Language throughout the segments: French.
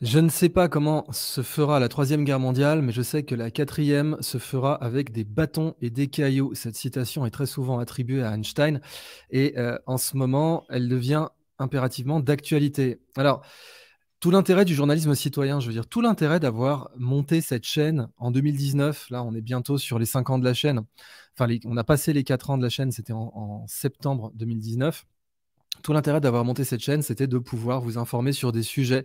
Je ne sais pas comment se fera la Troisième Guerre mondiale, mais je sais que la quatrième se fera avec des bâtons et des cailloux. Cette citation est très souvent attribuée à Einstein et euh, en ce moment, elle devient impérativement d'actualité. Alors, tout l'intérêt du journalisme citoyen, je veux dire, tout l'intérêt d'avoir monté cette chaîne en 2019, là on est bientôt sur les 5 ans de la chaîne, enfin on a passé les 4 ans de la chaîne, c'était en, en septembre 2019 tout l'intérêt d'avoir monté cette chaîne, c'était de pouvoir vous informer sur des sujets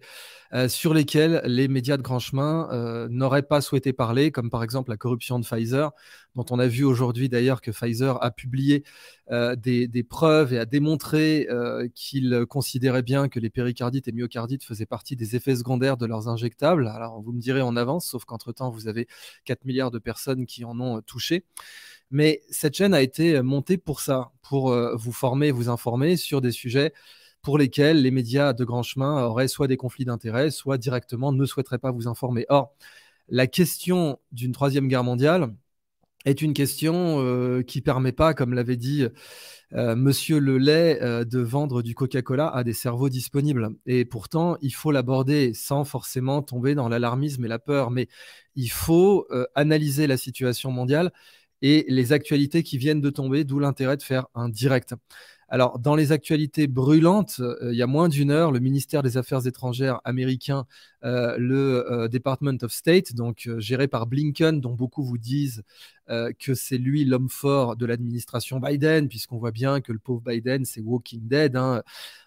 euh, sur lesquels les médias de grand chemin euh, n'auraient pas souhaité parler, comme par exemple la corruption de Pfizer, dont on a vu aujourd'hui d'ailleurs que Pfizer a publié euh, des, preuves et a démontré qu'il considérait bien que les péricardites et myocardites faisaient partie des effets secondaires de leurs injectables. Alors vous me direz en avance, sauf qu'entre-temps, vous avez 4 milliards de personnes qui en ont touché. Mais cette chaîne a été montée pour ça, pour euh, vous former, vous informer sur des sujets pour lesquels les médias de grand chemin auraient soit des conflits d'intérêts, soit directement ne souhaiteraient pas vous informer. Or, la question d'une troisième guerre mondiale est une question euh, qui permet pas, comme l'avait dit euh, Monsieur Lelay, de vendre du Coca-Cola à des cerveaux disponibles. Et pourtant, il faut l'aborder sans forcément tomber dans l'alarmisme et la peur. Mais il faut analyser la situation mondiale et les actualités qui viennent de tomber, d'où l'intérêt de faire un direct. Alors, dans les actualités brûlantes, euh, il y a moins d'une heure, le ministère des Affaires étrangères américain, euh, le euh, Department of State, donc géré par Blinken, dont beaucoup vous disent que c'est lui l'homme fort de l'administration Biden, puisqu'on voit bien que le pauvre Biden, c'est Walking Dead. Hein.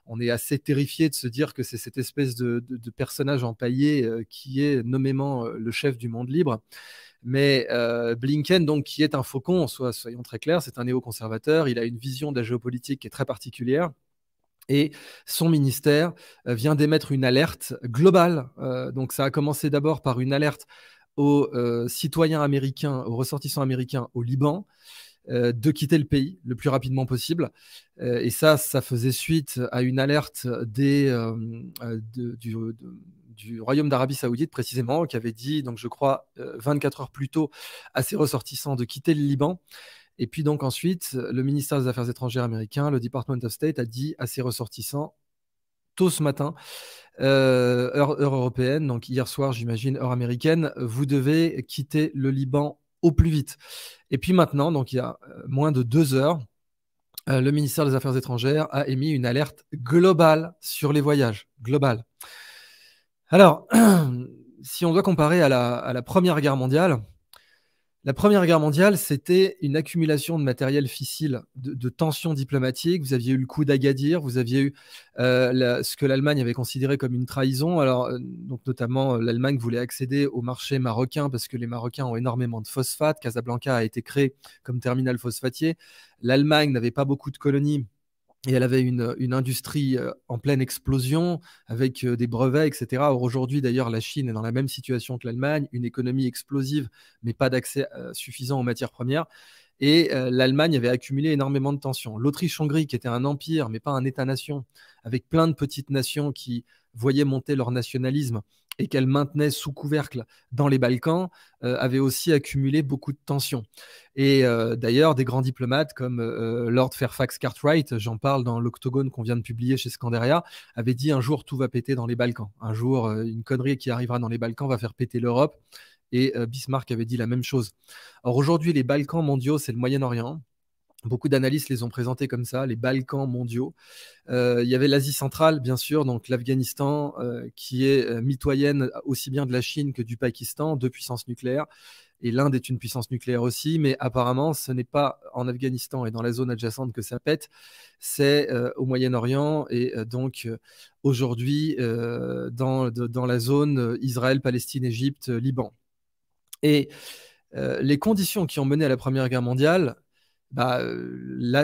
On est assez terrifié de se dire que c'est cette espèce de personnage empaillé qui est nommément le chef du monde libre. Mais euh, Blinken, donc, qui est un faucon, soit, soyons très clairs, c'est un néoconservateur, il a une vision de la géopolitique qui est très particulière. Et son ministère euh, vient d'émettre une alerte globale. Euh, donc ça a commencé d'abord par une alerte aux citoyens américains, aux ressortissants américains au Liban, de quitter le pays le plus rapidement possible. et ça, ça faisait suite à une alerte des, du, du Royaume d'Arabie Saoudite précisément, qui avait dit, donc je crois, 24 euh, heures plus tôt à ses ressortissants de quitter le Liban. Et puis donc ensuite, le ministère des Affaires étrangères américain, le Department of State, a dit à ses ressortissants, tôt ce matin, euh, heure, européenne, donc hier soir, j'imagine, heure américaine, vous devez quitter le Liban au plus vite. Et puis maintenant, donc il y a euh, moins de deux heures, le ministère des Affaires étrangères a émis une alerte globale sur les voyages, globale. Alors, si on doit comparer à la, Première Guerre mondiale, la Première Guerre mondiale, c'était une accumulation de matériel fissile, de, tensions diplomatiques. Vous aviez eu le coup d'Agadir, vous aviez eu euh, ce que l'Allemagne avait considéré comme une trahison. Alors, euh, donc notamment, euh, l'Allemagne voulait accéder au marché marocain parce que les Marocains ont énormément de phosphate. Casablanca a été créé comme terminal phosphatier. L'Allemagne n'avait pas beaucoup de colonies et elle avait une, industrie euh, en pleine explosion avec euh, des brevets, etc. Or, aujourd'hui, d'ailleurs, la Chine est dans la même situation que l'Allemagne, une économie explosive, mais pas d'accès euh, suffisant aux matières premières. Et l'Allemagne avait accumulé énormément de tensions. L'Autriche-Hongrie, qui était un empire, mais pas un État-nation, avec plein de petites nations qui voyaient monter leur nationalisme et qu'elle maintenait sous couvercle dans les Balkans, euh, avait aussi accumulé beaucoup de tensions. Et euh, d'ailleurs, des grands diplomates comme euh, Lord Fairfax Cartwright, j'en parle dans l'Octogone qu'on vient de publier chez Scandaria, avait dit un jour tout va péter dans les Balkans. Un jour, une connerie qui arrivera dans les Balkans va faire péter l'Europe. Et Bismarck avait dit la même chose. Or aujourd'hui, les Balkans mondiaux, c'est le Moyen-Orient. Beaucoup d'analystes les ont présentés comme ça, les Balkans mondiaux. Euh, il y avait l'Asie centrale, bien sûr, donc l'Afghanistan, euh, qui est euh, mitoyenne aussi bien de la Chine que du Pakistan, deux puissances nucléaires. Et l'Inde est une puissance nucléaire aussi, mais apparemment, ce n'est pas en Afghanistan et dans la zone adjacente que ça pète, c'est au Moyen-Orient et donc aujourd'hui dans, dans, la zone Israël, Palestine, Égypte, Liban. Et les conditions qui ont mené à la Première Guerre mondiale, bah,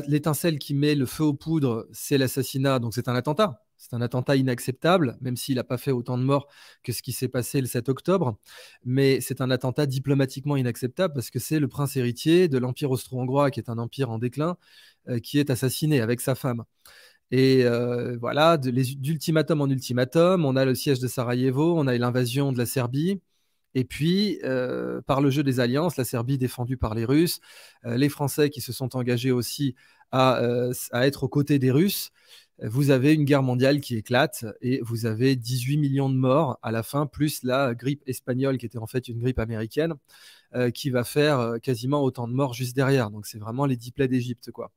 l'étincelle qui met le feu aux poudres, c'est l'assassinat, donc c'est un attentat. C'est un attentat inacceptable, même s'il n'a pas fait autant de morts que ce qui s'est passé le 7 octobre. Mais c'est un attentat diplomatiquement inacceptable parce que c'est le prince héritier de l'Empire austro-hongrois, qui est un empire en déclin, qui est assassiné avec sa femme. Et voilà, d'ultimatum en ultimatum, on a le siège de Sarajevo, on a l'invasion de la Serbie, et puis, euh, par le jeu des alliances, la Serbie défendue par les Russes, euh, les Français qui se sont engagés aussi à, euh, être aux côtés des Russes. vous avez une guerre mondiale qui éclate et vous avez 18 millions de morts à la fin, plus la grippe espagnole qui était en fait une grippe américaine, qui va faire quasiment autant de morts juste derrière. Donc c'est vraiment les dix plaies d'Égypte, quoi.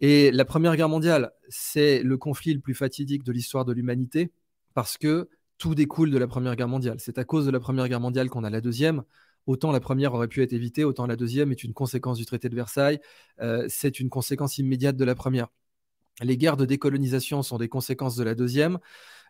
Et la Première Guerre mondiale, c'est le conflit le plus fatidique de l'histoire de l'humanité parce que tout découle de la Première Guerre mondiale. C'est à cause de la Première Guerre mondiale qu'on a la deuxième. Autant la première aurait pu être évitée, autant la deuxième est une conséquence du traité de Versailles. Euh, c'est une conséquence immédiate de la première. Les guerres de décolonisation sont des conséquences de la deuxième.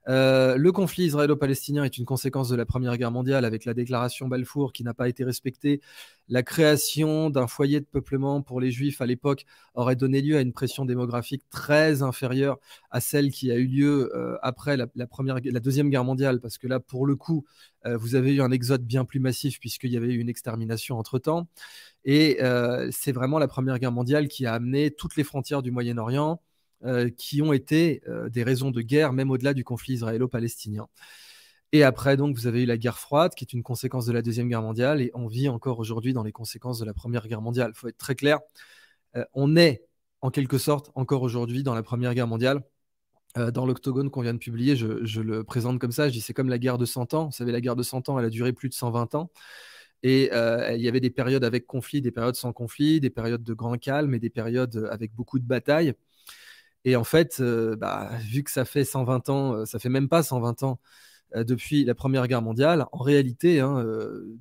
Euh, le conflit israélo-palestinien est une conséquence de la Première Guerre mondiale avec la déclaration Balfour qui n'a pas été respectée. La création d'un foyer de peuplement pour les Juifs à l'époque aurait donné lieu à une pression démographique très inférieure à celle qui a eu lieu euh, après la, Deuxième Guerre mondiale, parce que là, pour le coup, euh, vous avez eu un exode bien plus massif puisqu'il y avait eu une extermination entre-temps. Et c'est vraiment la Première Guerre mondiale qui a amené toutes les frontières du Moyen-Orient euh, qui ont été euh, des raisons de guerre, même au-delà du conflit israélo-palestinien. Et après, donc, vous avez eu la guerre froide, qui est une conséquence de la Deuxième Guerre mondiale, et on vit encore aujourd'hui dans les conséquences de la Première Guerre mondiale. Il faut être très clair, euh, on est en quelque sorte encore aujourd'hui dans la Première Guerre mondiale. dans l'octogone qu'on vient de publier, je, le présente comme ça, je dis c'est comme la guerre de 100 ans. Vous savez, la guerre de 100 ans, elle a duré plus de 120 ans. Et il y avait des périodes avec conflit, des périodes sans conflit, des périodes de grand calme et des périodes avec beaucoup de batailles. Et en fait, euh, bah, vu que ça fait 120 ans, euh, ça fait même pas 120 ans euh, depuis la Première Guerre mondiale, en réalité, hein,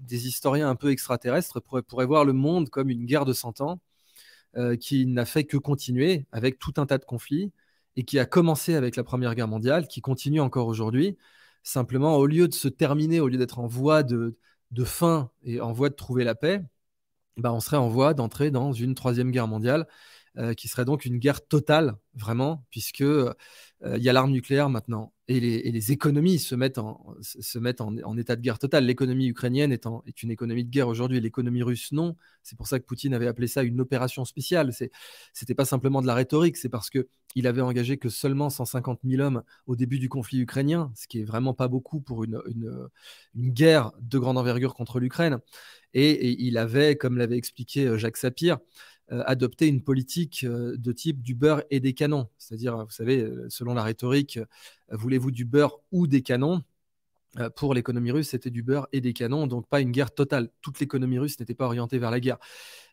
des historiens un peu extraterrestres pourraient, voir le monde comme une guerre de 100 ans qui n'a fait que continuer avec tout un tas de conflits et qui a commencé avec la Première Guerre mondiale, qui continue encore aujourd'hui. Simplement, au lieu de se terminer, au lieu d'être en voie de, fin et en voie de trouver la paix, bah, on serait en voie d'entrer dans une troisième guerre mondiale euh, qui serait donc une guerre totale, vraiment, puisque euh, y a l'arme nucléaire maintenant et les, économies se mettent en, état de guerre totale. L'économie ukrainienne est, est, une économie de guerre aujourd'hui, l'économie russe non. C'est pour ça que Poutine avait appelé ça une opération spéciale. Ce n'était pas simplement de la rhétorique, c'est parce qu'il avait engagé que seulement 150 000 hommes au début du conflit ukrainien, ce qui est vraiment pas beaucoup pour une, guerre de grande envergure contre l'Ukraine. et, il avait, comme l'avait expliqué euh, Jacques Sapir, adopter une politique euh, de type du beurre et des canons. C'est-à-dire, vous savez, euh, selon la rhétorique, voulez-vous du beurre ou des canons? Pour l'économie russe, c'était du beurre et des canons, donc pas une guerre totale. Toute l'économie russe n'était pas orientée vers la guerre.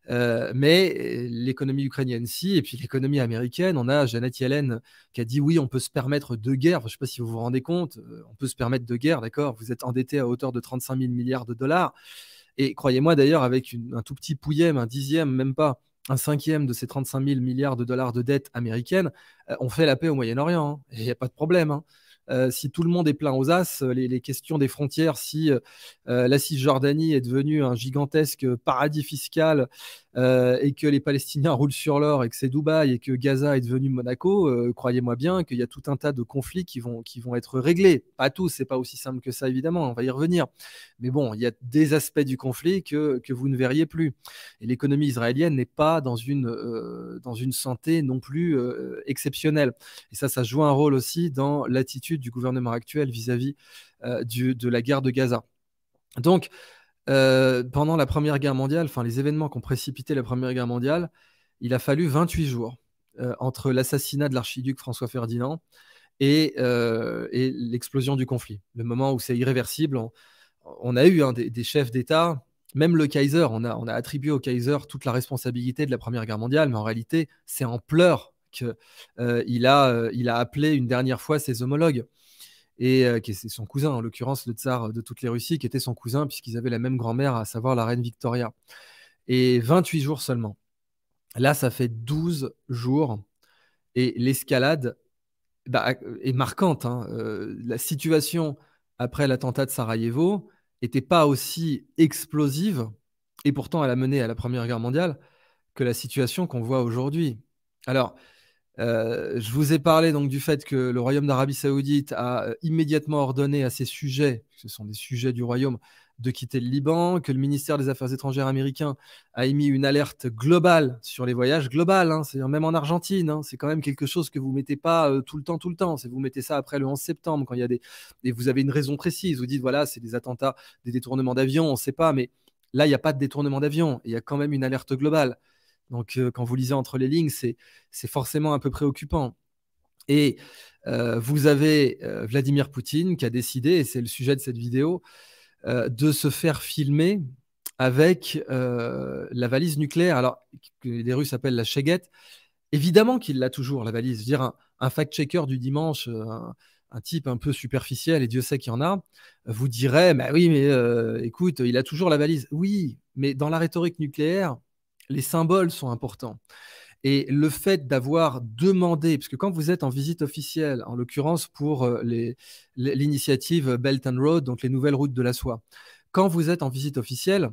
mais l'économie ukrainienne, si, et puis l'économie américaine, on a Janet Yellen qui a dit oui, on peut se permettre deux guerres. je ne sais pas si vous vous rendez compte, on peut se permettre deux guerres, d'accord? Vous êtes endetté à hauteur de 35 000 milliards de dollars. Et croyez-moi d'ailleurs, avec un tout petit pouillème, un dixième, même pas, un cinquième de ces 35 000 milliards de dollars de dettes américaines, euh, on fait la paix au Moyen-Orient. Hein, il n'y a pas de problème. Hein. Euh, si tout le monde est plein aux as, euh, les, questions des frontières, si la Cisjordanie est devenue un gigantesque paradis fiscal et que les Palestiniens roulent sur l'or et que c'est Dubaï et que Gaza est devenu Monaco, croyez-moi bien qu'il y a tout un tas de conflits qui vont, qui vont être réglés. Pas tous, c'est pas aussi simple que ça évidemment, on va y revenir. Mais bon, il y a des aspects du conflit que, que vous ne verriez plus. Et l'économie israélienne n'est pas dans une, dans une santé non plus exceptionnelle. Et ça, ça joue un rôle aussi dans l'attitude du gouvernement actuel vis-à-vis euh, de la guerre de Gaza. Donc, euh, pendant la Première Guerre mondiale, enfin les événements qui ont précipité la Première Guerre mondiale, il a fallu 28 jours euh, entre l'assassinat de l'archiduc François Ferdinand et, l'explosion du conflit. Le moment où c'est irréversible, on, a eu hein, des, chefs d'État, même le Kaiser, on a, attribué au Kaiser toute la responsabilité de la Première Guerre mondiale, mais en réalité, c'est en pleurs qu'il euh, a, euh, il a appelé une dernière fois ses homologues. Et euh, qui c'est son cousin, en l'occurrence le tsar de toutes les Russies, qui était son cousin, puisqu'ils avaient la même grand-mère, à savoir la reine Victoria. Et 28 jours seulement. Là, ça fait 12 jours. Et l'escalade bah, est marquante. Hein. la situation après l'attentat de Sarajevo n'était pas aussi explosive, et pourtant elle a mené à la Première Guerre mondiale, que la situation qu'on voit aujourd'hui. Alors, euh, je vous ai parlé donc du fait que le royaume d'Arabie Saoudite a euh, immédiatement ordonné à ses sujets, ce sont des sujets du royaume, de quitter le Liban, que le ministère des Affaires étrangères américain a émis une alerte globale sur les voyages, globale, hein, c'est même en Argentine, hein, c'est quand même quelque chose que vous mettez pas euh, tout le temps, tout le temps. Vous mettez ça après le 11 septembre, quand il y a des et vous avez une raison précise. Vous dites voilà, c'est des attentats, des détournements d'avions, on ne sait pas, mais là il n'y a pas de détournement d'avion, il y a quand même une alerte globale. Donc, euh, quand vous lisez entre les lignes, c'est forcément un peu préoccupant. Et vous avez Vladimir Poutine qui a décidé, et c'est le sujet de cette vidéo, de se faire filmer avec la valise nucléaire, alors que les Russes appellent la Cheguette. Évidemment qu'il l'a toujours, la valise. Dire, un, fact-checker du dimanche, un, type un peu superficiel, et Dieu sait qu'il y en a, vous dirait, bah oui, mais écoute, il a toujours la valise. Oui, mais dans la rhétorique nucléaire, les symboles sont importants. Et le fait d'avoir demandé, parce que quand vous êtes en visite officielle, en l'occurrence pour euh, l'initiative Belt and Road, donc les nouvelles routes de la soie, quand vous êtes en visite officielle,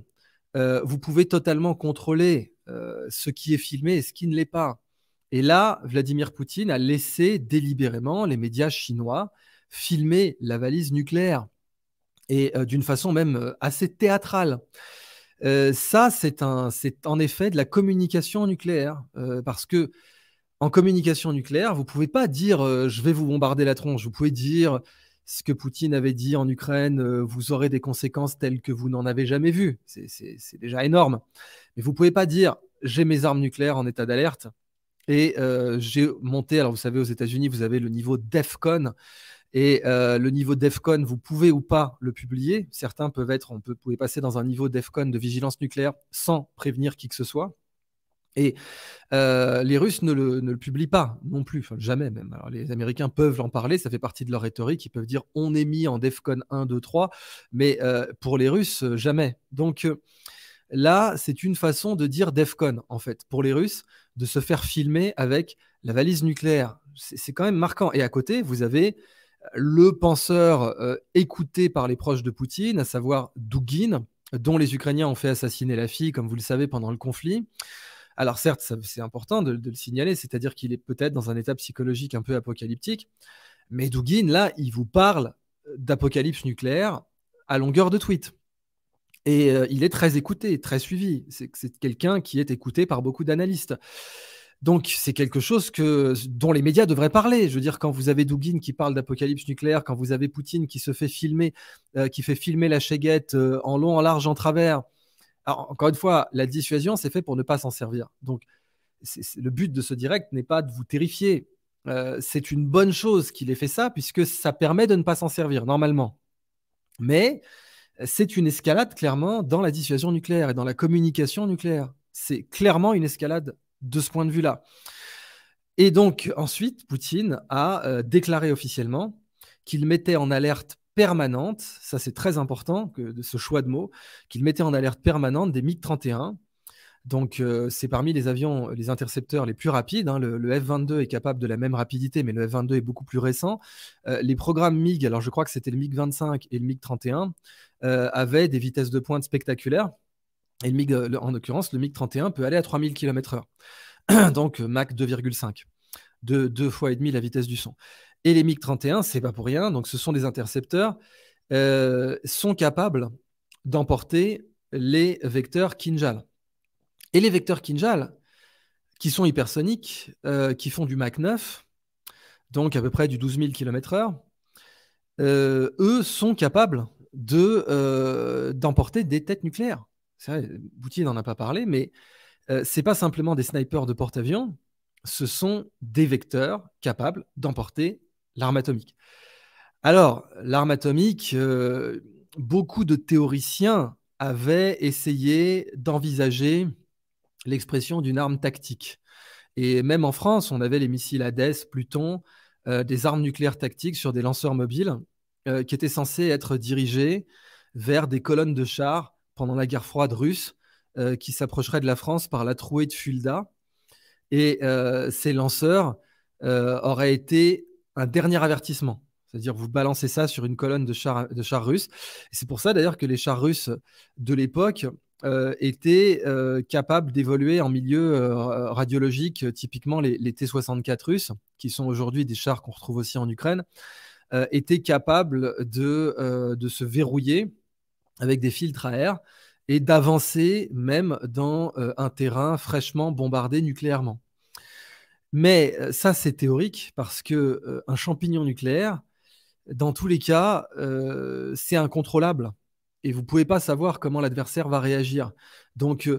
euh, vous pouvez totalement contrôler euh, ce qui est filmé et ce qui ne l'est pas. Et là, Vladimir Poutine a laissé délibérément les médias chinois filmer la valise nucléaire, et d'une façon même assez théâtrale. Ça, c'est en effet de la communication nucléaire, parce que en communication nucléaire, vous pouvez pas dire je vais vous bombarder la tronche. Vous pouvez dire ce que Poutine avait dit en Ukraine, vous aurez des conséquences telles que vous n'en avez jamais vues. C'est déjà énorme. Mais vous pouvez pas dire j'ai mes armes nucléaires en état d'alerte et j'ai monté. Alors vous savez, aux États-Unis, vous avez le niveau DEFCON. Et euh, le niveau DEFCON, vous pouvez ou pas le publier. Certains peuvent être, on peut, pouvez passer dans un niveau DEFCON de vigilance nucléaire sans prévenir qui que ce soit. Et euh, les Russes ne le, publient pas non plus, jamais même. Alors, les Américains peuvent en parler, ça fait partie de leur rhétorique. Ils peuvent dire on est mis en DEFCON 1, 2, 3, mais euh, pour les Russes, jamais. Donc là, c'est une façon de dire DEFCON, en fait, pour les Russes, de se faire filmer avec la valise nucléaire. C'est quand même marquant. Et à côté, vous avez le penseur euh, écouté par les proches de Poutine, à savoir Dugin, dont les Ukrainiens ont fait assassiner la fille, comme vous le savez, pendant le conflit. Alors certes, c'est important de, le signaler, c'est-à-dire qu'il est peut-être dans un état psychologique un peu apocalyptique, mais Dugin, là, il vous parle d'apocalypse nucléaire à longueur de tweet. Et euh, il est très écouté, très suivi. C'est quelqu'un qui est écouté par beaucoup d'analystes. Donc c'est quelque chose que, dont les médias devraient parler. Je veux dire, quand vous avez Dugin qui parle d'apocalypse nucléaire, quand vous avez Poutine qui se fait filmer, euh, qui fait filmer la chéguette euh, en long, en large, en travers. Alors, encore une fois, la dissuasion, c'est fait pour ne pas s'en servir. Donc le but de ce direct n'est pas de vous terrifier. Euh, c'est une bonne chose qu'il ait fait ça, puisque ça permet de ne pas s'en servir, normalement. Mais c'est une escalade, clairement, dans la dissuasion nucléaire et dans la communication nucléaire. C'est clairement une escalade de ce point de vue-là. Et donc, ensuite, Poutine a euh, déclaré officiellement qu'il mettait en alerte permanente, ça c'est très important de ce choix de mots, qu'il mettait en alerte permanente des MiG-31. Donc, euh, c'est parmi les avions, les intercepteurs les plus rapides. Hein. Le, F-22 est capable de la même rapidité, mais le F-22 est beaucoup plus récent. Euh, les programmes MiG, alors je crois que c'était le MiG-25 et le MiG-31, avaient des vitesses de pointe spectaculaires. MiG, en l'occurrence, le MiG-31 peut aller à 3000 km/h, donc Mach 2,5, de deux fois et demi la vitesse du son. Et les MiG-31, c'est pas pour rien, donc ce sont des intercepteurs, euh, sont capables d'emporter les vecteurs Kinjal. Et les vecteurs Kinjal, qui sont hypersoniques, euh, qui font du Mach 9, donc à peu près du 12 000 km/h, eux sont capables de, d'emporter des têtes nucléaires. C'est vrai, n'en a pas parlé, mais euh, ce n'est pas simplement des snipers de porte-avions, ce sont des vecteurs capables d'emporter l'arme atomique. Alors, l'arme atomique, euh, beaucoup de théoriciens avaient essayé d'envisager l'expression d'une arme tactique. Et même en France, on avait les missiles Hades, Pluton, euh, des armes nucléaires tactiques sur des lanceurs mobiles qui étaient censés être dirigés vers des colonnes de chars pendant la guerre froide russe euh, qui s'approcherait de la France par la trouée de Fulda. Et euh, ces lanceurs euh, auraient été un dernier avertissement. C'est-à-dire, vous balancez ça sur une colonne de chars, de chars russes. C'est pour ça d'ailleurs que les chars russes de l'époque étaient capables d'évoluer en milieu radiologique, typiquement les, les T-64 russes, qui sont aujourd'hui des chars qu'on retrouve aussi en Ukraine, étaient capables de, de se verrouiller avec des filtres à air et d'avancer même dans euh, un terrain fraîchement bombardé nucléairement. Mais euh, ça, c'est théorique parce que euh, un champignon nucléaire, dans tous les cas, c'est incontrôlable et vous pouvez pas savoir comment l'adversaire va réagir. Donc,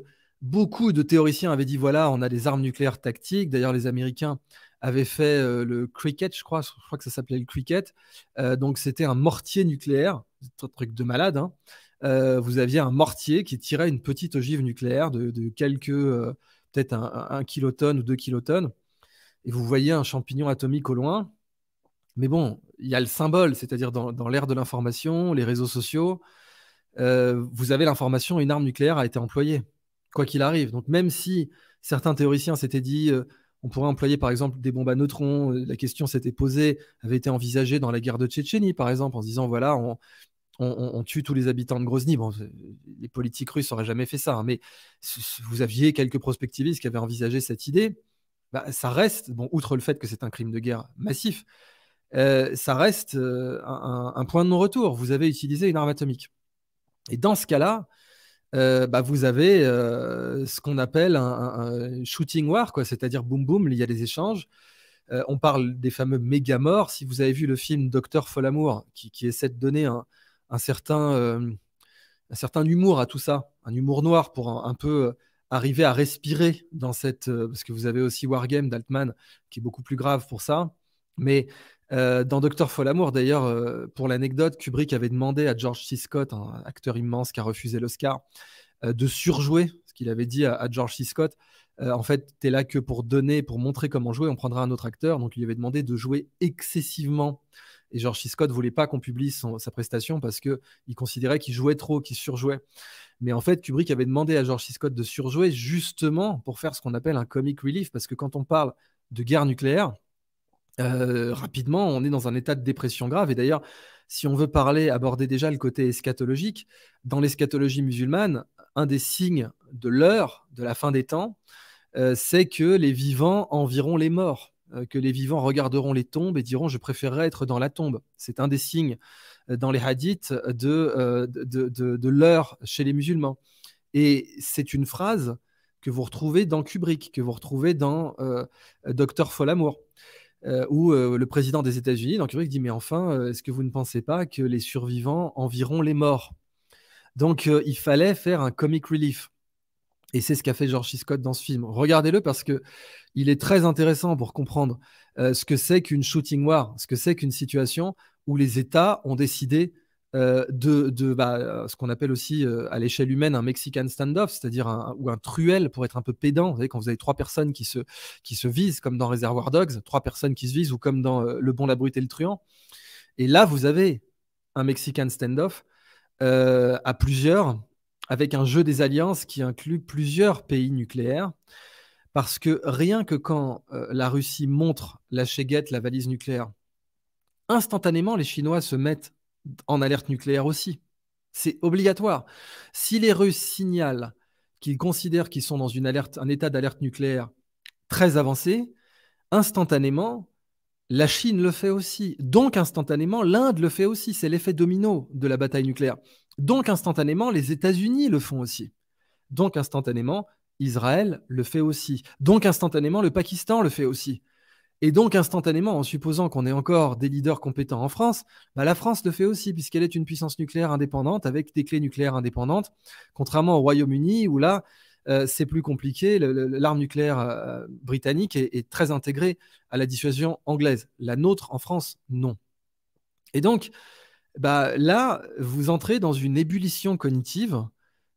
beaucoup de théoriciens avaient dit voilà, on a des armes nucléaires tactiques. D'ailleurs, les Américains avait fait le Cricket, je crois, je crois que ça s'appelait le Cricket. donc c'était un mortier nucléaire, un truc de malade. Hein. Vous aviez un mortier qui tirait une petite ogive nucléaire de, quelques, peut-être un, un, kilotonne ou deux kilotonnes, et vous voyez un champignon atomique au loin. Mais bon, il y a le symbole, c'est-à-dire dans, l'ère de l'information, les réseaux sociaux, vous avez l'information, une arme nucléaire a été employée, quoi qu'il arrive. Donc même si certains théoriciens s'étaient dit, on pourrait employer par exemple des bombes à neutrons, la question s'était posée, avait été envisagée dans la guerre de Tchétchénie par exemple, en se disant, voilà, on, tue tous les habitants de Grozny. Les politiques russes n'auraient jamais fait ça, hein, mais vous aviez quelques prospectivistes qui avaient envisagé cette idée. Bah, ça reste, outre le fait que c'est un crime de guerre massif, ça reste un, point de non-retour. Vous avez utilisé une arme atomique. Et dans ce cas-là, euh, bah, vous avez euh, ce qu'on appelle un, shooting war, c'est-à-dire boum boum, il y a des échanges. Euh, on parle des fameux méga morts. Si vous avez vu le film Docteur Folamour, qui, qui essaie de donner un, certain, un certain humour à tout ça, un humour noir pour un, peu arriver à respirer dans cette. parce que vous avez aussi Wargame d'Altman, qui est beaucoup plus grave pour ça. Mais euh, dans Docteur Folamour, d'ailleurs, euh, pour l'anecdote, Kubrick avait demandé à George C. Scott, un acteur immense qui a refusé l'Oscar, euh, de surjouer ce qu'il avait dit à, George C. Scott. en fait, tu es là que pour donner, pour montrer comment jouer, on prendra un autre acteur. Donc, il lui avait demandé de jouer excessivement. Et George. Scott voulait pas qu'on publie sa prestation parce qu'il considérait qu'il jouait trop, qu'il surjouait. Mais en fait, Kubrick avait demandé à George. Scott de surjouer justement pour faire ce qu'on appelle un comic relief. Parce que quand on parle de guerre nucléaire, euh, rapidement, on est dans un état de dépression grave. Et d'ailleurs, si on veut parler, aborder déjà le côté eschatologique, dans l'eschatologie musulmane, un des signes de l'heure, de la fin des temps, euh, c'est que les vivants environt les morts, que les vivants regarderont les tombes et diront je préférerais être dans la tombe. C'est un des signes dans les hadiths de, de, l'heure chez les musulmans. Et c'est une phrase que vous retrouvez dans Kubrick, que vous retrouvez dans Docteur Folamour. Euh, où euh, le président des États-Unis, donc il dit mais enfin, euh, est-ce que vous ne pensez pas que les survivants environ les morts? Donc il fallait faire un comic relief. Et c'est ce qu'a fait George. Scott dans ce film. Regardez-le parce que il est très intéressant pour comprendre ce que c'est qu'une shooting war, ce que c'est qu'une situation où les États ont décidé euh, de, bah, euh, ce qu'on appelle aussi euh, à l'échelle humaine un Mexican standoff, c'est-à-dire un, ou un truel pour être un peu pédant. Vous savez, quand vous avez trois personnes qui se, qui se visent, comme dans Reservoir Dogs, trois personnes qui se visent, ou comme dans Le Bon, la Brute et le Truand. Et là, vous avez un Mexican standoff à plusieurs, avec un jeu des alliances qui inclut plusieurs pays nucléaires. Parce que rien que quand la Russie montre la chéguette, la valise nucléaire, instantanément, les Chinois se mettent en alerte nucléaire aussi. C'est obligatoire. Si les Russes signalent qu'ils considèrent qu'ils sont dans une un état d'alerte nucléaire très avancé, instantanément, la Chine le fait aussi. Donc, instantanément, l'Inde le fait aussi. C'est l'effet domino de la bataille nucléaire. Donc, instantanément, les États-Unis le font aussi. Donc, instantanément, Israël le fait aussi. Donc, instantanément, le Pakistan le fait aussi. Et donc, instantanément, en supposant qu'on ait encore des leaders compétents en France, bah, la France le fait aussi, puisqu'elle est une puissance nucléaire indépendante avec des clés nucléaires indépendantes, contrairement au Royaume-Uni, où là, euh, c'est plus compliqué. L'arme nucléaire euh, britannique est, très intégrée à la dissuasion anglaise. La nôtre, en France, non. Et donc, bah, là, vous entrez dans une ébullition cognitive.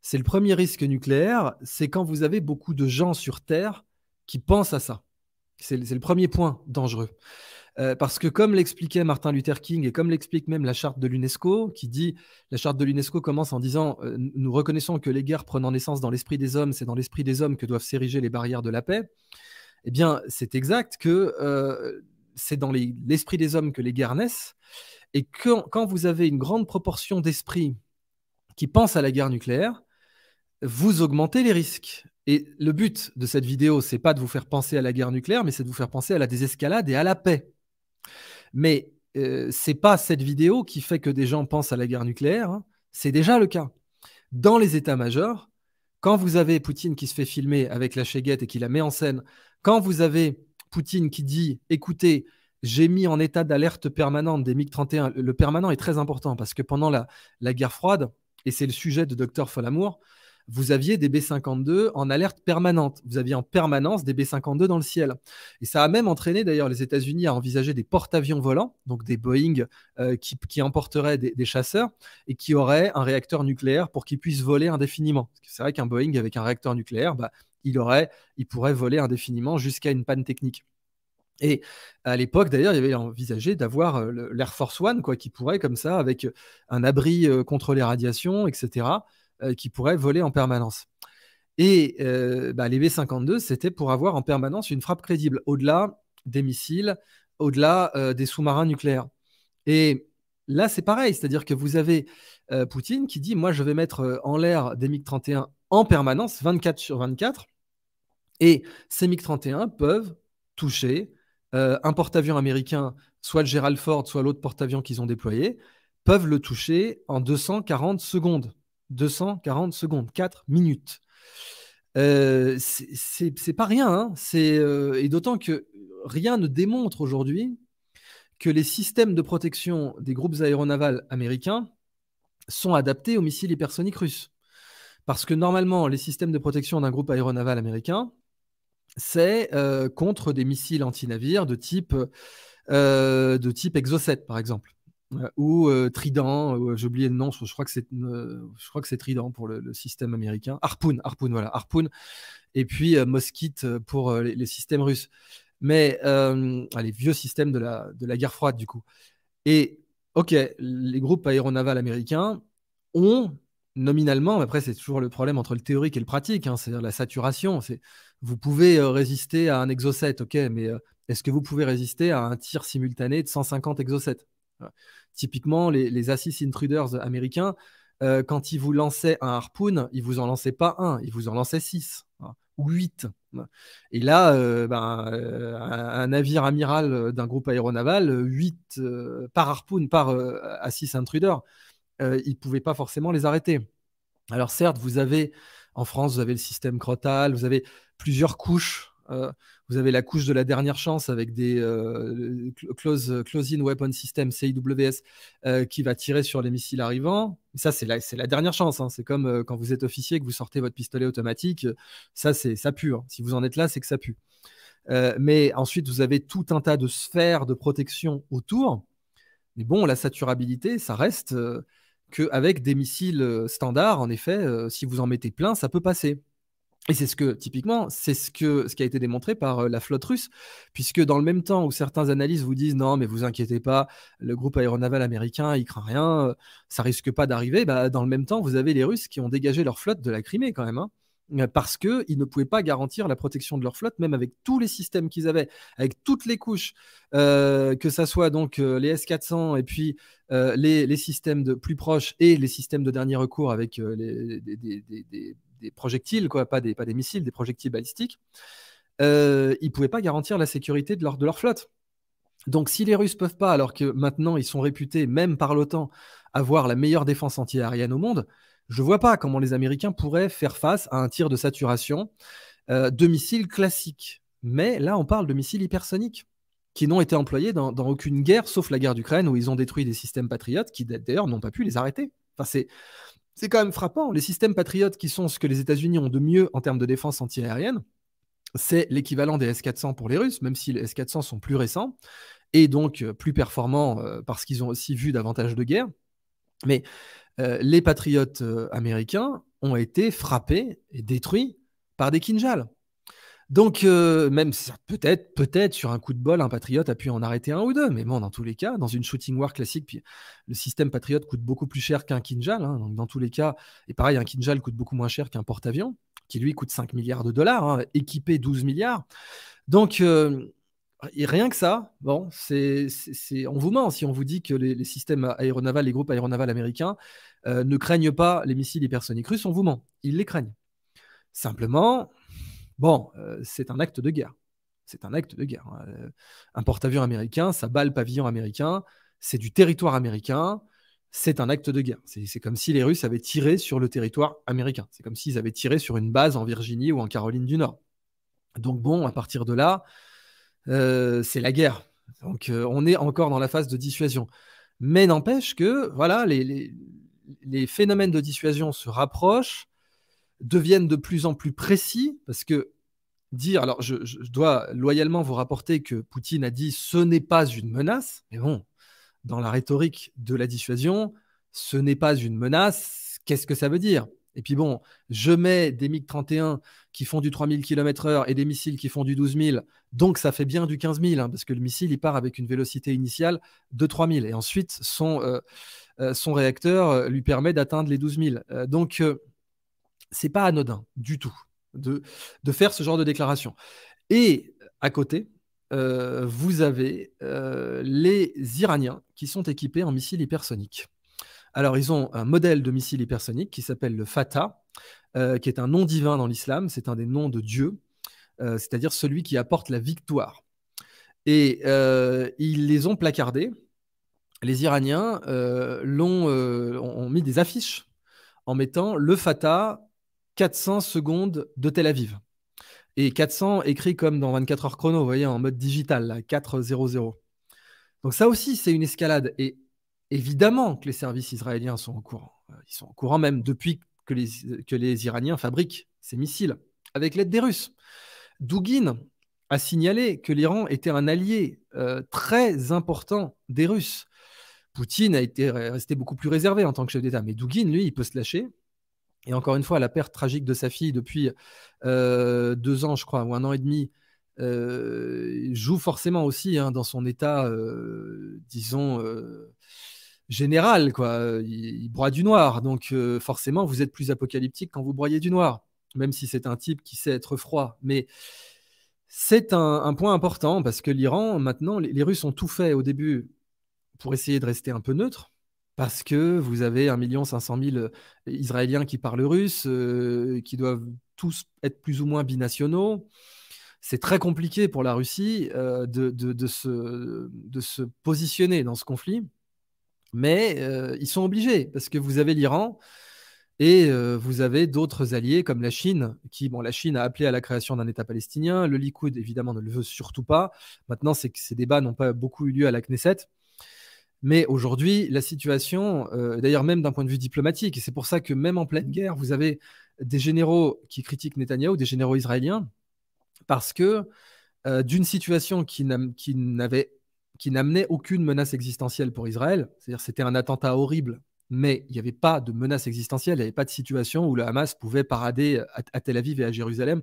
C'est le premier risque nucléaire, c'est quand vous avez beaucoup de gens sur Terre qui pensent à ça. C'est le premier point dangereux. Euh, parce que comme l'expliquait Martin Luther King et comme l'explique même la charte de l'UNESCO, qui dit, la charte de l'UNESCO commence en disant, euh, nous reconnaissons que les guerres prenant naissance dans l'esprit des hommes, c'est dans l'esprit des hommes que doivent s'ériger les barrières de la paix. Eh bien, c'est exact que euh, c'est dans l'esprit des hommes que les guerres naissent. Et quand vous avez une grande proportion d'esprits qui pensent à la guerre nucléaire, vous augmentez les risques. Et le but de cette vidéo, c'est pas de vous faire penser à la guerre nucléaire, mais c'est de vous faire penser à la désescalade et à la paix. Mais euh, c'est pas cette vidéo qui fait que des gens pensent à la guerre nucléaire. Hein. C'est déjà le cas. Dans les états-majors, quand vous avez Poutine qui se fait filmer avec la chéguette et qui la met en scène, quand vous avez Poutine qui dit écoutez, j'ai mis en état d'alerte permanente des MiG-31, le permanent est très important parce que pendant la, guerre froide, et c'est le sujet de Docteur Folamour, vous aviez des B-52 en alerte permanente. Vous aviez en permanence des B-52 dans le ciel. Et ça a même entraîné d'ailleurs les États-Unis à envisager des porte-avions volants, donc des Boeing euh, qui, emporteraient des, chasseurs et qui auraient un réacteur nucléaire pour qu'ils puissent voler indéfiniment. C'est vrai qu'un Boeing avec un réacteur nucléaire, bah, il, aurait, il pourrait voler indéfiniment jusqu'à une panne technique. Et à l'époque, d'ailleurs, il y avait envisagé d'avoir euh, l'Air Force One, quoi, qui pourrait, comme ça, avec un abri euh, contre les radiations, etc., euh, qui pourrait voler en permanence. Et bah, les V-52, c'était pour avoir en permanence une frappe crédible, au-delà des missiles, au-delà des sous-marins nucléaires. Et là, c'est pareil, c'est-à-dire que vous avez Poutine qui dit, moi, je vais mettre en l'air des MiG-31 en permanence, 24 sur 24, et ces MiG-31 peuvent toucher euh, un porte-avions américain, soit le Gerald Ford, soit l'autre porte-avions qu'ils ont déployé, peuvent le toucher en 240 secondes. 240 secondes, 4 minutes. Euh, c'est pas rien, hein. euh, et d'autant que rien ne démontre aujourd'hui que les systèmes de protection des groupes aéronavals américains sont adaptés aux missiles hypersoniques russes. Parce que normalement, les systèmes de protection d'un groupe aéronaval américain, c'est euh, contre des missiles anti-navires de type, euh, de type Exocet, par exemple. Euh, ou Trident, j'ai oublié le nom, je crois que c'est, je crois que c'est Trident pour le, système américain. Harpoon, Harpoon, voilà, Harpoon. Et puis Mosquite pour les, systèmes russes. Mais les vieux systèmes de la, de la guerre froide, du coup. Et, ok, les groupes aéronavals américains ont nominalement, après c'est toujours le problème entre le théorique et le pratique, hein, c'est-à-dire la saturation. C'est, vous pouvez euh, résister à un exocet, ok, mais euh, est-ce que vous pouvez résister à un tir simultané de 150 exocets Typiquement, les, les Assis Intruders américains, euh, quand ils vous lançaient un harpoon, ils vous en lançaient pas un, ils vous en lançaient six ou huit. Et là, ben, un, navire amiral d'un groupe aéronaval, huit par harpoon, par Assis Intruder, ils ne pouvaient pas forcément les arrêter. Alors certes, vous avez en France, vous avez le système Crotal, vous avez plusieurs couches. Euh, vous avez la couche de la dernière chance avec des euh, close, close-in weapon system CIWS qui va tirer sur les missiles arrivants. Ça, c'est la, dernière chance. Hein. C'est comme quand vous êtes officier que vous sortez votre pistolet automatique. Ça, c'est ça pue. Hein. Si vous en êtes là, c'est que ça pue. mais ensuite, vous avez tout un tas de sphères de protection autour. Mais bon, la saturabilité, ça reste qu'avec des missiles euh, standards, en effet, euh, si vous en mettez plein, ça peut passer. Et c'est ce que, typiquement, c'est ce, que, ce qui a été démontré par euh, la flotte russe, puisque dans le même temps où certains analystes vous disent non, mais vous inquiétez pas, le groupe aéronaval américain, il craint rien, ça risque pas d'arriver, bah, dans le même temps, vous avez les Russes qui ont dégagé leur flotte de la Crimée quand même. Hein. Euh, parce qu'ils ne pouvaient pas garantir la protection de leur flotte, même avec tous les systèmes qu'ils avaient, avec toutes les couches, euh, que ce soit donc euh, les S400 et puis les, systèmes de plus proches et les systèmes de dernier recours avec des, projectiles, quoi, pas, des, pas des missiles, des projectiles balistiques, ils ne pouvaient pas garantir la sécurité de leur, de leur flotte. Donc si les Russes peuvent pas, alors que maintenant ils sont réputés, même par l'OTAN, avoir la meilleure défense antiaérienne au monde, je ne vois pas comment les Américains pourraient faire face à un tir de saturation euh, de missiles classiques. Mais là, on parle de missiles hypersoniques qui n'ont été employés dans, aucune guerre, sauf la guerre d'Ukraine, où ils ont détruit des systèmes patriotes qui, d'ailleurs, n'ont pas pu les arrêter. Enfin, c'est, c'est quand même frappant. Les systèmes patriotes, qui sont ce que les États-Unis ont de mieux en termes de défense antiaérienne, c'est l'équivalent des S-400 pour les Russes, même si les S-400 sont plus récents et donc euh, plus performants euh, parce qu'ils ont aussi vu davantage de guerres. Mais euh, les patriotes euh, américains ont été frappés et détruits par des Kinjal. Donc, euh, même peut-être, peut-être sur un coup de bol, un patriote a pu en arrêter un ou deux, mais bon, dans tous les cas, dans une shooting war classique, puis le système patriote coûte beaucoup plus cher qu'un Kinjal. Hein, donc, dans tous les cas, et pareil, un Kinjal coûte beaucoup moins cher qu'un porte-avions, qui lui coûte 5 milliards de dollars, hein, équipé 12 milliards. Donc, et rien que ça, bon, c'est, on vous ment si on vous dit que les, systèmes aéronavals, les groupes aéronavals américains euh, ne craignent pas les missiles hypersoniques russes, on vous ment. Ils les craignent. Simplement, bon, euh, c'est un acte de guerre. C'est un acte de guerre. Hein. Euh, un porte-avions américain, ça bat le pavillon américain, c'est du territoire américain, c'est un acte de guerre. C'est comme si les Russes avaient tiré sur le territoire américain. C'est comme s'ils avaient tiré sur une base en Virginie ou en Caroline du Nord. Donc bon, à partir de là, c'est la guerre. Donc euh, on est encore dans la phase de dissuasion. Mais n'empêche que voilà, les, phénomènes de dissuasion se rapprochent deviennent de plus en plus précis, parce que dire, alors je, dois loyalement vous rapporter que Poutine a dit ce n'est pas une menace, mais bon, dans la rhétorique de la dissuasion, ce n'est pas une menace, qu'est-ce que ça veut dire? Et puis bon, je mets des MiG-31 qui font du 3000 km/h et des missiles qui font du 12 000, donc ça fait bien du 15 000, hein, parce que le missile, il part avec une vélocité initiale de 3000, et ensuite son, euh, euh, son réacteur euh, lui permet d'atteindre les 12 000. donc, c'est pas anodin du tout de, de faire ce genre de déclaration. Et à côté, euh, vous avez euh, les Iraniens qui sont équipés en missiles hypersoniques. Alors, ils ont un modèle de missile hypersonique qui s'appelle le Fatah, euh, qui est un nom divin dans l'islam, c'est un des noms de Dieu, c'est-à-dire celui qui apporte la victoire. Et ils les ont placardés. Les Iraniens l'ont, ont mis des affiches en mettant le Fatah 400 secondes de Tel Aviv. Et 400 écrit comme dans 24 heures chrono, vous voyez, en mode digital, là, 400. Donc ça aussi, c'est une escalade. Et évidemment que les services israéliens sont au courant. Euh, ils sont au courant même depuis que les, que les Iraniens fabriquent ces missiles, avec l'aide des Russes. Douguin a signalé que l'Iran était un allié euh, très important des Russes. Poutine a été resté beaucoup plus réservé en tant que chef d'État, mais Douguin, lui, il peut se lâcher. Et encore une fois, la perte tragique de sa fille depuis euh, deux ans, je crois, ou un an et demi, euh, joue forcément aussi hein, dans son état, euh, disons, général. Quoi. Il, broie du noir. Donc forcément, vous êtes plus apocalyptique quand vous broyez du noir, même si c'est un type qui sait être froid. Mais c'est un, point important parce que l'Iran, maintenant, les Russes ont tout fait au début pour essayer de rester un peu neutre parce que vous avez 1 500 000 Israéliens qui parlent russe, euh, qui doivent tous être plus ou moins binationaux. C'est très compliqué pour la Russie euh, de, se, positionner dans ce conflit, mais euh, ils sont obligés, parce que vous avez l'Iran et vous avez d'autres alliés comme la Chine, qui, bon, la Chine a appelé à la création d'un État palestinien, le Likoud évidemment ne le veut surtout pas. Maintenant, c'est que ces débats n'ont pas beaucoup eu lieu à la Knesset. Mais aujourd'hui, la situation, euh, d'ailleurs même d'un point de vue diplomatique, et c'est pour ça que même en pleine guerre, vous avez des généraux qui critiquent Netanyahou, des généraux israéliens, parce que euh, d'une situation qui n'avait qui n'amenait aucune menace existentielle pour Israël, c'est-à-dire c'était un attentat horrible, mais il n'y avait pas de menace existentielle, il n'y avait pas de situation où le Hamas pouvait parader à, Tel Aviv et à Jérusalem,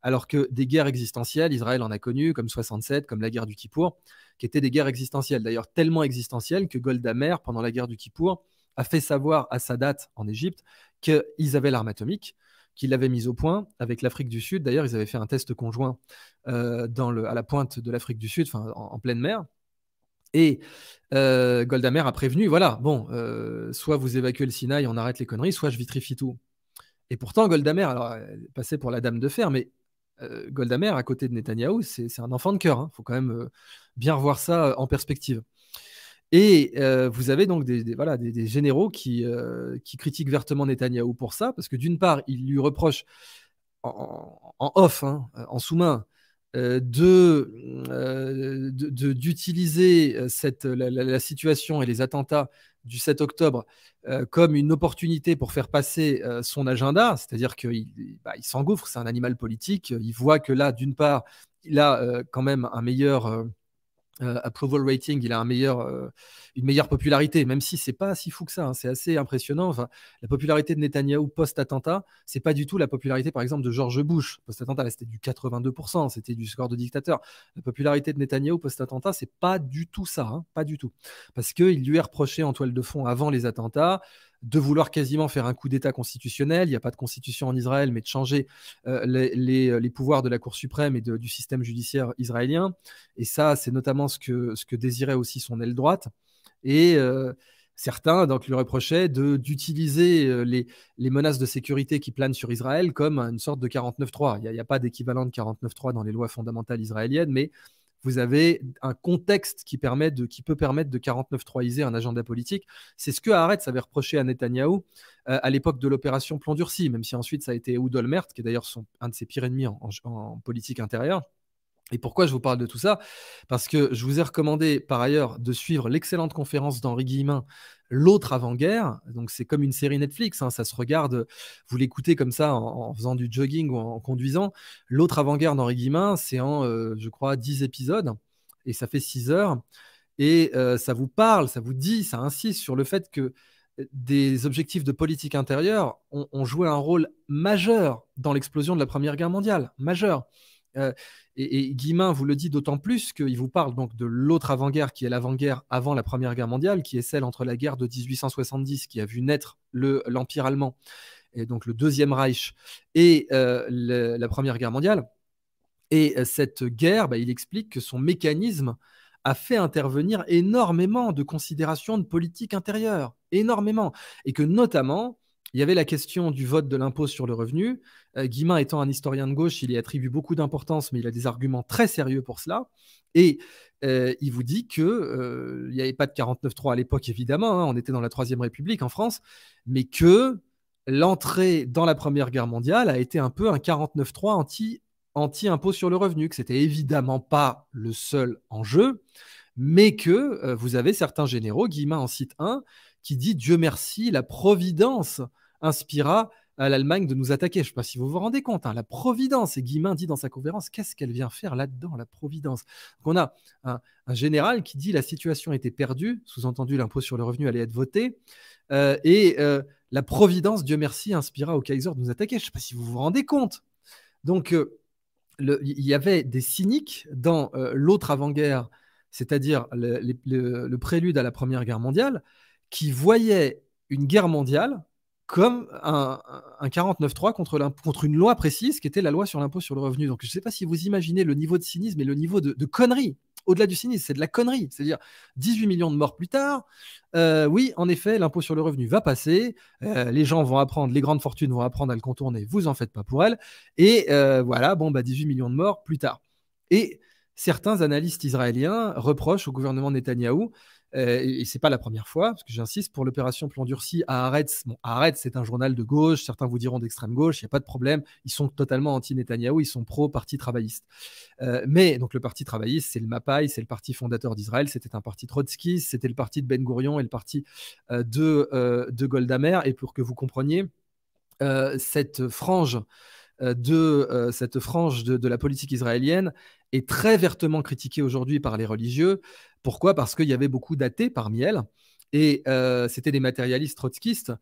alors que des guerres existentielles, Israël en a connu, comme 67, comme la guerre du Kippour, qui étaient des guerres existentielles, d'ailleurs tellement existentielles que Golda Meir, pendant la guerre du Kippour, a fait savoir à Sadat en Égypte qu'ils avaient l'arme atomique, qu'ils l'avaient mise au point avec l'Afrique du Sud. D'ailleurs, ils avaient fait un test conjoint euh, à la pointe de l'Afrique du Sud, en, pleine mer. Et euh, Golda Meir a prévenu, voilà, bon, euh, soit vous évacuez le Sinaï, on arrête les conneries, soit je vitrifie tout. Et pourtant, Golda Meir, alors, elle pour la dame de fer, mais euh, Golda Meir, à côté de Netanyahou, c'est un enfant de cœur. Il hein. faut quand même bien revoir ça en perspective. Et vous avez donc des, des, généraux qui, qui, critiquent vertement Netanyahou pour ça, parce que d'une part, ils lui reprochent en, off, hein, en sous-main, d'utiliser la, la, situation et les attentats du 7 octobre euh, comme une opportunité pour faire passer euh, son agenda, c'est-à-dire qu'il bah, il s'engouffre, c'est un animal politique, il voit que là, d'une part, il a euh, quand même un meilleur euh, approval rating, il a euh, une meilleure popularité, même si c'est pas si fou que ça. Hein. c'est assez impressionnant. La popularité de Netanyahou post-attentat, c'est pas du tout la popularité, par exemple, de George Bush post-attentat. C'était du 82%, c'était du score de dictateur. La popularité de Netanyahou post-attentat, c'est pas du tout ça, hein, pas du tout, parce qu'il lui est reproché en toile de fond avant les attentats de vouloir quasiment faire un coup d'État constitutionnel. Il n'y a pas de constitution en Israël, mais de changer euh, les, pouvoirs de la Cour suprême et du système judiciaire israélien. Et ça, c'est notamment ce que, ce que désirait aussi son aile droite. Et euh, certains donc, lui reprochaient d'utiliser euh, les, les, menaces de sécurité qui planent sur Israël comme une sorte de 49-3. Il n'y a, a, pas d'équivalent de 49-3 dans les lois fondamentales israéliennes, mais vous avez un contexte qui, peut permettre de 49-3iser un agenda politique. C'est ce que Haaretz avait reproché à Netanyahou euh, à l'époque de l'opération Plomb durci, même si ensuite ça a été Oud Olmert, qui est d'ailleurs un de ses pires ennemis en, politique intérieure. Et pourquoi je vous parle de tout ça? Parce que je vous ai recommandé par ailleurs de suivre l'excellente conférence d'Henri Guillemin, L'autre avant-guerre. Donc c'est comme une série Netflix, hein, ça se regarde, vous l'écoutez comme ça en, faisant du jogging ou en, conduisant. L'autre avant-guerre d'Henri Guillemin, c'est en, euh, je crois, 10 épisodes et ça fait 6 heures. Et euh, ça vous parle, ça vous dit, ça insiste sur le fait que des objectifs de politique intérieure ont, joué un rôle majeur dans l'explosion de la Première Guerre mondiale, majeur. Euh, et, et, Guillemin vous le dit d'autant plus qu'il vous parle donc de l'autre avant-guerre qui est l'avant-guerre avant la Première Guerre mondiale, qui est celle entre la guerre de 1870 qui a vu naître l'Empire allemand et donc le Deuxième Reich et euh, la Première Guerre mondiale. Et euh, cette guerre, bah, il explique que son mécanisme a fait intervenir énormément de considérations de politique intérieure, énormément, et que notamment, il y avait la question du vote de l'impôt sur le revenu. Euh, Guillemin étant un historien de gauche, il y attribue beaucoup d'importance, mais il a des arguments très sérieux pour cela. Et euh, il vous dit qu'il euh, n'y avait pas de 49-3 à l'époque, évidemment, hein, on était dans la Troisième République en France, mais que l'entrée dans la Première Guerre mondiale a été un peu un 49-3 anti anti-impôt sur le revenu, que c'était évidemment pas le seul enjeu, mais que euh, vous avez certains généraux, Guillemin en cite un, qui dit Dieu merci, la providence inspira à l'Allemagne de nous attaquer. Je ne sais pas si vous vous rendez compte, hein, la providence. Et Guillemin dit dans sa conférence, qu'est-ce qu'elle vient faire là-dedans, la providence? On a un, général qui dit la situation était perdue, sous-entendu l'impôt sur le revenu allait être voté, euh, et euh, la providence, Dieu merci, inspira au Kaiser de nous attaquer. Je ne sais pas si vous vous rendez compte. Donc il y avait des cyniques dans euh, l'autre avant-guerre, c'est-à-dire le, prélude à la Première Guerre mondiale, qui voyaient une guerre mondiale comme un, 49-3 contre, contre, une loi précise qui était la loi sur l'impôt sur le revenu. Donc je ne sais pas si vous imaginez le niveau de cynisme et le niveau de, connerie au-delà du cynisme, c'est de la connerie. C'est-à-dire 18 millions de morts plus tard. Euh, oui, en effet, l'impôt sur le revenu va passer. Euh, les gens vont apprendre, les grandes fortunes vont apprendre à le contourner. Vous en faites pas pour elles. Et euh, voilà, bon, bah 18 millions de morts plus tard. Et certains analystes israéliens reprochent au gouvernement Netanyahou et c'est pas la première fois, parce que j'insiste, pour l'opération Plan Durci à Haaretz, c'est un journal de gauche, certains vous diront d'extrême gauche, il n'y a pas de problème, ils sont totalement anti-Netanyahou, ils sont pro-parti travailliste. Euh, mais donc le parti travailliste, c'est le MAPAI, c'est le parti fondateur d'Israël, c'était un parti trotskiste, c'était le parti de Ben Gurion et le parti euh, de, de Golda Meir, et pour que vous compreniez, cette frange de cette frange de, de, la politique israélienne est très vertement critiquée aujourd'hui par les religieux. Pourquoi? Parce qu'il y avait beaucoup d'athées parmi elles, et euh, c'était des matérialistes trotskistes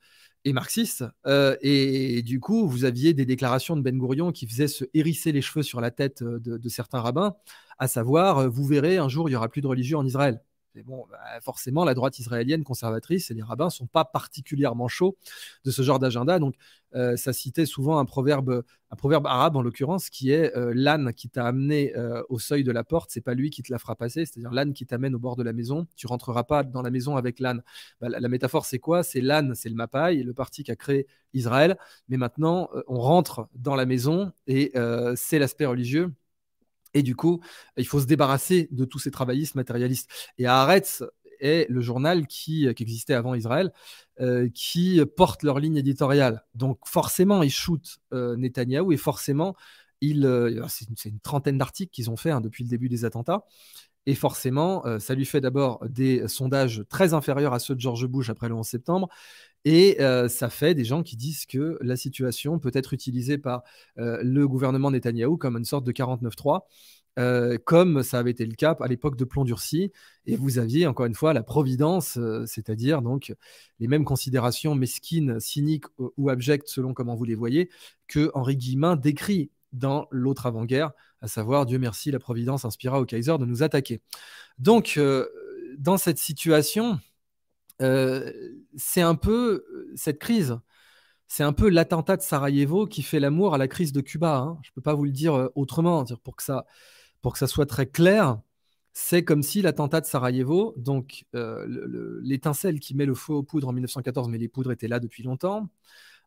et marxistes. Euh, et, du coup, vous aviez des déclarations de Ben Gourion qui faisaient se hérisser les cheveux sur la tête de certains rabbins, à savoir, vous verrez, un jour, il n'y aura plus de religieux en Israël bon, bah, forcément, la droite israélienne conservatrice et les rabbins sont pas particulièrement chauds de ce genre d'agenda. Donc, euh, ça citait souvent un proverbe, un proverbe arabe en l'occurrence, qui est euh, l'âne qui t'a amené euh, au seuil de la porte, c'est pas lui qui te la fera passer. C'est-à-dire l'âne qui t'amène au bord de la maison, tu rentreras pas dans la maison avec l'âne. Bah, la, métaphore, c'est quoi? C'est l'âne, c'est le Mapai, le parti qui a créé Israël. Mais maintenant, on rentre dans la maison et c'est l'aspect religieux et du coup, il faut se débarrasser de tous ces travaillistes matérialistes. Et Haaretz est le journal qui, existait avant Israël, euh, qui porte leur ligne éditoriale. Donc forcément, ils shootent euh, Netanyahou et forcément, euh, c'est une, trentaine d'articles qu'ils ont fait hein, depuis le début des attentats. Et forcément, ça lui fait d'abord des sondages très inférieurs à ceux de George Bush après le 11 septembre. Et ça fait des gens qui disent que la situation peut être utilisée par le gouvernement Netanyahou comme une sorte de 49-3. comme ça avait été le cas à l'époque de Plomb durci, et vous aviez encore une fois la providence, c'est-à-dire donc les mêmes considérations mesquines, cyniques ou abjectes selon comment vous les voyez, que Henri Guillemin décrit dans l'autre avant-guerre, à savoir Dieu merci, la providence inspira au Kaiser de nous attaquer. Donc, dans cette situation, euh, c'est un peu euh, cette crise. C'est un peu l'attentat de Sarajevo qui fait l'amour à la crise de Cuba. Hein. Je ne peux pas vous le dire euh, autrement. Pour que ça, pour que ça soit très clair, c'est comme si l'attentat de Sarajevo, donc l'étincelle qui met le feu aux poudres en 1914, mais les poudres étaient là depuis longtemps.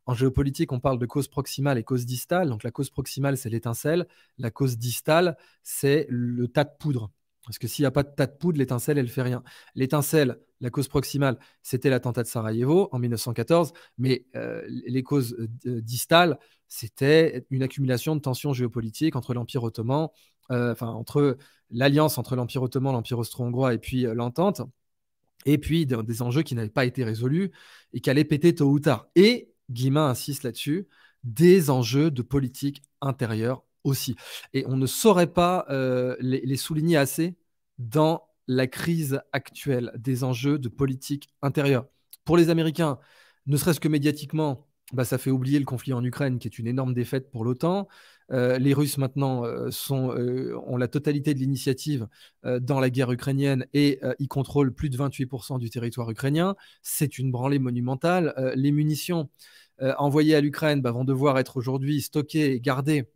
En géopolitique, on parle de cause proximale et cause distale. Donc la cause proximale, c'est l'étincelle. La cause distale, c'est le tas de poudre. Parce que s'il n'y a pas de tas de poudre, l'étincelle, elle ne fait rien. L'étincelle, la cause proximale, c'était l'attentat de Sarajevo en 1914, mais euh, les causes euh, distales, c'était une accumulation de tensions géopolitiques entre l'Empire ottoman, euh, entre l'alliance entre l'Empire ottoman, l'Empire austro-hongrois et puis l'entente, et puis des, enjeux qui n'avaient pas été résolus et qui allaient péter tôt ou tard. Et Guillemin insiste là-dessus, des enjeux de politique intérieure aussi. Et on ne saurait pas euh, les, souligner assez dans la crise actuelle des enjeux de politique intérieure. Pour les Américains, ne serait-ce que médiatiquement, bah, ça fait oublier le conflit en Ukraine, qui est une énorme défaite pour l'OTAN. Euh, les Russes maintenant euh, ont la totalité de l'initiative dans la guerre ukrainienne et ils contrôlent plus de 28% du territoire ukrainien. C'est une branlée monumentale. les munitions envoyées à l'Ukraine bah, vont devoir être aujourd'hui stockées et gardées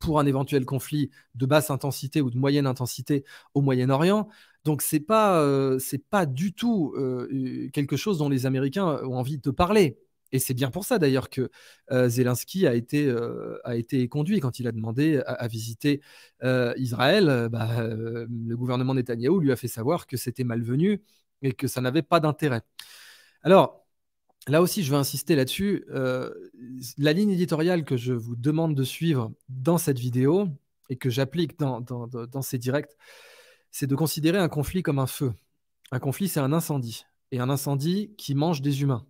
pour un éventuel conflit de basse intensité ou de moyenne intensité au Moyen-Orient. Donc c'est pas euh, pas du tout euh, quelque chose dont les Américains ont envie de parler. Et c'est bien pour ça d'ailleurs que euh, Zelensky a été, a été conduit quand il a demandé à, visiter Israël. Bah, le gouvernement Netanyahou lui a fait savoir que c'était malvenu et que ça n'avait pas d'intérêt. Alors, là aussi, je veux insister là-dessus. Euh, la ligne éditoriale que je vous demande de suivre dans cette vidéo et que j'applique dans, ces directs, c'est de considérer un conflit comme un feu. Un conflit, c'est un incendie. Et un incendie qui mange des humains.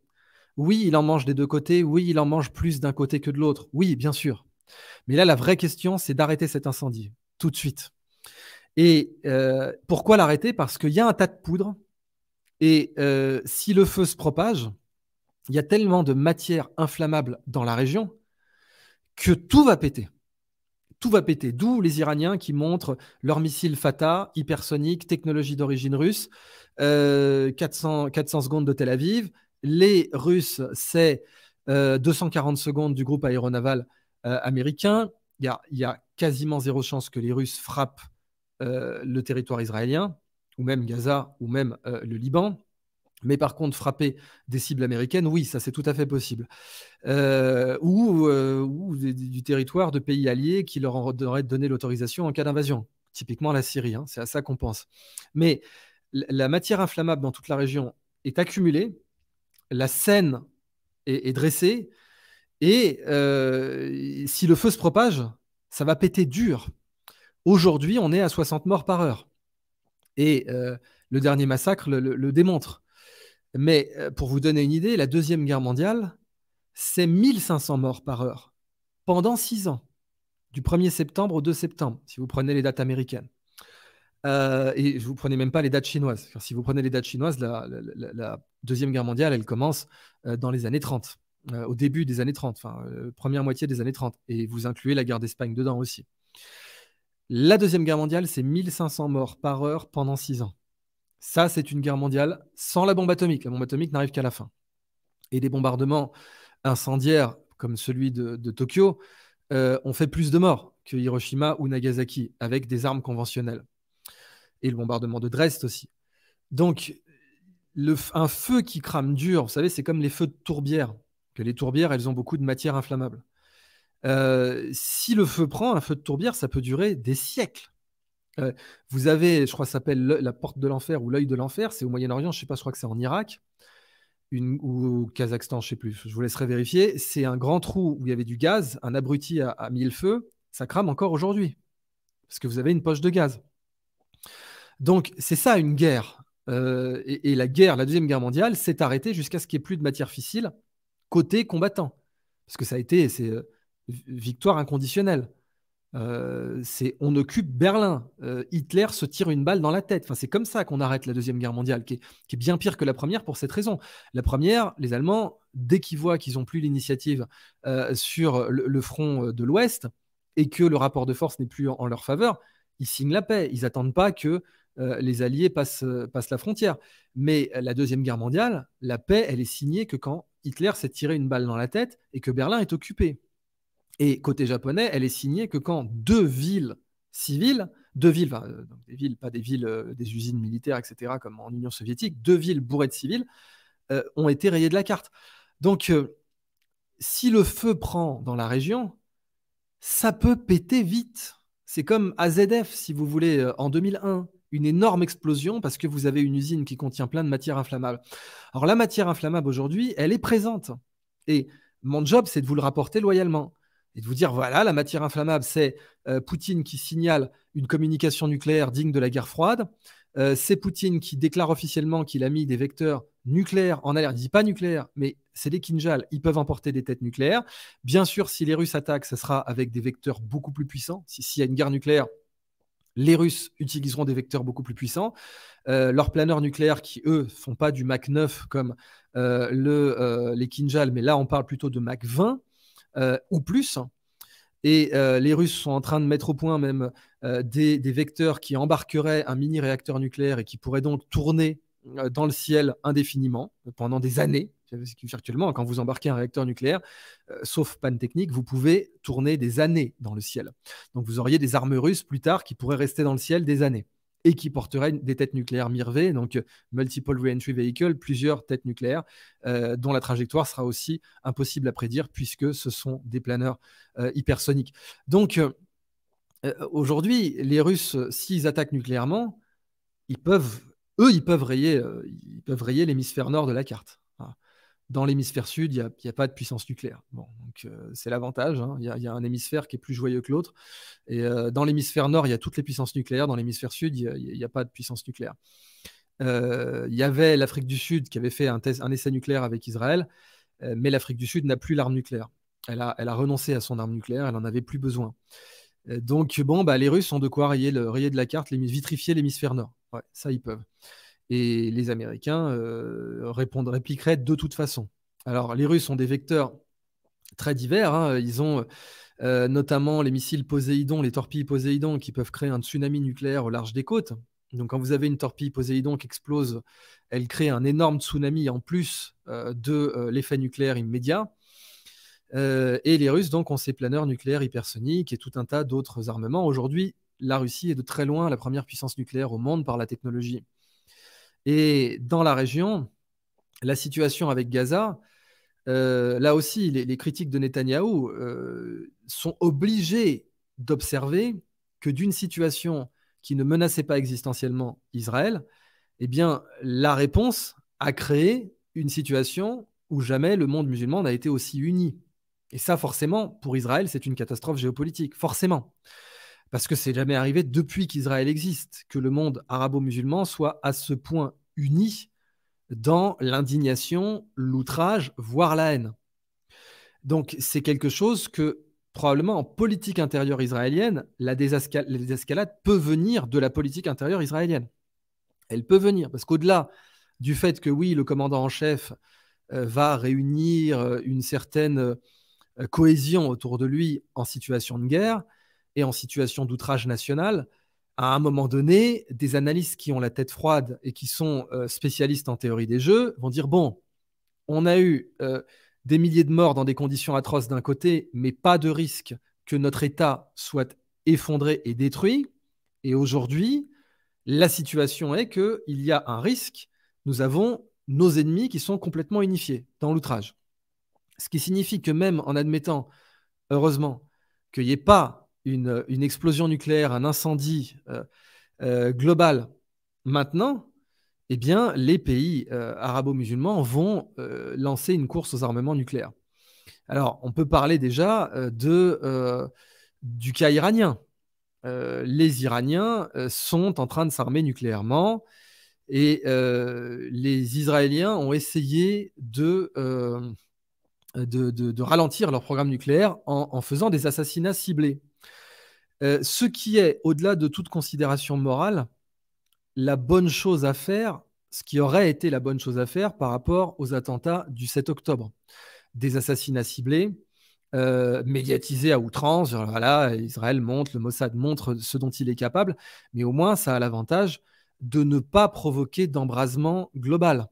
Oui, il en mange des deux côtés. Oui, il en mange plus d'un côté que de l'autre. Oui, bien sûr. Mais là, la vraie question, c'est d'arrêter cet incendie tout de suite. Et euh, pourquoi l'arrêter? Parce qu'il y a un tas de poudre. Et euh, si le feu se propage, il y a tellement de matière inflammable dans la région que tout va péter. Tout va péter. D'où les Iraniens qui montrent leurs missiles Fatah, hypersoniques, technologie d'origine russe, 400, euh, 400 secondes de Tel Aviv. Les Russes, c'est 240 euh, secondes du groupe aéronaval euh, américain. Il y, a, quasiment zéro chance que les Russes frappent le territoire israélien, ou même Gaza, ou même le Liban. Mais par contre, frapper des cibles américaines, oui, ça c'est tout à fait possible. Euh, ou, euh, du, territoire de pays alliés qui leur auraient donné l'autorisation en cas d'invasion. Typiquement la Syrie, hein, c'est à ça qu'on pense. Mais la matière inflammable dans toute la région est accumulée, la scène est, dressée, et euh, si le feu se propage, ça va péter dur. Aujourd'hui, on est à 60 morts par heure. Et le dernier massacre le démontre. Mais euh, pour vous donner une idée, la Deuxième Guerre mondiale, c'est 1500 morts par heure pendant six ans, du 1er septembre au 2 septembre, si vous prenez les dates américaines. Euh, et vous prenez même pas les dates chinoises. si vous prenez les dates chinoises, la, Deuxième Guerre mondiale, elle commence euh, dans les années 30, au début des années 30, enfin, première moitié des années 30. Et vous incluez la guerre d'Espagne dedans aussi. La Deuxième Guerre mondiale, c'est 1500 morts par heure pendant six ans. Ça, c'est une guerre mondiale sans la bombe atomique. La bombe atomique n'arrive qu'à la fin. Et des bombardements incendiaires comme celui de, Tokyo euh, ont fait plus de morts que Hiroshima ou Nagasaki avec des armes conventionnelles. Et le bombardement de Dresde aussi. Donc, un feu qui crame dur, vous savez, c'est comme les feux de tourbière. Que les tourbières, elles ont beaucoup de matière inflammable. Euh, si le feu prend, un feu de tourbière, ça peut durer des siècles. Vous avez, je crois, s'appelle la porte de l'enfer ou l'œil de l'enfer. C'est au Moyen-Orient, je ne sais pas, je crois que c'est en Irak ou au Kazakhstan, je ne sais plus. Je vous laisserai vérifier. C'est un grand trou où il y avait du gaz. Un abruti a, mis le feu. Ça crame encore aujourd'hui parce que vous avez une poche de gaz. Donc c'est ça une guerre. Euh, et, la guerre, la deuxième guerre mondiale, s'est arrêtée jusqu'à ce qu'il n'y ait plus de matière fissile côté combattant, parce que ça a été c'est euh, victoire inconditionnelle. Euh, c'est on occupe Berlin. Euh, Hitler se tire une balle dans la tête. C'est comme ça qu'on arrête la Deuxième Guerre mondiale, qui est, bien pire que la première pour cette raison. La première, les Allemands, dès qu'ils voient qu'ils n'ont plus l'initiative euh, sur le, front de l'Ouest et que le rapport de force n'est plus en, leur faveur, ils signent la paix. Ils n'attendent pas que les Alliés passent, passent la frontière. Mais la Deuxième Guerre mondiale, la paix, elle est signée que quand Hitler s'est tiré une balle dans la tête et que Berlin est occupé. Et côté japonais, elle est signée que quand deux villes civiles, deux villes, euh, des villes, pas des villes, euh, des usines militaires, etc., comme en Union soviétique, deux villes bourrées de civils, euh, ont été rayées de la carte. Donc, si le feu prend dans la région, ça peut péter vite. C'est comme AZF, si vous voulez, en 2001. une énorme explosion parce que vous avez une usine qui contient plein de matière inflammable. Alors la matière inflammable aujourd'hui, elle est présente. Et mon job, c'est de vous le rapporter loyalement et de vous dire, voilà, la matière inflammable, c'est euh, Poutine qui signale une communication nucléaire digne de la guerre froide. Euh, c'est Poutine qui déclare officiellement qu'il a mis des vecteurs nucléaires en alerte. Il dit pas nucléaire, mais c'est des Kinjal. Ils peuvent emporter des têtes nucléaires. Bien sûr, si les Russes attaquent, ce sera avec des vecteurs beaucoup plus puissants. S'il y a une guerre nucléaire, les Russes utiliseront des vecteurs beaucoup plus puissants. Euh, leurs planeurs nucléaires, qui eux font pas du Mach 9 comme le, les Kinjal, mais là on parle plutôt de Mach 20. Euh, ou plus. Et euh, les Russes sont en train de mettre au point même euh, des, vecteurs qui embarqueraient un mini réacteur nucléaire et qui pourraient donc tourner dans le ciel indéfiniment pendant des années. Virtuellement, quand vous embarquez un réacteur nucléaire, sauf panne technique, vous pouvez tourner des années dans le ciel. Donc vous auriez des armes russes plus tard qui pourraient rester dans le ciel des années et qui porterait des têtes nucléaires MIRV, donc euh, Multiple Reentry Vehicle, plusieurs têtes nucléaires, euh, dont la trajectoire sera aussi impossible à prédire puisque ce sont des planeurs euh, hypersoniques. Donc, aujourd'hui, les Russes, s'ils attaquent nucléairement, ils peuvent, eux, ils peuvent rayer, ils peuvent rayer l'hémisphère nord de la carte. Dans l'hémisphère sud, il n'y a, pas de puissance nucléaire. Bon, donc euh, c'est l'avantage. Hein. Il y, a un hémisphère qui est plus joyeux que l'autre. Et euh, dans l'hémisphère nord, il y a toutes les puissances nucléaires. Dans l'hémisphère sud, il n'y a, pas de puissance nucléaire. Euh, il y avait l'Afrique du Sud qui avait fait un, essai nucléaire avec Israël, mais l'Afrique du Sud n'a plus l'arme nucléaire. Elle a, renoncé à son arme nucléaire, elle n'en avait plus besoin. donc, bon, bah, les Russes ont de quoi rayer, de la carte, vitrifier l'hémisphère nord. Ça, ils peuvent. Et les Américains euh, répliqueraient de toute façon. Alors, les Russes ont des vecteurs très divers. Hein. Ils ont euh, notamment les missiles Poséidon, les torpilles Poséidon, qui peuvent créer un tsunami nucléaire au large des côtes. Donc, quand vous avez une torpille Poséidon qui explose, elle crée un énorme tsunami en plus euh, de l'effet nucléaire immédiat. et les Russes, donc, ont ces planeurs nucléaires hypersoniques et tout un tas d'autres armements. Aujourd'hui, la Russie est de très loin la première puissance nucléaire au monde par la technologie. Et dans la région, la situation avec Gaza, euh, là aussi, les, critiques de Netanyahou euh, sont obligés d'observer que d'une situation qui ne menaçait pas existentiellement Israël, eh la réponse a créé une situation où jamais le monde musulman n'a été aussi uni. Et ça, forcément, pour Israël, c'est une catastrophe géopolitique, forcément. Parce que c'est jamais arrivé depuis qu'Israël existe, que le monde arabo-musulman soit à ce point uni dans l'indignation, l'outrage, voire la haine. Donc c'est quelque chose que probablement en politique intérieure israélienne, la, désescalade peut venir de la politique intérieure israélienne. Elle peut venir, parce qu'au-delà du fait que oui, le commandant en chef euh, va réunir euh, une certaine euh, cohésion autour de lui en situation de guerre, et en situation d'outrage national, à un moment donné, des analystes qui ont la tête froide et qui sont euh, spécialistes en théorie des jeux vont dire, bon, on a eu euh, des milliers de morts dans des conditions atroces d'un côté, mais pas de risque que notre État soit effondré et détruit. Et aujourd'hui, la situation est qu'il y a un risque. Nous avons nos ennemis qui sont complètement unifiés dans l'outrage. Ce qui signifie que même en admettant, heureusement, qu'il n'y ait pas une, explosion nucléaire, un incendie euh, euh, global maintenant, eh bien, les pays euh, arabo-musulmans vont lancer une course aux armements nucléaires. Alors, on peut parler déjà de, du cas iranien. les Iraniens sont en train de s'armer nucléairement et les Israéliens ont essayé de, de, ralentir leur programme nucléaire en faisant des assassinats ciblés. Euh, ce qui est, au-delà de toute considération morale, la bonne chose à faire, ce qui aurait été la bonne chose à faire par rapport aux attentats du 7 octobre. Des assassinats ciblés, euh, médiatisés à outrance. Voilà, Israël montre, le Mossad montre ce dont il est capable, mais au moins ça a l'avantage de ne pas provoquer d'embrasement global.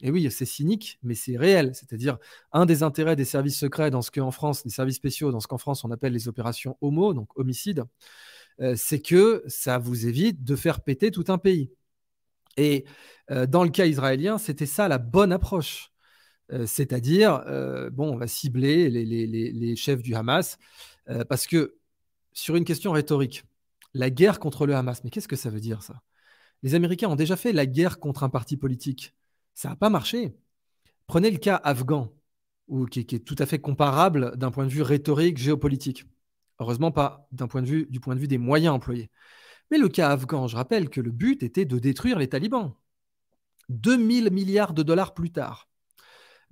Et oui, c'est cynique, mais c'est réel. C'est-à-dire, un des intérêts des services secrets dans ce qu'en France, des services spéciaux, dans ce qu'en France on appelle les opérations homo, donc homicide, euh, c'est que ça vous évite de faire péter tout un pays. Et euh, dans le cas israélien, c'était ça la bonne approche. Euh, c'est-à-dire, bon, on va cibler les, les chefs du Hamas, parce que sur une question rhétorique, la guerre contre le Hamas, mais qu'est-ce que ça veut dire ça? Les Américains ont déjà fait la guerre contre un parti politique. Ça n'a pas marché. Prenez le cas afghan, qui, est tout à fait comparable d'un point de vue rhétorique, géopolitique. Heureusement pas d'un point de vue, du point de vue des moyens employés. Mais le cas afghan, je rappelle que le but était de détruire les talibans. 2000 milliards de dollars plus tard,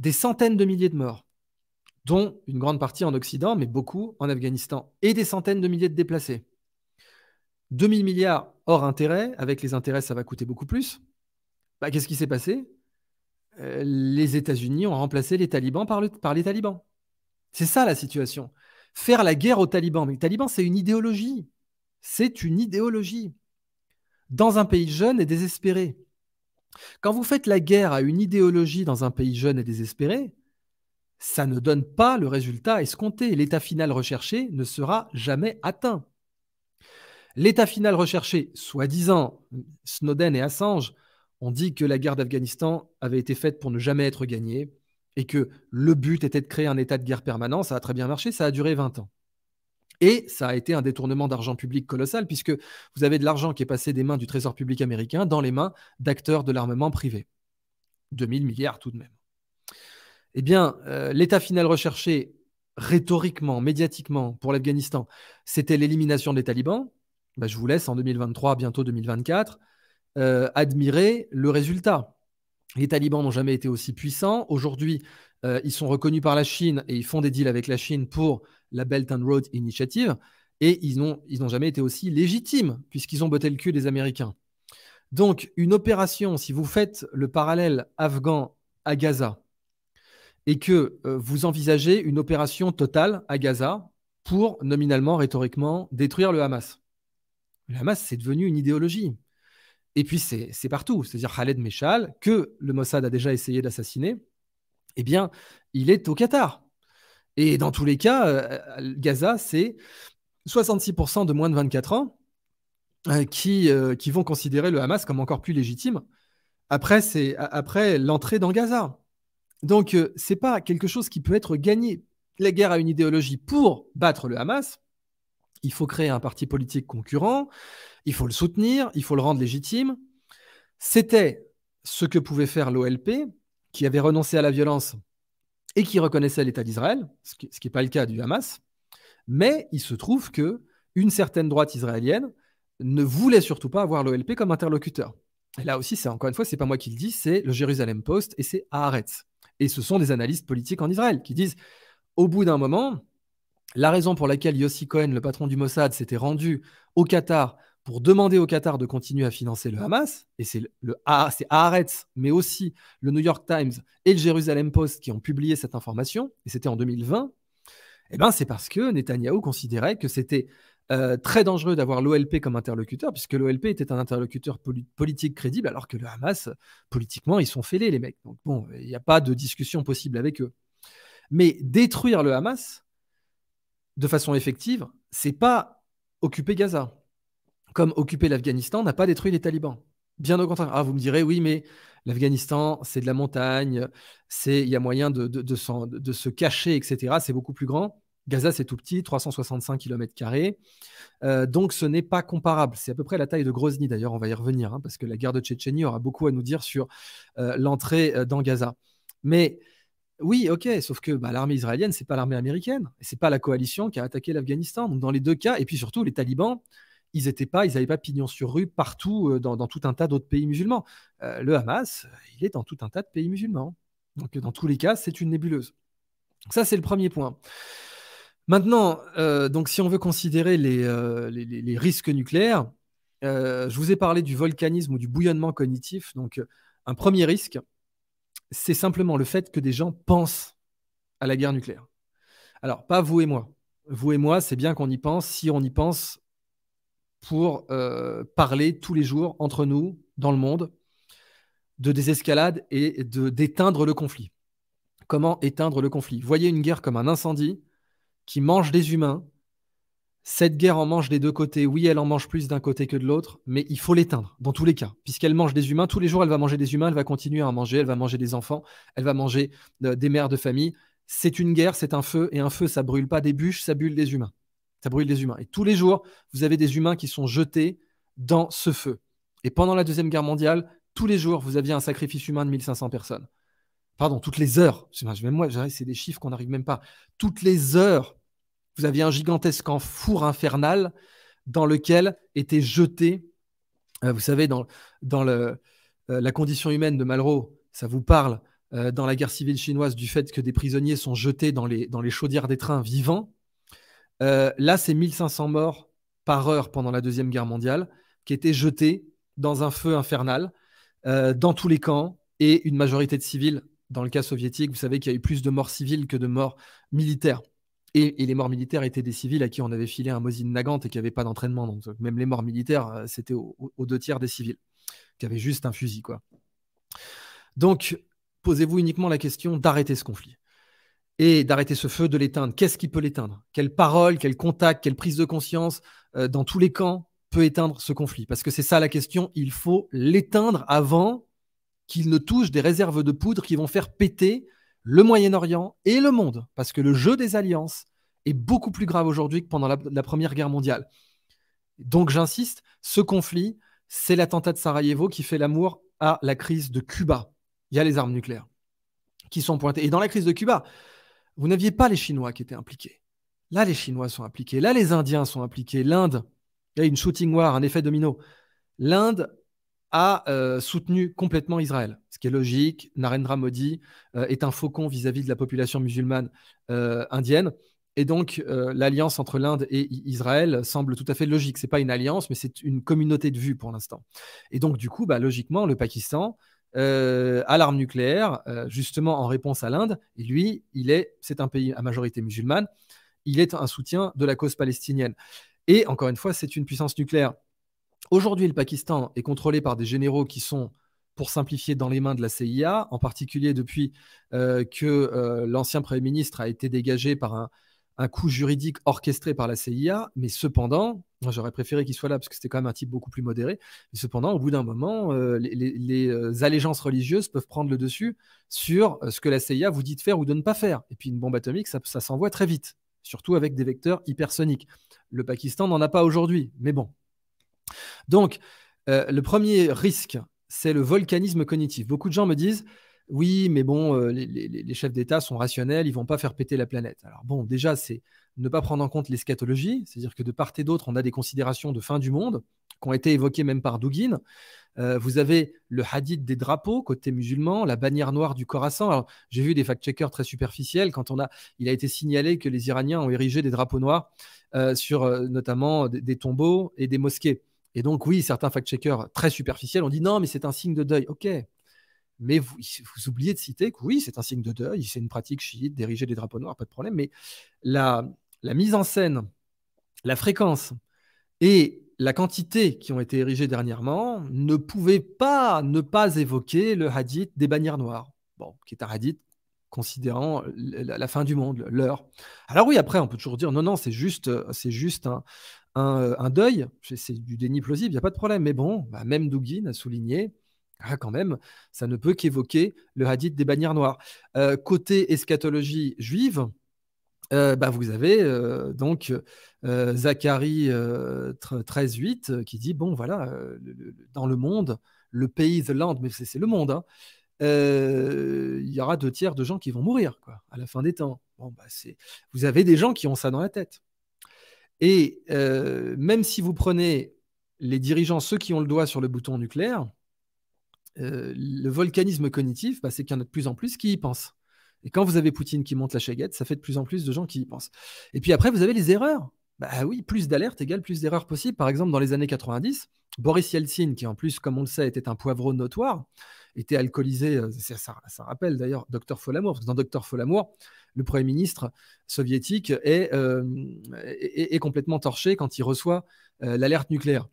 des centaines de milliers de morts, dont une grande partie en Occident, mais beaucoup en Afghanistan, et des centaines de milliers de déplacés. 2000 milliards hors intérêt, avec les intérêts, ça va coûter beaucoup plus. Bah, Qu'est-ce qui s'est passé? Euh, Les États-Unis ont remplacé les talibans par, par les talibans. C'est ça la situation. Faire la guerre aux talibans. Mais les talibans, c'est une idéologie. C'est une idéologie. Dans un pays jeune et désespéré. Quand vous faites la guerre à une idéologie dans un pays jeune et désespéré, ça ne donne pas le résultat escompté. L'état final recherché ne sera jamais atteint. L'état final recherché, soi-disant, Snowden et Assange ont dit que la guerre d'Afghanistan avait été faite pour ne jamais être gagnée et que le but était de créer un état de guerre permanent. Ça a très bien marché, ça a duré 20 ans. Et ça a été un détournement d'argent public colossal, puisque vous avez de l'argent qui est passé des mains du Trésor public américain dans les mains d'acteurs de l'armement privé. 2000 milliards tout de même. Eh bien, euh, l'état final recherché rhétoriquement, médiatiquement pour l'Afghanistan, c'était l'élimination des talibans. Bah, je vous laisse en 2023, bientôt 2024, euh, admirer le résultat. Les talibans n'ont jamais été aussi puissants. Aujourd'hui, euh, ils sont reconnus par la Chine et ils font des deals avec la Chine pour la Belt and Road Initiative. Et ils n'ont jamais été aussi légitimes puisqu'ils ont botté le cul des Américains. Donc, une opération, si vous faites le parallèle afghan à Gaza et que euh, vous envisagez une opération totale à Gaza pour nominalement, rhétoriquement, détruire le Hamas. Le Hamas, c'est devenu une idéologie. Et puis, c'est partout. C'est-à-dire Khaled Meshal, que le Mossad a déjà essayé d'assassiner, eh bien, il est au Qatar. Et dans tous les cas, euh, Gaza, c'est 66% de moins de 24 ans euh, qui, euh, qui vont considérer le Hamas comme encore plus légitime après, après l'entrée dans Gaza. Donc, ce n'est pas quelque chose qui peut être gagné. La guerre a une idéologie pour battre le Hamas, il faut créer un parti politique concurrent, il faut le soutenir, il faut le rendre légitime. C'était ce que pouvait faire l'OLP, qui avait renoncé à la violence et qui reconnaissait l'État d'Israël, ce qui n'est pas le cas du Hamas. Mais il se trouve que une certaine droite israélienne ne voulait surtout pas avoir l'OLP comme interlocuteur. Là aussi, c'est encore une fois, c'est pas moi qui le dis, c'est le Jérusalem Post et c'est Haaretz. Et ce sont des analystes politiques en Israël qui disent, au bout d'un moment, la raison pour laquelle Yossi Cohen, le patron du Mossad, s'était rendu au Qatar pour demander au Qatar de continuer à financer le Hamas, et c'est le c'est Haaretz, mais aussi le New York Times et le Jerusalem Post qui ont publié cette information, et c'était en 2020, eh ben, c'est parce que Netanyahou considérait que c'était euh, très dangereux d'avoir l'OLP comme interlocuteur, puisque l'OLP était un interlocuteur politique crédible, alors que le Hamas, politiquement, ils sont fêlés, les mecs. Donc bon, il n'y a pas de discussion possible avec eux. Mais détruire le Hamas, de façon effective, c'est pas occuper Gaza. Comme occuper l'Afghanistan n'a pas détruit les talibans. Bien au contraire. Ah, vous me direz, oui, mais l'Afghanistan, c'est de la montagne, c'est il y a moyen de, de, se cacher, etc. C'est beaucoup plus grand. Gaza, c'est tout petit, 365 km. Euh, donc, ce n'est pas comparable. C'est à peu près la taille de Grozny, d'ailleurs, on va y revenir, hein, parce que la guerre de Tchétchénie aura beaucoup à nous dire sur euh, l'entrée euh, dans Gaza. Mais oui, ok, sauf que bah, l'armée israélienne, c'est pas l'armée américaine, c'est pas la coalition qui a attaqué l'Afghanistan. Donc dans les deux cas, et puis surtout les talibans, ils étaient pas, ils n'avaient pas pignon sur rue partout euh, dans, tout un tas d'autres pays musulmans. Euh, le Hamas, il est dans tout un tas de pays musulmans. Donc dans tous les cas, c'est une nébuleuse. Ça, c'est le premier point. Maintenant, euh, donc si on veut considérer les risques nucléaires, je vous ai parlé du volcanisme ou du bouillonnement cognitif. Donc un premier risque, c'est simplement le fait que des gens pensent à la guerre nucléaire. Alors, pas vous et moi. Vous et moi, c'est bien qu'on y pense si on y pense pour euh, parler tous les jours entre nous, dans le monde, de désescalade et d'éteindre le conflit. Comment éteindre le conflit? Voyez une guerre comme un incendie qui mange des humains, cette guerre en mange des deux côtés. Oui, elle en mange plus d'un côté que de l'autre, mais il faut l'éteindre dans tous les cas. Puisqu'elle mange des humains, tous les jours, elle va manger des humains, elle va continuer à en manger, elle va manger des enfants, elle va manger euh, des mères de famille. C'est une guerre, c'est un feu, et un feu, ça brûle pas des bûches, ça brûle des humains. Ça brûle des humains. Et tous les jours, vous avez des humains qui sont jetés dans ce feu. Et pendant la Deuxième Guerre mondiale, tous les jours, vous aviez un sacrifice humain de 1500 personnes. Pardon, toutes les heures. Même moi, c'est des chiffres qu'on n'arrive même pas. Toutes les heures, vous aviez un gigantesque four infernal dans lequel étaient jetés, euh, vous savez, dans, euh, la condition humaine de Malraux, ça vous parle euh, dans la guerre civile chinoise du fait que des prisonniers sont jetés dans les, dans les chaudières des trains vivants. là, c'est 1500 morts par heure pendant la Deuxième Guerre mondiale qui étaient jetés dans un feu infernal dans tous les camps et une majorité de civils. Dans le cas soviétique, vous savez qu'il y a eu plus de morts civiles que de morts militaires. Et, les morts militaires étaient des civils à qui on avait filé un Mosin Nagant et qui n'avaient pas d'entraînement. Donc même les morts militaires, euh, c'était aux deux tiers des civils, qui avaient juste un fusil. Quoi. Donc, posez-vous uniquement la question d'arrêter ce conflit. Et d'arrêter ce feu, de l'éteindre. Qu'est-ce qui peut l'éteindre? Quelle parole, quel contact, quelle prise de conscience euh, dans tous les camps peut éteindre ce conflit? Parce que c'est ça la question. Il faut l'éteindre avant qu'il ne touche des réserves de poudre qui vont faire péter le Moyen-Orient et le monde, parce que le jeu des alliances est beaucoup plus grave aujourd'hui que pendant la, Première Guerre mondiale. Donc j'insiste, ce conflit, c'est l'attentat de Sarajevo qui fait l'amour à la crise de Cuba. Il y a les armes nucléaires qui sont pointées. Et dans la crise de Cuba, vous n'aviez pas les Chinois qui étaient impliqués. Là, les Chinois sont impliqués. Là, les Indiens sont impliqués. L'Inde, il y a une shooting war, un effet domino. L'Inde a euh, soutenu complètement Israël, ce qui est logique. Narendra Modi euh, est un faucon vis-à-vis de la population musulmane euh, indienne. Et donc, l'alliance entre l'Inde et Israël semble tout à fait logique. Ce n'est pas une alliance, mais c'est une communauté de vue pour l'instant. Et donc, du coup, bah, logiquement, le Pakistan a l'arme nucléaire, justement en réponse à l'Inde. Et lui, il est, c'est un pays à majorité musulmane, il est un soutien de la cause palestinienne. Et encore une fois, c'est une puissance nucléaire. Aujourd'hui, le Pakistan est contrôlé par des généraux qui sont, pour simplifier, dans les mains de la CIA, en particulier depuis euh, que euh, l'ancien Premier ministre a été dégagé par un, coup juridique orchestré par la CIA. Mais cependant, j'aurais préféré qu'il soit là parce que c'était quand même un type beaucoup plus modéré. Mais cependant, au bout d'un moment, euh, les, allégeances religieuses peuvent prendre le dessus sur ce que la CIA vous dit de faire ou de ne pas faire. Et puis une bombe atomique, ça, ça s'envoie très vite, surtout avec des vecteurs hypersoniques. Le Pakistan n'en a pas aujourd'hui, mais bon, donc, euh, le premier risque, c'est le volcanisme cognitif. Beaucoup de gens me disent, oui, mais bon, euh, les, chefs d'État sont rationnels, ils vont pas faire péter la planète. Alors bon, déjà, c'est ne pas prendre en compte l'eschatologie, c'est-à-dire que de part et d'autre, on a des considérations de fin du monde qui ont été évoquées même par Dugin. Euh, vous avez le hadith des drapeaux côté musulman, la bannière noire du Khorasan. J'ai vu des fact-checkers très superficiels quand on a, il a été signalé que les Iraniens ont érigé des drapeaux noirs sur notamment des tombeaux et des mosquées. Et donc, oui, certains fact-checkers très superficiels ont dit non, mais c'est un signe de deuil. OK. Mais vous, oubliez de citer que oui, c'est un signe de deuil, c'est une pratique chiite d'ériger des drapeaux noirs, pas de problème. Mais la, mise en scène, la fréquence et la quantité qui ont été érigées dernièrement ne pouvaient pas ne pas évoquer le hadith des bannières noires. Bon, qui est un hadith considérant la, fin du monde, l'heure. Alors oui, après, on peut toujours dire non, non, c'est juste, c'est juste un, euh, un, deuil, c'est du déni plausible, il n'y a pas de problème. Mais bon, bah, même Dugin a souligné, ah, quand même, ça ne peut qu'évoquer le hadith des bannières noires. Euh, côté eschatologie juive, euh, bah, vous avez donc Zacharie 13.8 qui dit, bon voilà, dans le monde, le pays, the land, mais c'est le monde, hein, il y aura deux tiers de gens qui vont mourir à la fin des temps. Bah, vous avez des gens qui ont ça dans la tête. Et euh, même si vous prenez les dirigeants, ceux qui ont le doigt sur le bouton nucléaire, euh, le volcanisme cognitif, bah, c'est qu'il y en a de plus en plus qui y pensent. Et quand vous avez Poutine qui monte la chaguette, ça fait de plus en plus de gens qui y pensent. Et puis après, vous avez les erreurs. Bah oui, plus d'alerte égale plus d'erreurs possibles. Par exemple, dans les années 90, Boris Yeltsin, qui en plus, comme on le sait, était un poivreau notoire, était alcoolisé. Euh, ça, rappelle d'ailleurs Docteur Folamour, parce que dans Docteur Folamour, le Premier ministre soviétique est, euh, est, complètement torché quand il reçoit euh, l'alerte nucléaire.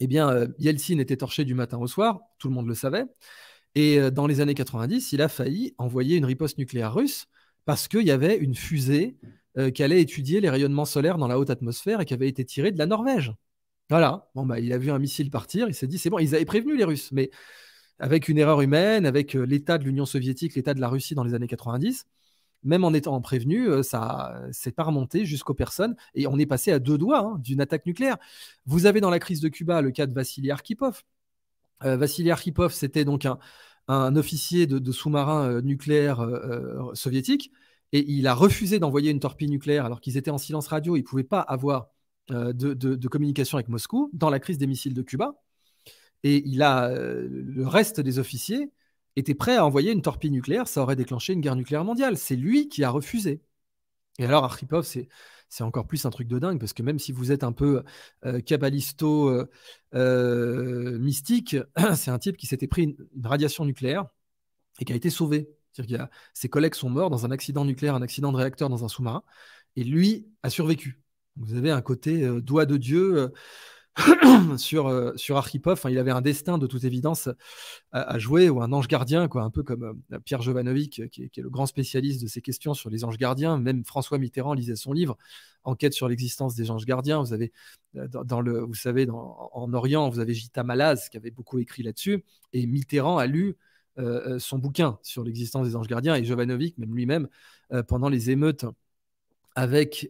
Eh bien, Yeltsin était torché du matin au soir, tout le monde le savait. Et dans les années 90, il a failli envoyer une riposte nucléaire russe parce qu'il y avait une fusée qui allait étudier les rayonnements solaires dans la haute atmosphère et qui avait été tirée de la Norvège. Voilà. Bon, bah, il a vu un missile partir, il s'est dit, c'est bon, ils avaient prévenu les Russes, mais avec une erreur humaine, avec euh, l'état de l'Union soviétique, l'état de la Russie dans les années 90, même en étant prévenu, euh, ça s'est pas remonté jusqu'aux personnes. Et on est passé à deux doigts hein, d'une attaque nucléaire. Vous avez dans la crise de Cuba le cas de Vassili Arkhipov, Vassili Arkhipov, c'était donc un, officier de, sous-marin nucléaire soviétique et il a refusé d'envoyer une torpille nucléaire alors qu'ils étaient en silence radio. Ils ne pouvaient pas avoir de, communication avec Moscou dans la crise des missiles de Cuba. Et il a, le reste des officiers étaient prêts à envoyer une torpille nucléaire. Ça aurait déclenché une guerre nucléaire mondiale. C'est lui qui a refusé. Et alors, Arkhipov, c'est c'est encore plus un truc de dingue parce que même si vous êtes un peu euh, cabalisto euh, euh, mystique, c'est un type qui s'était pris une, radiation nucléaire et qui a été sauvé. -dire ses collègues sont morts dans un accident nucléaire, un accident de réacteur dans un sous-marin, et lui a survécu. Vous avez un côté doigt de Dieu sur, euh, sur Arkhipov. il avait un destin de toute évidence à, jouer, ou un ange gardien, quoi, un peu comme euh, Pierre Jovanovic, qui est, le grand spécialiste de ces questions sur les anges gardiens. Même François Mitterrand lisait son livre, Enquête sur l'existence des anges gardiens. Vous avez, euh, dans, le, vous savez, en Orient, vous avez Gita Malaz qui avait beaucoup écrit là-dessus, et Mitterrand a lu son bouquin sur l'existence des anges gardiens, et Jovanovic, même lui-même, pendant les émeutes avec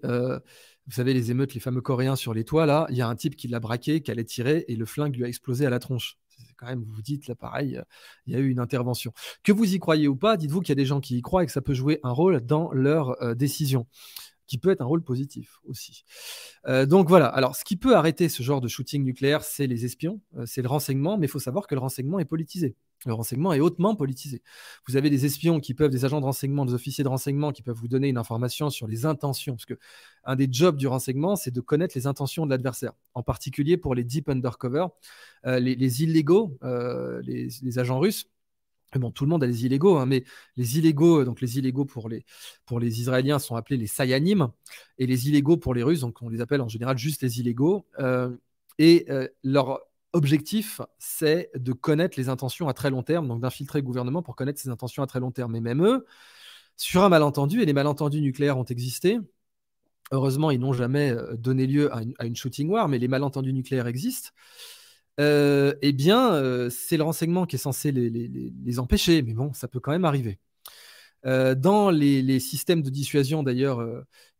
vous savez, les émeutes, les fameux Coréens sur les toits, là, il y a un type qui l'a braqué, qui allait tirer, et le flingue lui a explosé à la tronche. C'est quand même, vous vous dites, là, pareil, euh, il y a eu une intervention. Que vous y croyez ou pas, dites-vous qu'il y a des gens qui y croient et que ça peut jouer un rôle dans leur euh, décision qui peut être un rôle positif aussi. Euh, donc voilà, alors ce qui peut arrêter ce genre de shooting nucléaire, c'est les espions, c'est le renseignement, mais il faut savoir que le renseignement est politisé. Le renseignement est hautement politisé. Vous avez des espions qui peuvent, des agents de renseignement, des officiers de renseignement qui peuvent vous donner une information sur les intentions, parce que un des jobs du renseignement, c'est de connaître les intentions de l'adversaire, en particulier pour les deep undercover, euh, les, illégaux, euh, les, agents russes. Bon, tout le monde a des illégaux, hein, mais les illégaux, donc les illégaux pour les, pour les Israéliens sont appelés les sayanim, et les illégaux pour les Russes, donc on les appelle en général juste les illégaux. Euh, et leur objectif, c'est de connaître les intentions à très long terme, donc d'infiltrer le gouvernement pour connaître ses intentions à très long terme. Mais même eux, sur un malentendu, et les malentendus nucléaires ont existé, heureusement, ils n'ont jamais euh, donné lieu à une, shooting war, mais les malentendus nucléaires existent. Euh, eh bien, euh, c'est le renseignement qui est censé les, empêcher, mais bon, ça peut quand même arriver. dans les, systèmes de dissuasion, d'ailleurs,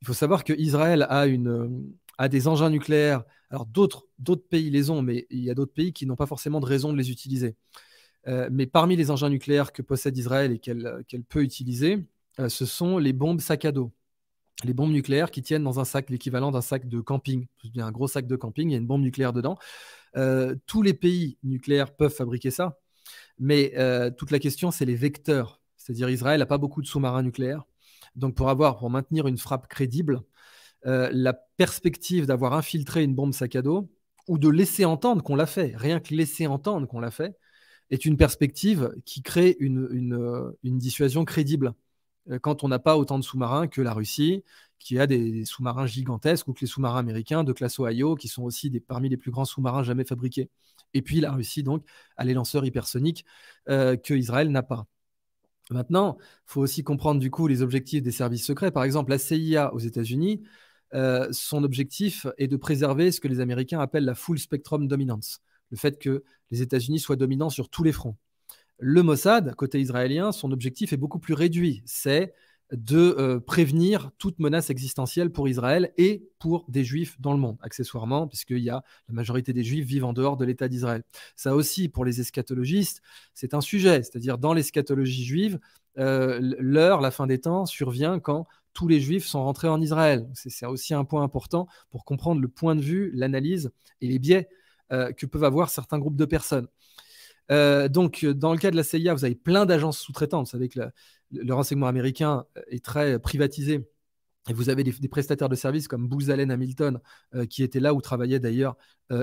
il faut savoir que Israël a, une, a des engins nucléaires alors d'autres, pays les ont, mais il y a d'autres pays qui n'ont pas forcément de raison de les utiliser. Euh, mais parmi les engins nucléaires que possède Israël et qu'elle peut utiliser, euh, ce sont les bombes sac à dos. Les bombes nucléaires qui tiennent dans un sac, l'équivalent d'un sac de camping. Un gros sac de camping, il y a une bombe nucléaire dedans. Euh, tous les pays nucléaires peuvent fabriquer ça, mais toute la question, c'est les vecteurs. C'est-à-dire Israël n'a pas beaucoup de sous-marins nucléaires. Donc pour avoir, pour maintenir une frappe crédible, euh, la perspective d'avoir infiltré une bombe sac à dos ou de laisser entendre qu'on l'a fait, rien que laisser entendre qu'on l'a fait, est une perspective qui crée une, euh, dissuasion crédible. Euh, quand on n'a pas autant de sous-marins que la Russie, qui a des, sous-marins gigantesques, ou que les sous-marins américains de classe Ohio, qui sont aussi parmi les plus grands sous-marins jamais fabriqués. Et puis la Russie, donc, a les lanceurs hypersoniques que Israël n'a pas. Maintenant, il faut aussi comprendre du coup les objectifs des services secrets. Par exemple, la CIA aux États-Unis euh, son objectif est de préserver ce que les Américains appellent la full spectrum dominance, le fait que les États-Unis soient dominants sur tous les fronts. Le Mossad, côté israélien, son objectif est beaucoup plus réduit, c'est de euh, prévenir toute menace existentielle pour Israël et pour des juifs dans le monde, accessoirement, puisqu'il y a la majorité des juifs vivent en dehors de l'État d'Israël. Ça aussi, pour les eschatologistes, c'est un sujet, c'est-à-dire dans l'eschatologie juive, euh, l'heure, la fin des temps survient quand tous les juifs sont rentrés en Israël. C'est aussi un point important pour comprendre le point de vue, l'analyse et les biais euh, que peuvent avoir certains groupes de personnes. Euh, donc, dans le cas de la CIA, vous avez plein d'agences sous-traitantes. Vous savez que le, renseignement américain est très privatisé. Et vous avez des, prestataires de services comme Booz Allen Hamilton, euh, qui était là où travaillait d'ailleurs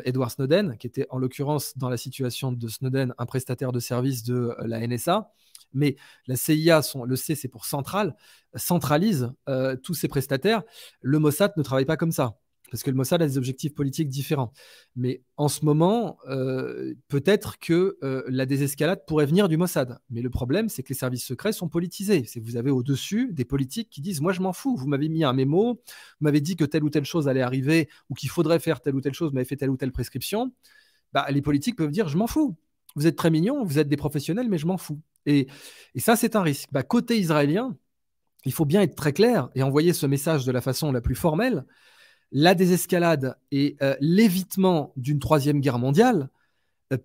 Edward Snowden, qui était en l'occurrence dans la situation de Snowden, un prestataire de services de la NSA mais la CIA, le C, c'est pour centrale, centralise euh, tous ses prestataires. Le Mossad ne travaille pas comme ça. Parce que le Mossad a des objectifs politiques différents. Mais en ce moment, euh, peut-être que euh, la désescalade pourrait venir du Mossad. Mais le problème, c'est que les services secrets sont politisés. C'est vous avez au-dessus des politiques qui disent Moi, je m'en fous. Vous m'avez mis un mémo, vous m'avez dit que telle ou telle chose allait arriver ou qu'il faudrait faire telle ou telle chose, vous m'avez fait telle ou telle prescription. Bah, les politiques peuvent dire Je m'en fous. Vous êtes très mignons, vous êtes des professionnels, mais je m'en fous. Et, ça, c'est un risque. Bah, côté israélien, il faut bien être très clair et envoyer ce message de la façon la plus formelle. La désescalade et euh, l'évitement d'une troisième guerre mondiale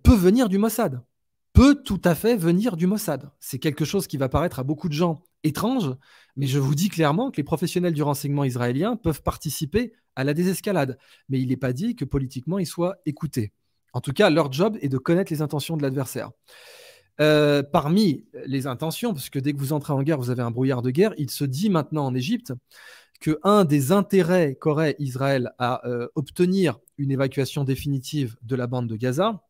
peut venir du Mossad peut tout à fait venir du Mossad. C'est quelque chose qui va paraître à beaucoup de gens étrange, mais je vous dis clairement que les professionnels du renseignement israélien peuvent participer à la désescalade. Mais il n'est pas dit que politiquement ils soient écoutés. En tout cas, leur job est de connaître les intentions de l'adversaire. Euh, parmi les intentions, parce que dès que vous entrez en guerre, vous avez un brouillard de guerre, il se dit maintenant en Égypte que un des intérêts qu'aurait Israël à euh, obtenir une évacuation définitive de la bande de Gaza,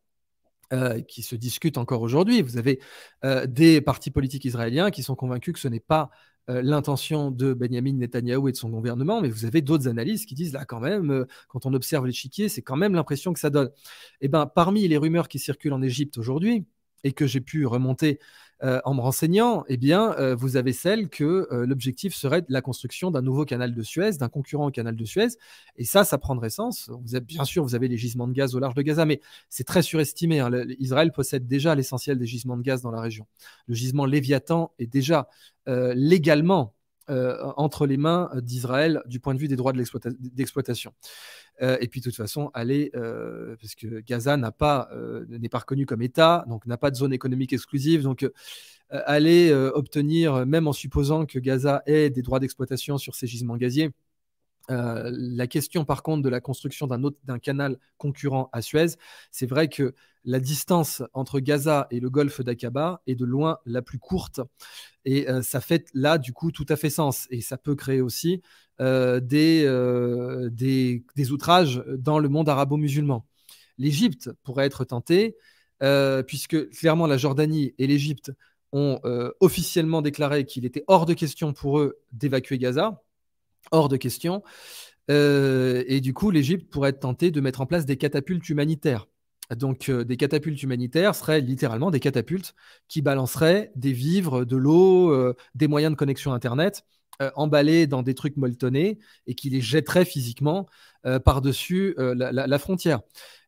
euh, qui se discute encore aujourd'hui. Vous avez des partis politiques israéliens qui sont convaincus que ce n'est pas l'intention de Benjamin Netanyahou et de son gouvernement, mais vous avez d'autres analystes qui disent là quand même, quand on observe l'échiquier, c'est quand même l'impression que ça donne. Eh ben, parmi les rumeurs qui circulent en Égypte aujourd'hui et que j'ai pu remonter euh, en me renseignant, eh bien, euh, vous avez celle que euh, l'objectif serait la construction d'un nouveau canal de Suez, d'un concurrent au canal de Suez. Et ça, ça prendrait sens. Bien sûr, vous avez les gisements de gaz au large de Gaza, mais c'est très surestimé. Hein. Israël possède déjà l'essentiel des gisements de gaz dans la région. Le gisement Léviathan est déjà légalement entre les mains d'Israël du point de vue des droits d'exploitation. Euh, et puis, de toute façon, aller, euh, parce que Gaza euh, n'est pas reconnu comme État, donc n'a pas de zone économique exclusive. Donc, aller obtenir, même en supposant que Gaza ait des droits d'exploitation sur ces gisements gaziers, la question par contre de la construction d'un autre d'un canal concurrent à Suez, c'est vrai que la distance entre Gaza et le golfe d'Aqaba est de loin la plus courte. Et ça fait là du coup tout à fait sens. Et ça peut créer aussi euh, euh, des, des, outrages dans le monde arabo-musulman. L'Égypte pourrait être tentée, euh, puisque clairement la Jordanie et l'Égypte ont officiellement déclaré qu'il était hors de question pour eux d'évacuer Gaza, hors de question. et du coup, l'Égypte pourrait tentée de mettre en place des catapultes humanitaires. Donc, des catapultes humanitaires seraient littéralement des catapultes qui balanceraient des vivres, de l'eau, des moyens de connexion Internet euh, emballés dans des trucs molletonnés et qui les jetterait physiquement euh, par-dessus euh, la, frontière.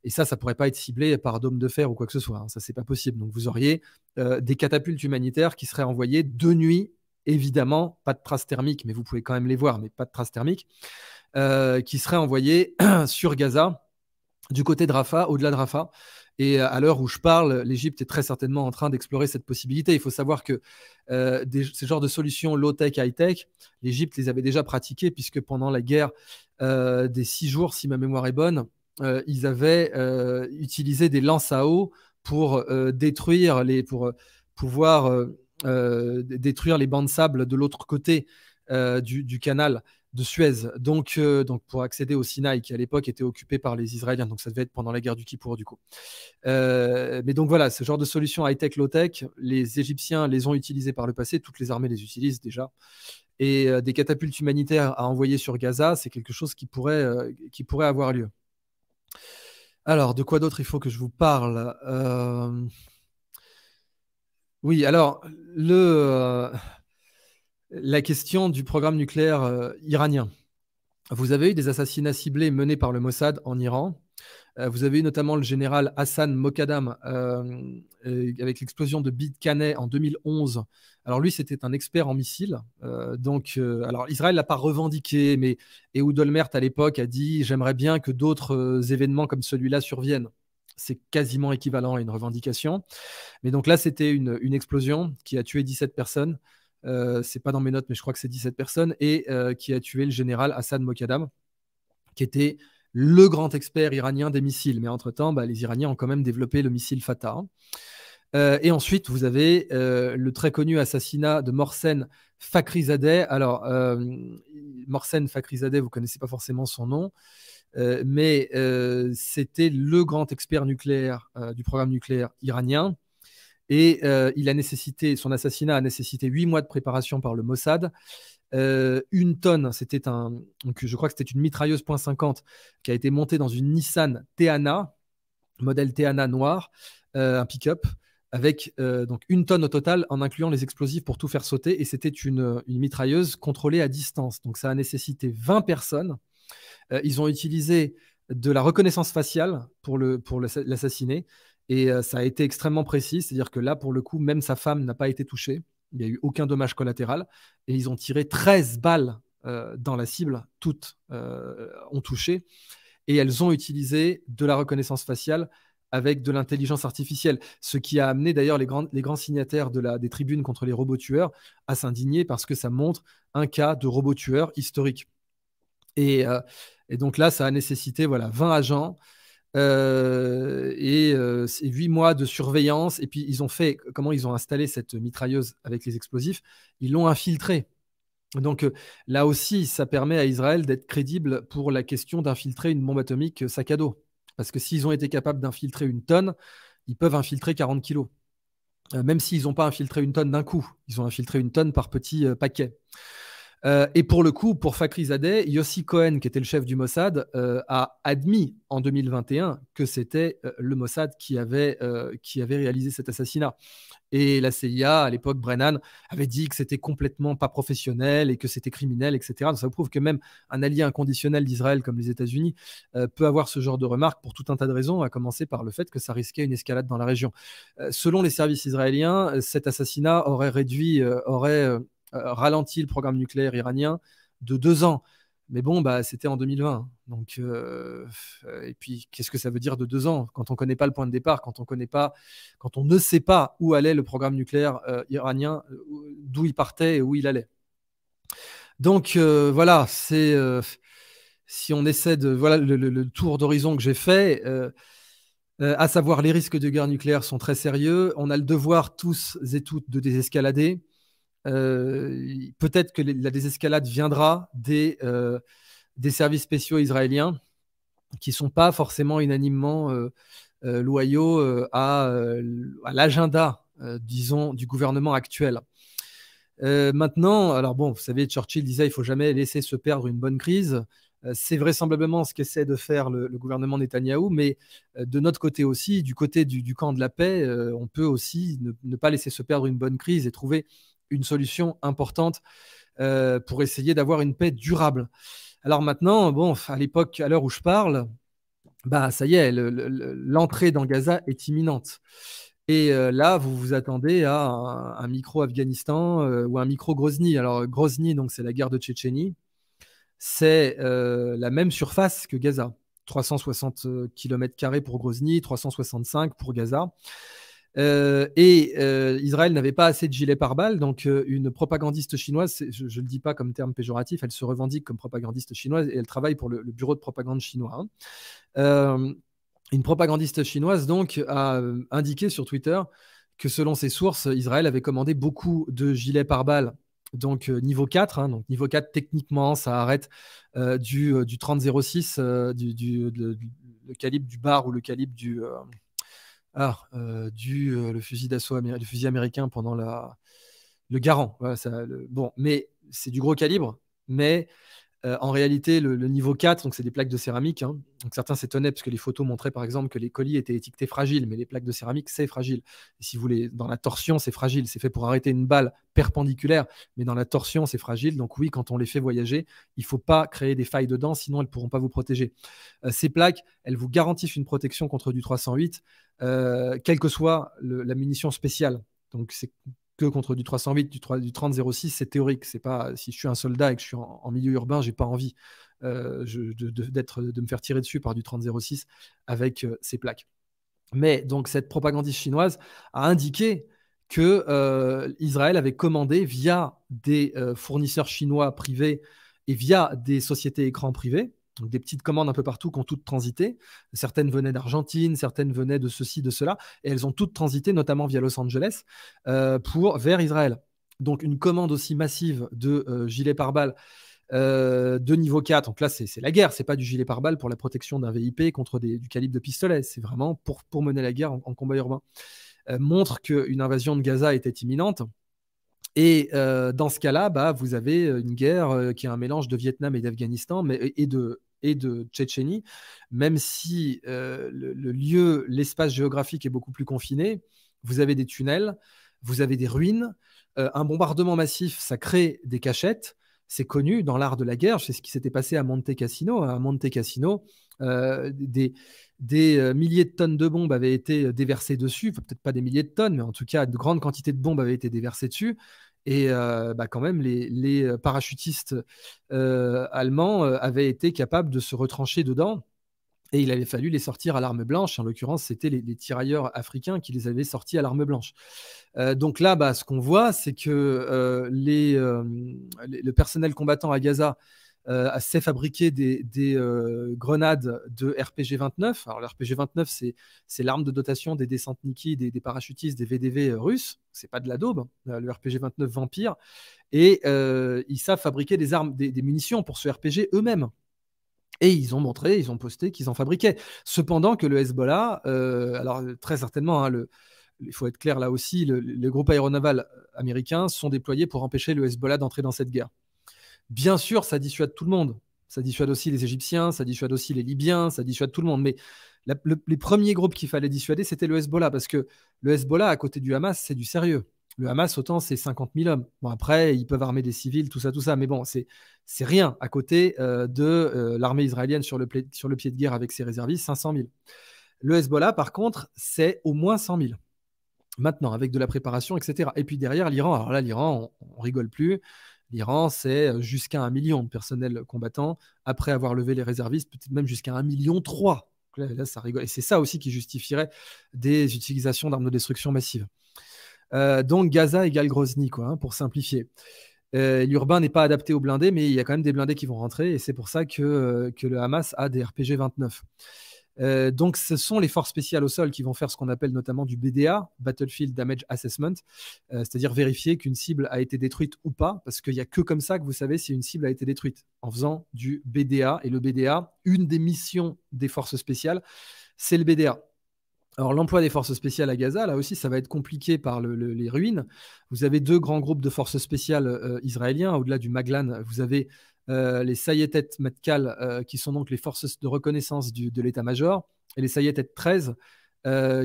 Et ça, ça pourrait pas être ciblé par dôme de fer ou quoi que ce soit. Hein. Ça, c'est pas possible. Donc, vous auriez des catapultes humanitaires qui seraient envoyées de nuit, évidemment, pas de traces thermiques, mais vous pouvez quand même les voir, mais pas de traces thermiques, qui seraient envoyées sur Gaza, du côté de Rafah, au-delà de Rafah. Et à l'heure où je parle, l'Égypte est très certainement en train d'explorer cette possibilité. Il faut savoir que euh, ces genres de solutions low-tech, high-tech, l'Égypte les avait déjà pratiquées, puisque pendant la guerre euh, des six jours, si ma mémoire est bonne, euh, ils avaient utilisé des lances à eau pour détruire les, pour pouvoir détruire les bancs de sable de l'autre côté du, canal de Suez, donc, euh, donc pour accéder au Sinaï, qui à l'époque était occupé par les Israéliens. Donc ça devait être pendant la guerre du Kippour, du coup. Euh, mais donc voilà, ce genre de solution high-tech, low-tech, les Égyptiens les ont utilisées par le passé, toutes les armées les utilisent déjà. Et euh, des catapultes humanitaires à envoyer sur Gaza, c'est quelque chose qui pourrait, qui pourrait avoir lieu. Alors, de quoi d'autre il faut que je vous parle? Oui, alors, le la question du programme nucléaire euh, iranien. Vous avez eu des assassinats ciblés menés par le Mossad en Iran. Euh, vous avez eu notamment le général Hassan Mokaddam euh, avec l'explosion de Bid Kaneh en 2011. Alors lui, c'était un expert en missiles. donc, alors Israël l'a pas revendiqué, mais Ehud Olmert à l'époque a dit j'aimerais bien que d'autres événements comme celui-là surviennent. C'est quasiment équivalent à une revendication. Mais donc là, c'était une, explosion qui a tué 17 personnes. Euh, c'est pas dans mes notes, mais je crois que c'est 17 personnes, et euh, qui a tué le général Hassan Mokaddam, qui était le grand expert iranien des missiles. Mais entre-temps, bah, les Iraniens ont quand même développé le missile Fatah. Euh, et ensuite, vous avez le très connu assassinat de Morsen Fakhrizadeh. Alors, Morsen Fakhrizadeh, vous connaissez pas forcément son nom, mais c'était le grand expert nucléaire du programme nucléaire iranien. Et euh, il a nécessité, son assassinat a nécessité huit mois de préparation par le Mossad. Euh, une tonne, c'était un, je crois que c'était une mitrailleuse .50 qui a été montée dans une Nissan Teana, modèle Teana noir, euh, un pick-up, avec donc une tonne au total en incluant les explosifs pour tout faire sauter. Et c'était une, mitrailleuse contrôlée à distance. Donc ça a nécessité 20 personnes. Ils ont utilisé de la reconnaissance faciale pour l'assassiner. Pour et euh, ça a été extrêmement précis, c'est-à-dire que là, pour le coup, même sa femme n'a pas été touchée. Il n'y a eu aucun dommage collatéral. Et ils ont tiré 13 balles euh, dans la cible. Toutes euh, ont touché. Et elles ont utilisé de la reconnaissance faciale avec de l'intelligence artificielle, ce qui a amené d'ailleurs les grands, les grands signataires de la, des tribunes contre les robots tueurs à s'indigner parce que ça montre un cas de robot tueur historique. Et, euh, et, donc là, ça a nécessité voilà, 20 agents euh, et, euh, 8 mois de surveillance. Et puis, ils ont fait, comment ils ont installé cette mitrailleuse avec les explosifs? Ils l'ont infiltrée. Donc euh, là aussi, ça permet à Israël d'être crédible pour la question d'infiltrer une bombe atomique sac à dos. Parce que s'ils ont été capables d'infiltrer une tonne, ils peuvent infiltrer 40 kilos. Euh, même s'ils n'ont pas infiltré une tonne d'un coup, ils ont infiltré une tonne par petit euh, paquet. Euh, et pour le coup, pour Zadeh, Yossi Cohen, qui était le chef du Mossad, euh, a admis en 2021 que c'était euh, le Mossad qui avait, qui avait réalisé cet assassinat. Et la CIA, à l'époque, Brennan, avait dit que c'était complètement pas professionnel et que c'était criminel, etc. Donc ça prouve que même un allié inconditionnel d'Israël comme les États-Unis peut avoir ce genre de remarques pour tout un tas de raisons, à commencer par le fait que ça risquait une escalade dans la région. selon les services israéliens, cet assassinat aurait réduit, aurait ralenti le programme nucléaire iranien de deux ans. Mais bon, bah, c'était en 2020. Donc, euh, et puis, qu'est-ce que ça veut dire de deux ans? Quand on ne connaît pas le point de départ, quand on connaît pas, quand on ne sait pas où allait le programme nucléaire euh, iranien, d'où il partait et où il allait. Donc voilà, c'est si on essaie de voilà le, tour d'horizon que j'ai fait. à savoir les risques de guerre nucléaire sont très sérieux. On a le devoir tous et toutes de désescalader. Euh, peut-être que la désescalade viendra des, euh, des services spéciaux israéliens qui ne sont pas forcément unanimement euh, loyaux à, l'agenda, disons, du gouvernement actuel. maintenant, alors bon, vous savez, Churchill disait il faut jamais laisser se perdre une bonne crise. C'est vraisemblablement ce qu'essaie de faire le, gouvernement Netanyahou, mais de notre côté aussi, du côté du, camp de la paix, on peut aussi ne, pas laisser se perdre une bonne crise et trouver une solution importante euh, pour essayer d'avoir une paix durable. Alors maintenant, bon, à l'époque, à l'heure où je parle, bah ça y est, l'entrée dans Gaza est imminente. Et euh, là, vous vous attendez à un, micro Afghanistan euh, ou un micro Grozny. Alors Grozny, donc c'est la guerre de Tchétchénie, c'est la même surface que Gaza. 360 km pour Grozny, 365 pour Gaza. Euh, et euh, Israël n'avait pas assez de gilets pare-balles, donc euh, une propagandiste chinoise, je ne le dis pas comme terme péjoratif, elle se revendique comme propagandiste chinoise et elle travaille pour le, bureau de propagande chinois. Hein. une propagandiste chinoise donc a indiqué sur Twitter que selon ses sources, Israël avait commandé beaucoup de gilets pare-balles donc niveau 4, hein, donc niveau 4 techniquement ça arrête du, du 30-06, du, du le calibre du bar ou le calibre du, ah, du euh, le fusil d'assaut le fusil américain pendant la le Garand. bon, mais c'est du gros calibre, mais euh, en réalité, le, niveau 4, donc c'est des plaques de céramique. Hein. Donc certains s'étonnaient parce que les photos montraient par exemple que les colis étaient étiquetés fragiles, mais les plaques de céramique, c'est fragile. si vous voulez, dans la torsion, c'est fragile. C'est fait pour arrêter une balle perpendiculaire, mais dans la torsion, c'est fragile. Donc oui, quand on les fait voyager, il ne faut pas créer des failles dedans, sinon elles ne pourront pas vous protéger. Ces plaques, elles vous garantissent une protection contre du 308, euh, quelle que soit la munition spéciale. Donc c'est que contre du 308, du, 3, du 30-06, c'est théorique. C'est pas si je suis un soldat et que je suis en, milieu urbain, j'ai pas envie euh, de, de, me faire tirer dessus par du 30-06 avec euh, ces plaques. Mais donc cette propagandiste chinoise a indiqué que Israël avait commandé via des fournisseurs chinois privés et via des sociétés écrans privées donc des petites commandes un peu partout qui ont toutes transité. Certaines venaient d'Argentine, certaines venaient de ceci, de cela, et elles ont toutes transité, notamment via Los Angeles, euh, pour vers Israël. Donc une commande aussi massive de euh, gilets pare-balles euh, de niveau 4. Donc là, c'est la guerre, c'est pas du gilet pare-balles pour la protection d'un VIP contre du calibre de pistolet, c'est vraiment pour, mener la guerre en combat urbain. montre qu'une invasion de Gaza était imminente. Et euh, dans ce cas-là, bah, vous avez euh, une guerre euh, qui est un mélange de Vietnam et d'Afghanistan, et de et de Tchétchénie, même si le, lieu, l'espace géographique est beaucoup plus confiné. Vous avez des tunnels, vous avez des ruines. un bombardement massif, ça crée des cachettes. C'est connu dans l'art de la guerre. C'est ce qui s'était passé à Monte Cassino. À Monte Cassino, des, des milliers de tonnes de bombes avaient été déversées dessus, peut-être pas des milliers de tonnes, mais en tout cas, de grandes quantités de bombes avaient été déversées dessus. Et euh, bah, quand même, les, euh, parachutistes euh, allemands avaient été capables de se retrancher dedans Et il avait fallu les sortir à l'arme blanche. En l'occurrence, c'était les, tirailleurs africains qui les avaient sortis à l'arme blanche. Euh, donc là, bah, ce qu'on voit, c'est que euh, les, euh, le personnel combattant à Gaza s'est fabriqué des, grenades de RPG-29. Alors, le RPG-29, c'est l'arme de dotation des descentes Niki, des, des parachutistes, des VDV russes. C'est pas de la daube, hein, le RPG-29 Vampire. Et ils savent fabriquer des armes, des munitions pour ce RPG eux-mêmes. Et ils ont montré, ils ont posté qu'ils en fabriquaient. Cependant que le Hezbollah, euh, alors très certainement, hein, il faut être clair là aussi, le, les groupes aéronavals américains sont déployés pour empêcher le Hezbollah d'entrer dans cette guerre. Bien sûr, ça dissuade tout le monde. Ça dissuade aussi les Égyptiens, ça dissuade aussi les Libyens, ça dissuade tout le monde. Mais les premiers groupes qu'il fallait dissuader, c'était le Hezbollah, parce que le Hezbollah, à côté du Hamas, c'est du sérieux. Le Hamas, autant, c'est 50 000 hommes. Bon, après, ils peuvent armer des civils, tout ça, tout ça. Mais bon, c'est, rien à côté euh, de euh, l'armée israélienne sur le, pied de guerre avec ses réservistes, 500 000. Le Hezbollah, par contre, c'est au moins 100 000. Maintenant, avec de la préparation, etc. Et puis derrière, l'Iran. Alors là, l'Iran, on, rigole plus. L'Iran, c'est jusqu'à un million de personnel combattants, après avoir levé les réservistes, peut-être même jusqu'à un million trois. Là, ça rigole. Et c'est ça aussi qui justifierait des utilisations d'armes de destruction massive. Euh, donc Gaza égale Grozny, quoi, hein, pour simplifier. Euh, l'urbain n'est pas adapté aux blindés, mais il y a quand même des blindés qui vont rentrer, et c'est pour ça que, euh, que, le Hamas a des RPG 29. Donc, ce sont les forces spéciales au sol qui vont faire ce qu'on appelle notamment du BDA, Battlefield Damage Assessment, c'est-à-dire vérifier qu'une cible a été détruite ou pas, parce qu'il n'y a que comme ça que vous savez si une cible a été détruite, en faisant du BDA. Et le BDA, une des missions des forces spéciales, c'est le BDA. Alors l'emploi des forces spéciales à Gaza, là aussi, ça va être compliqué par les ruines. Vous avez deux grands groupes de forces spéciales euh, israéliens, au-delà du Maglan. Vous avez euh, les Sayetet Matkal, euh, qui sont donc les forces de reconnaissance de l'état-major, et les Sayetet 13,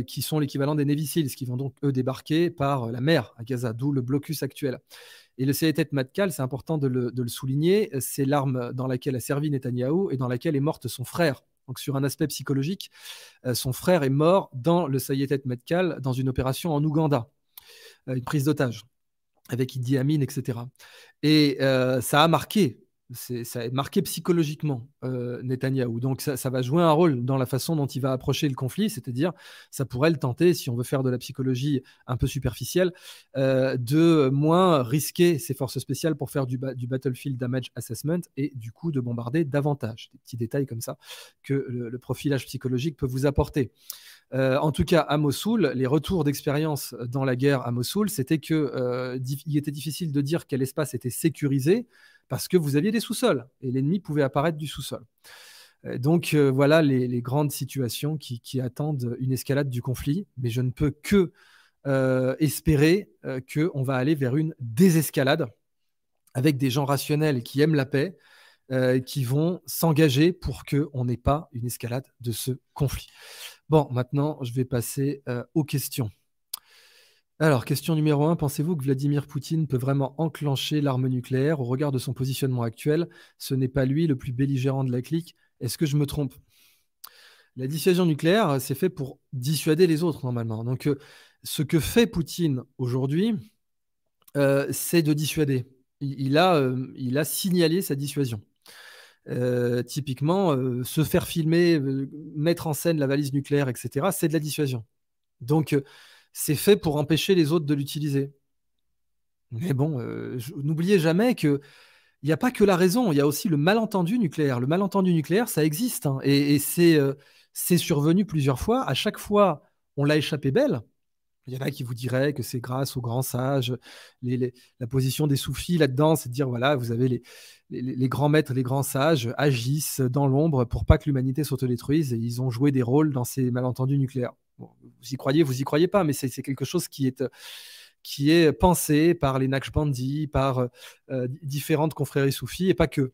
qui sont l'équivalent des Navy qui vont donc, eux, débarquer par la mer à Gaza, d'où le blocus actuel. Et le Sayetet Matkal, c'est important de le, de le souligner, c'est l'arme dans laquelle a servi Netanyahou et dans laquelle est morte son frère, donc sur un aspect psychologique, euh, son frère est mort dans le Sayetet Medkal dans une opération en Ouganda, euh, une prise d'otage avec Idi Amin, etc. Et euh, ça a marqué ça a marqué psychologiquement euh, Netanyahou. Donc ça, va jouer un rôle dans la façon dont il va approcher le conflit, c'est-à-dire ça pourrait le tenter, si on veut faire de la psychologie un peu superficielle, euh, de moins risquer ses forces spéciales pour faire du, battlefield damage assessment et du coup de bombarder davantage. Des petits détails comme ça que le, profilage psychologique peut vous apporter. Euh, en tout cas, à Mossoul, les retours d'expérience dans la guerre à Mossoul, c'était qu'il euh, était difficile de dire quel espace était sécurisé parce que vous aviez des sous-sols et l'ennemi pouvait apparaître du sous-sol. Euh, donc euh, voilà les, grandes situations qui, attendent une escalade du conflit, mais je ne peux que euh, espérer qu'on va aller vers une désescalade avec des gens rationnels qui aiment la paix, qui vont s'engager pour qu'on n'ait pas une escalade de ce conflit. Bon, maintenant, je vais passer aux questions. Alors, question numéro un, pensez-vous que Vladimir Poutine peut vraiment enclencher l'arme nucléaire au regard de son positionnement actuel? Ce n'est pas lui le plus belligérant de la clique. Est-ce que je me trompe? La dissuasion nucléaire, c'est fait pour dissuader les autres normalement. Donc, euh, ce que fait Poutine aujourd'hui, euh, c'est de dissuader. Il, a, euh, il a signalé sa dissuasion. typiquement, se faire filmer, mettre en scène la valise nucléaire, etc., c'est de la dissuasion. Donc, c'est fait pour empêcher les autres de l'utiliser. Mais bon, euh, n'oubliez jamais que il n'y a pas que la raison, il y a aussi le malentendu nucléaire. Le malentendu nucléaire, ça existe, hein, et, euh, c'est survenu plusieurs fois. À chaque fois, on l'a échappé belle. Il y en a qui vous diraient que c'est grâce aux grands sages, la position des soufis là-dedans, c'est de dire voilà, vous avez les, les, grands maîtres, les grands sages agissent dans l'ombre pour pas que l'humanité s'autodétruise et ils ont joué des rôles dans ces malentendus nucléaires vous y croyez, vous y croyez pas, mais c'est quelque chose qui est, qui est pensé par les Naqshbandis, par euh, différentes confréries soufis, et pas que,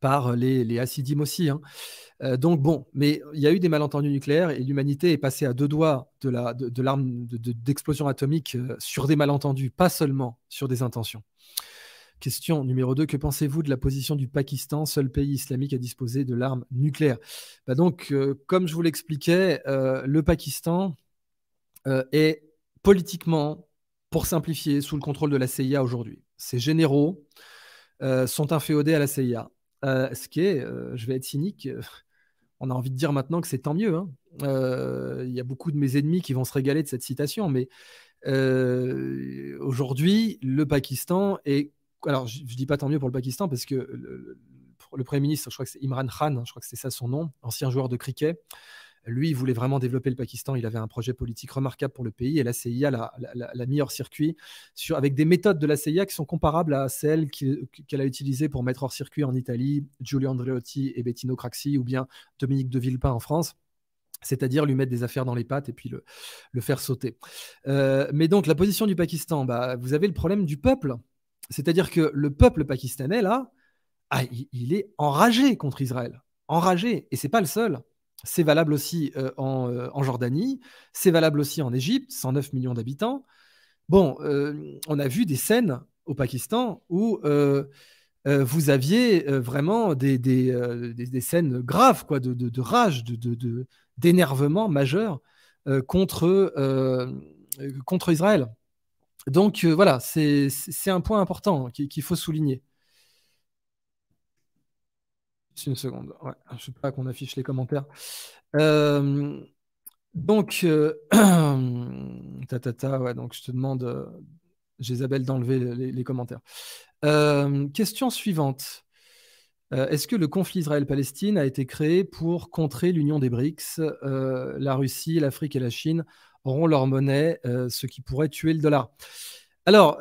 par les, les Hassidim aussi. Hein. Euh, donc bon, mais il y a eu des malentendus nucléaires et l'humanité est passée à deux doigts de l'arme de, l'arme d'explosion atomique euh, sur des malentendus, pas seulement sur des intentions. Question numéro 2, que pensez-vous de la position du Pakistan, seul pays islamique à disposer de l'arme nucléaire? Bah Donc, euh, comme je vous l'expliquais, euh, le Pakistan euh, est politiquement, pour simplifier, sous le contrôle de la CIA aujourd'hui. Ses généraux sont inféodés à la CIA. ce qui est, je vais être cynique, on a envie de dire maintenant que c'est tant mieux. Hein. Il y a beaucoup de mes ennemis qui vont se régaler de cette citation, mais aujourd'hui, le Pakistan est. Alors, je ne dis pas tant mieux pour le Pakistan parce que le, Premier ministre, je crois que c'est Imran Khan, je crois que c'est ça son nom, ancien joueur de cricket, lui, il voulait vraiment développer le Pakistan. Il avait un projet politique remarquable pour le pays et la CIA l'a mis hors circuit avec des méthodes de la CIA qui sont comparables à celles qu'elle a utilisées pour mettre hors circuit en Italie Giulio Andreotti et Bettino Craxi ou bien Dominique de Villepin en France c'est-à-dire lui mettre des affaires dans les pattes et puis le, faire sauter. Euh, mais donc la position du Pakistan, bah, vous avez le problème du peuple. C'est-à-dire que le peuple pakistanais, là, ah, il, est enragé contre Israël. Enragé. Et c'est pas le seul. C'est valable aussi euh, euh, en, Jordanie, c'est valable aussi en Égypte, 109 millions d'habitants. Bon, euh, on a vu des scènes au Pakistan où vous aviez vraiment des, scènes graves quoi, de, de rage, d'énervement majeur contre, contre Israël. Donc voilà, c'est un point important qu'il faut souligner une seconde. je ne sais pas qu'on affiche les commentaires. Euh, donc, euh, ta, ta, ta, donc je te demande, euh, Isabelle, d'enlever les, commentaires. question suivante. Est-ce que le conflit Israël-Palestine a été créé pour contrer l'union des BRICS La Russie, l'Afrique et la Chine auront leur monnaie, ce qui pourrait tuer le dollar. Alors,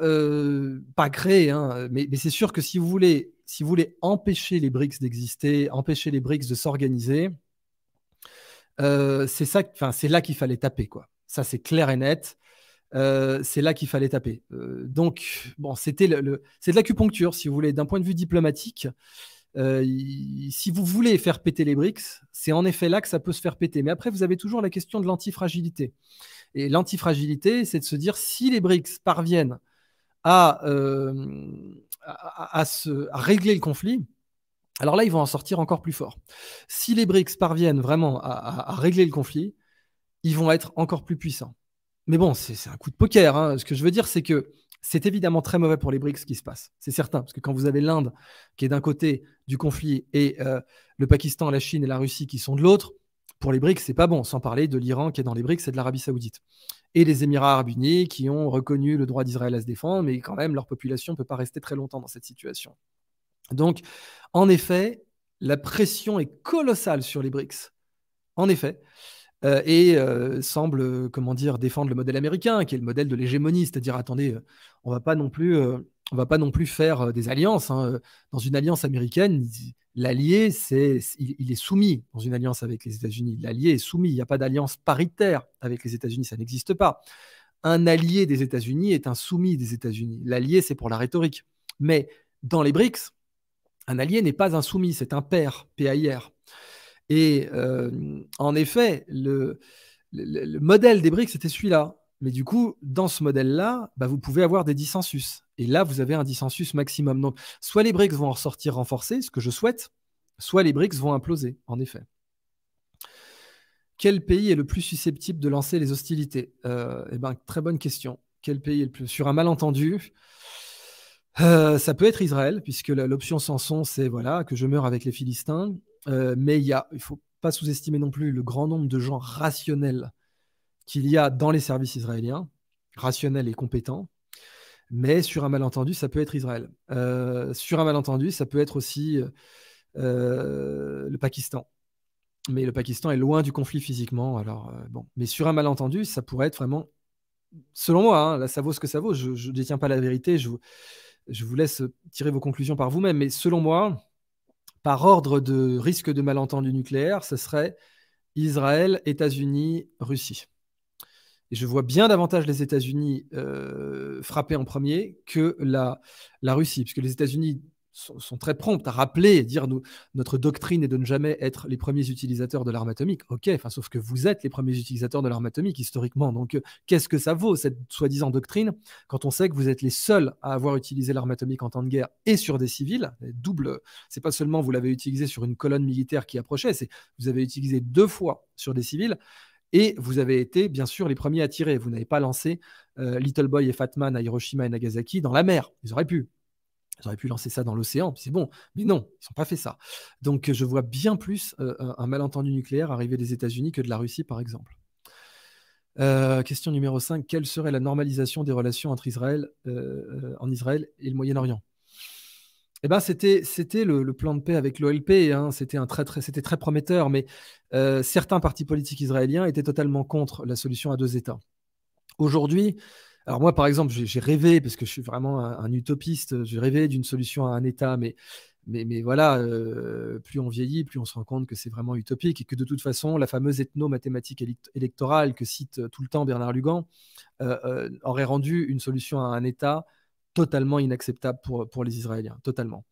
pas créé, hein, mais c'est sûr que si vous voulez si vous voulez empêcher les BRICS d'exister, empêcher les BRICS de s'organiser, euh, c'est ça, enfin c'est là qu'il fallait taper quoi. Ça c'est clair et net. Euh, c'est là qu'il fallait taper. Euh, donc bon, c'était le, c'est de l'acupuncture si vous voulez, d'un point de vue diplomatique. Si vous voulez faire péter les BRICS, c'est en effet là que ça peut se faire péter. Mais après, vous avez toujours la question de l'antifragilité. Et l'antifragilité, c'est de se dire si les BRICS parviennent à, à, régler le conflit, alors là, ils vont en sortir encore plus fort. Si les BRICS parviennent vraiment à, régler le conflit, ils vont être encore plus puissants. Mais bon, c'est un coup de poker. Hein. Ce que je veux dire, c'est que c'est évidemment très mauvais pour les BRICS ce qui se passe. C'est certain, parce que quand vous avez l'Inde qui est d'un côté du conflit et euh, le Pakistan, la Chine et la Russie qui sont de l'autre, pour les BRICS, c'est pas bon, sans parler de l'Iran qui est dans les BRICS et de l'Arabie Saoudite et les Émirats arabes unis qui ont reconnu le droit d'Israël à se défendre, mais quand même, leur population ne peut pas rester très longtemps dans cette situation. Donc, en effet, la pression est colossale sur les BRICS. En effet. Euh, et euh, semble, comment dire, défendre le modèle américain, qui est le modèle de l'hégémonie, c'est-à-dire, attendez, euh, on va pas non plus, on va pas non plus faire des alliances. Hein. Dans une alliance américaine, l'allié, c'est, il, est soumis dans une alliance avec les États-Unis. L'allié est soumis. Il n'y a pas d'alliance paritaire avec les États-Unis, ça n'existe pas. Un allié des États-Unis est un soumis des États-Unis. L'allié, c'est pour la rhétorique. Mais dans les BRICS, un allié n'est pas un soumis, c'est un père, PAIR. Et euh, en effet, le, le, modèle des BRICS, c'était celui-là. Mais du coup, dans ce modèle-là, bah, vous pouvez avoir des dissensus. Et là, vous avez un dissensus maximum. Donc, soit les BRICS vont en ressortir renforcés, ce que je souhaite, soit les BRICS vont imploser, en effet. Quel pays est le plus susceptible de lancer les hostilités? Euh, Eh bien, très bonne question. Quel pays est le plus Sur un malentendu, euh, ça peut être Israël, puisque l'option Samson, c'est voilà, que je meurs avec les Philistins. Euh, mais il ne faut pas sous-estimer non plus le grand nombre de gens rationnels qu'il y a dans les services israéliens, rationnels et compétents. Mais sur un malentendu, ça peut être Israël. Euh, sur un malentendu, ça peut être aussi euh, le Pakistan. Mais le Pakistan est loin du conflit physiquement. Alors, bon. Mais sur un malentendu, ça pourrait être vraiment. Selon moi, hein, là, ça vaut ce que ça vaut. Je ne détiens pas la vérité. Je vous laisse tirer vos conclusions par vous-même. Mais selon moi, par ordre de risque de malentendu nucléaire, ce serait Israël, États-Unis, Russie. Et je vois bien davantage les États-Unis euh, frapper en premier que la, la Russie, puisque les États-Unis sont, très prompts à rappeler, dire nous, notre doctrine est de ne jamais être les premiers utilisateurs de l'arme atomique. Ok, sauf que vous êtes les premiers utilisateurs de l'arme atomique historiquement. Donc, euh, qu'est-ce que ça vaut cette soi-disant doctrine quand on sait que vous êtes les seuls à avoir utilisé l'arme atomique en temps de guerre et sur des civils? Double. C'est pas seulement vous l'avez utilisé sur une colonne militaire qui approchait, c'est vous avez utilisé deux fois sur des civils. Et vous avez été, bien sûr, les premiers à tirer. Vous n'avez pas lancé euh, Little Boy et Fatman à Hiroshima et Nagasaki dans la mer. Ils auraient pu. Auraient pu lancer ça dans l'océan, c'est bon. Mais non, ils n'ont pas fait ça. Donc je vois bien plus un malentendu nucléaire arriver des États-Unis que de la Russie, par exemple. question numéro 5. Quelle serait la normalisation des relations entre Israël, en Israël et le Moyen-Orient? Eh ben, c'était le, plan de paix avec l'OLP. Hein. C'était très, très c'était très prometteur, mais euh, certains partis politiques israéliens étaient totalement contre la solution à deux États. Aujourd'hui, alors moi par exemple, j'ai rêvé parce que je suis vraiment un, utopiste. J'ai rêvé d'une solution à un État, mais mais, mais voilà, euh, plus on vieillit, plus on se rend compte que c'est vraiment utopique et que de toute façon, la fameuse ethno-mathématique électorale que cite euh, tout le temps Bernard Lugan aurait rendu une solution à un État totalement inacceptable pour, pour les Israéliens, totalement.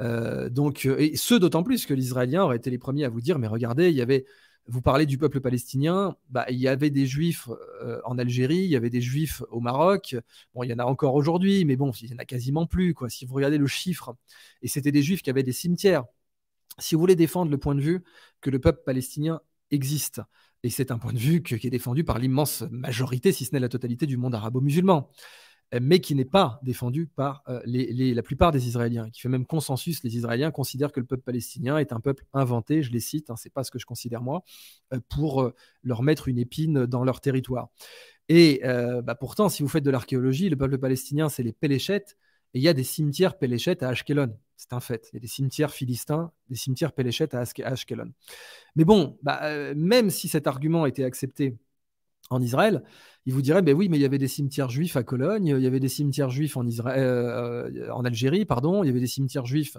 Euh, donc, euh, et ce d'autant plus que les Israéliens auraient été les premiers à vous dire, mais regardez, il y avait, vous parlez du peuple palestinien, bah, il y avait des juifs euh, en Algérie, il y avait des juifs au Maroc, bon, il y en a encore aujourd'hui, mais bon, il y en a quasiment plus, quoi. Si vous regardez le chiffre, et c'était des juifs qui avaient des cimetières. Si vous voulez défendre le point de vue que le peuple palestinien existe, et c'est un point de vue qui est défendu par l'immense majorité, si ce n'est la totalité du monde arabo-musulman, mais qui n'est pas défendu par euh, la plupart des Israéliens, qui fait même consensus. Les Israéliens considèrent que le peuple palestinien est un peuple inventé, je les cite, hein, c'est pas ce que je considère moi, euh, pour euh, leur mettre une épine dans leur territoire. Et bah, pourtant, si vous faites de l'archéologie, le peuple palestinien, c'est les Péléchettes, et il y a des cimetières Péléchettes à Ashkelon. C'est un fait. Il y a des cimetières philistins, des cimetières Péléchettes à Ashkelon. Mais bon, bah, même si cet argument était accepté en Israël, il vous dirait, ben oui, mais il y avait des cimetières juifs à Cologne, il y avait des cimetières juifs en, Israël, euh, en Algérie, pardon, il y avait des cimetières juifs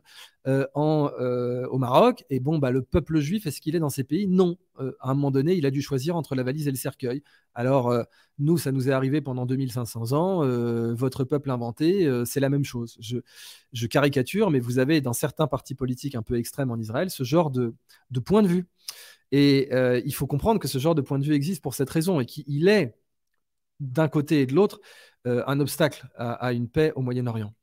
euh, euh, au Maroc, et bon, bah, le peuple juif, est-ce qu'il est dans ces pays? Non. à un moment donné, il a dû choisir entre la valise et le cercueil. Alors, nous, ça nous est arrivé pendant 2500 ans, votre peuple inventé, c'est la même chose. Je, caricature, mais vous avez dans certains partis politiques un peu extrêmes en Israël ce genre de point de vue. Et il faut comprendre que ce genre de point de vue existe pour cette raison et qu'il est d'un côté et de l'autre euh, un obstacle à, une paix au Moyen-Orient.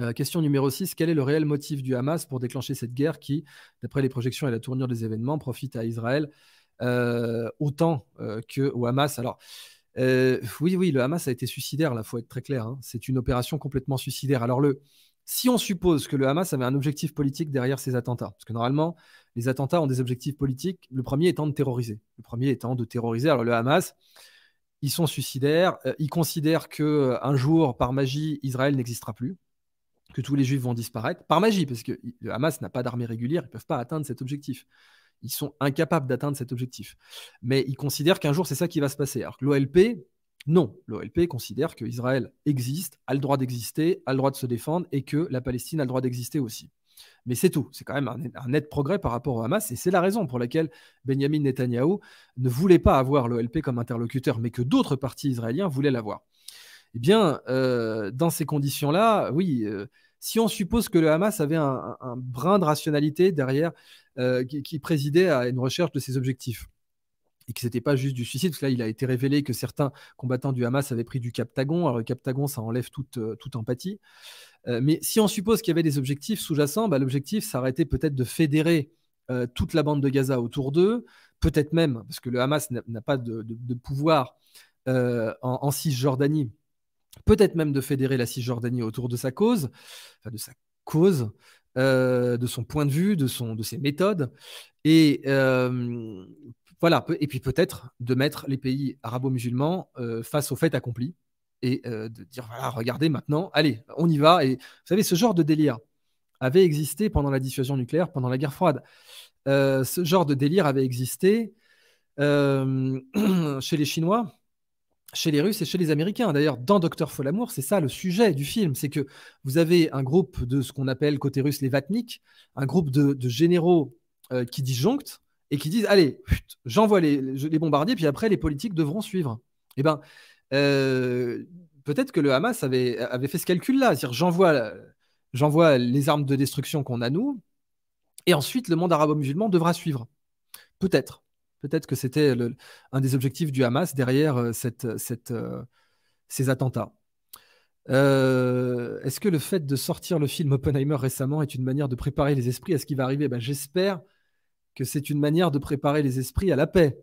Euh, question numéro 6. Quel est le réel motif du Hamas pour déclencher cette guerre qui, d'après les projections et la tournure des événements, profite à Israël euh, autant qu'au Hamas? Alors, oui, oui, le Hamas a été suicidaire, il faut être très clair. Hein. C'est une opération complètement suicidaire. Alors, le, si on suppose que le Hamas avait un objectif politique derrière ces attentats, parce que normalement, les attentats ont des objectifs politiques, le premier étant de terroriser. Le premier étant de terroriser. Alors, le Hamas, ils sont suicidaires. Euh, ils considèrent que euh, un jour, par magie, Israël n'existera plus, que tous les Juifs vont disparaître par magie, parce que le Hamas n'a pas d'armée régulière, ils ne peuvent pas atteindre cet objectif. Ils sont incapables d'atteindre cet objectif. Mais ils considèrent qu'un jour, c'est ça qui va se passer. Alors que l'OLP, non. L'OLP considère que Israël existe, a le droit d'exister, a le droit de se défendre, et que la Palestine a le droit d'exister aussi. Mais c'est tout. C'est quand même un, net progrès par rapport au Hamas. Et c'est la raison pour laquelle Benjamin Netanyahou ne voulait pas avoir l'OLP comme interlocuteur, mais que d'autres partis israéliens voulaient l'avoir. Eh bien, euh, dans ces conditions-là, oui, euh, si on suppose que le Hamas avait un, brin de rationalité derrière euh, qui, présidait à une recherche de ses objectifs, et que ce n'était pas juste du suicide, parce que là, il a été révélé que certains combattants du Hamas avaient pris du captagon. Alors, le captagon, ça enlève toute, toute empathie. Euh, mais si on suppose qu'il y avait des objectifs sous-jacents, bah, l'objectif, ça aurait été peut-être de fédérer euh, toute la bande de Gaza autour d'eux, peut-être même, parce que le Hamas n'a pas de, pouvoir euh, en, Cisjordanie, peut-être même de fédérer la Cisjordanie autour de sa cause, de sa cause, de son point de vue, de, son, de ses méthodes. Et voilà, et puis peut-être de mettre les pays arabo-musulmans face au fait accompli et euh, de dire voilà, regardez maintenant, allez, on y va. Et vous savez, ce genre de délire avait existé pendant la dissuasion nucléaire, pendant la guerre froide. Euh, ce genre de délire avait existé euh, chez les Chinois, chez les Russes et chez les Américains. D'ailleurs, dans Docteur Folamour, c'est ça le sujet du film, c'est que vous avez un groupe de ce qu'on appelle côté russe les Vatniks, un groupe de, généraux qui disjonctent et qui disent allez, j'envoie les, bombardiers, puis après les politiques devront suivre. Eh ben, euh, peut-être que le Hamas avait, fait ce calcul-là. C'est-à-dire, j'envoie, j'envoie les armes de destruction qu'on a, nous, et ensuite, le monde arabo-musulman devra suivre. Peut-être. Peut-être que c'était un des objectifs du Hamas derrière euh, euh, ces attentats. Est-ce que le fait de sortir le film Oppenheimer récemment est une manière de préparer les esprits à ce qui va arriver? Ben, J'espère que c'est une manière de préparer les esprits à la paix.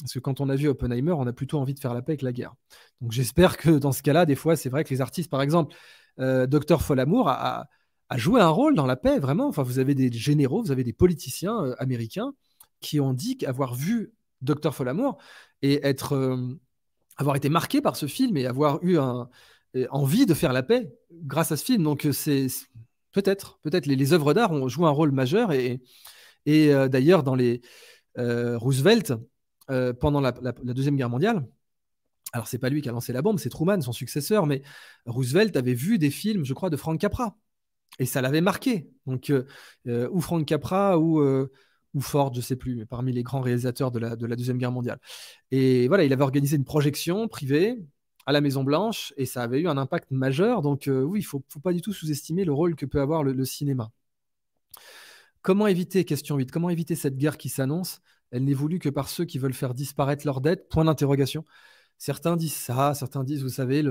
Parce que quand on a vu Oppenheimer, on a plutôt envie de faire la paix avec la guerre. Donc j'espère que dans ce cas-là, des fois, c'est vrai que les artistes, par exemple, euh, Docteur Folamour a, joué un rôle dans la paix, vraiment. Enfin, vous avez des généraux, vous avez des politiciens euh, américains qui ont dit qu'avoir vu Docteur Folamour et être, euh, avoir été marqué par ce film et avoir eu envie de faire la paix grâce à ce film. Donc c'est peut-être, peut-être les, œuvres d'art ont joué un rôle majeur et d'ailleurs dans les Roosevelt euh, pendant la, Deuxième Guerre mondiale. Alors, c'est pas lui qui a lancé la bombe, c'est Truman, son successeur, mais Roosevelt avait vu des films, je crois, de Frank Capra. Et ça l'avait marqué. Donc, euh, euh, ou Frank Capra ou, ou Ford, je sais plus, parmi les grands réalisateurs de la, de la Deuxième Guerre mondiale. Et voilà, il avait organisé une projection privée à la Maison Blanche et ça avait eu un impact majeur. Donc, oui, il ne faut, faut, pas du tout sous-estimer le rôle que peut avoir le cinéma. Comment éviter, question 8, comment éviter cette guerre qui s'annonce? Elle n'est voulue que par ceux qui veulent faire disparaître leur dette Point d'interrogation. Certains disent ça, certains disent, vous savez,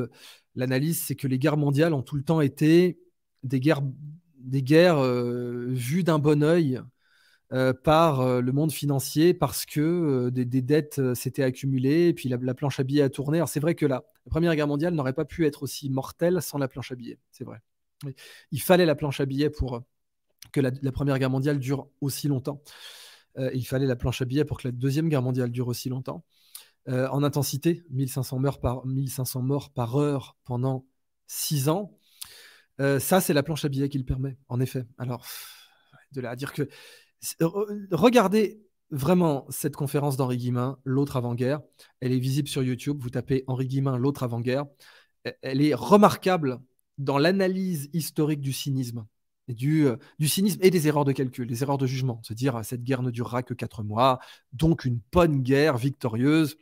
l'analyse, c'est que les guerres mondiales ont tout le temps été des guerres, euh, vues d'un bon oeil euh, par euh, le monde financier parce que des, dettes s'étaient accumulées et puis la, planche à billets a tourné. Alors c'est vrai que la, Première Guerre mondiale n'aurait pas pu être aussi mortelle sans la planche à billets, c'est vrai. Il fallait la planche à billets pour que la Première Guerre mondiale dure aussi longtemps. Euh, il fallait la planche à billets pour que la Deuxième Guerre mondiale dure aussi longtemps. Euh, en intensité, 1500 morts, par, 1500 morts par heure pendant 6 ans. Euh, ça, c'est la planche à billets qui le permet, en effet. Alors, de là à dire que. Regardez vraiment cette conférence d'Henri Guimain, L'autre avant-guerre. Elle est visible sur YouTube. Vous tapez Henri Guimain, L'autre avant-guerre. Elle est remarquable dans l'analyse historique du cynisme du, euh, du, cynisme et des erreurs de calcul, des erreurs de jugement. Se dire, cette guerre ne durera que quatre mois, donc une bonne guerre victorieuse.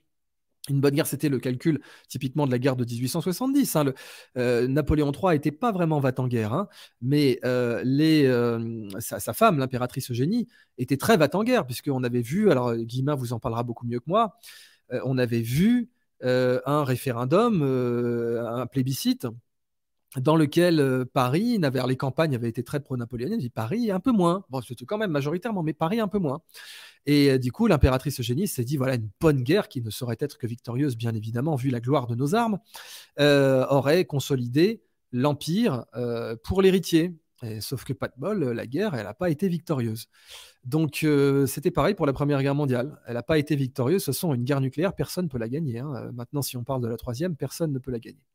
Une bonne guerre, c'était le calcul typiquement de la guerre de 1870. Hein. Euh, Napoléon III n'était pas vraiment va en guerre, hein. mais euh, sa, femme, l'impératrice Eugénie, était très va en guerre, puisqu'on avait vu, alors Guillemin vous en parlera beaucoup mieux que moi, on avait vu un référendum, un plébiscite dans lequel Paris, les campagnes, avait été très pro-napoléonienne. dit Paris un peu moins. Bon, c'était quand même majoritairement, mais Paris un peu moins. Et du coup, l'impératrice Eugénie s'est dit voilà, une bonne guerre qui ne saurait être que victorieuse, bien évidemment, vu la gloire de nos armes, aurait consolidé l'empire pour l'héritier. Sauf que pas de bol, la guerre, elle n'a pas été victorieuse. Donc c'était pareil pour la Première Guerre mondiale. Elle n'a pas été victorieuse. Ce sont une guerre nucléaire, personne ne peut la gagner. Hein. Maintenant, si on parle de la troisième, personne ne peut la gagner.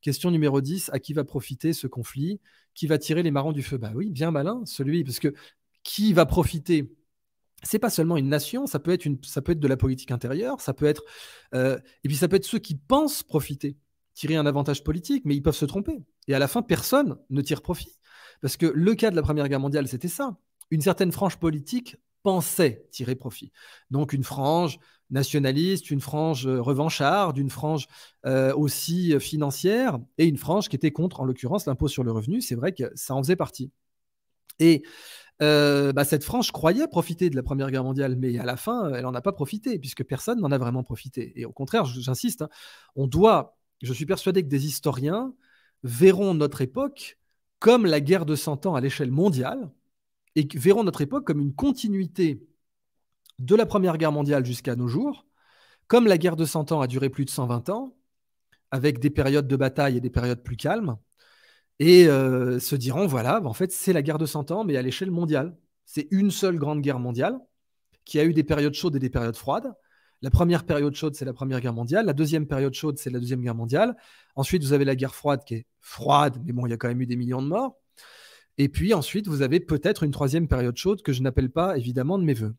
Question numéro 10, à qui va profiter ce conflit? Qui va tirer les marrons du feu? Bah oui, bien malin, celui, parce que qui va profiter? C'est pas seulement une nation, ça peut être, une, ça peut être de la politique intérieure, ça peut être, euh, et puis ça peut être ceux qui pensent profiter, tirer un avantage politique, mais ils peuvent se tromper. Et à la fin, personne ne tire profit. Parce que le cas de la Première Guerre mondiale, c'était ça. Une certaine frange politique pensait tirer profit. Donc une frange nationaliste, une frange euh, revancharde, une frange euh, aussi euh, financière et une frange qui était contre, en l'occurrence, l'impôt sur le revenu. C'est vrai que ça en faisait partie. Et bah, cette frange croyait profiter de la Première Guerre mondiale, mais à la fin, elle n'en a pas profité, puisque personne n'en a vraiment profité. Et au contraire, j'insiste, hein, on doit, je suis persuadé que des historiens verront notre époque comme la guerre de 100 ans à l'échelle mondiale, et verront notre époque comme une continuité de la Première Guerre mondiale jusqu'à nos jours, comme la guerre de 100 ans a duré plus de 120 ans, avec des périodes de bataille et des périodes plus calmes, et euh, se diront, voilà, en fait, c'est la guerre de 100 ans, mais à l'échelle mondiale. C'est une seule grande guerre mondiale qui a eu des périodes chaudes et des périodes froides. La première période chaude, c'est la Première Guerre mondiale. La deuxième période chaude, c'est la Deuxième Guerre mondiale. Ensuite, vous avez la guerre froide qui est froide, mais bon, il y a quand même eu des millions de morts. Et puis ensuite, vous avez peut-être une troisième période chaude que je n'appelle pas évidemment de mes voeux.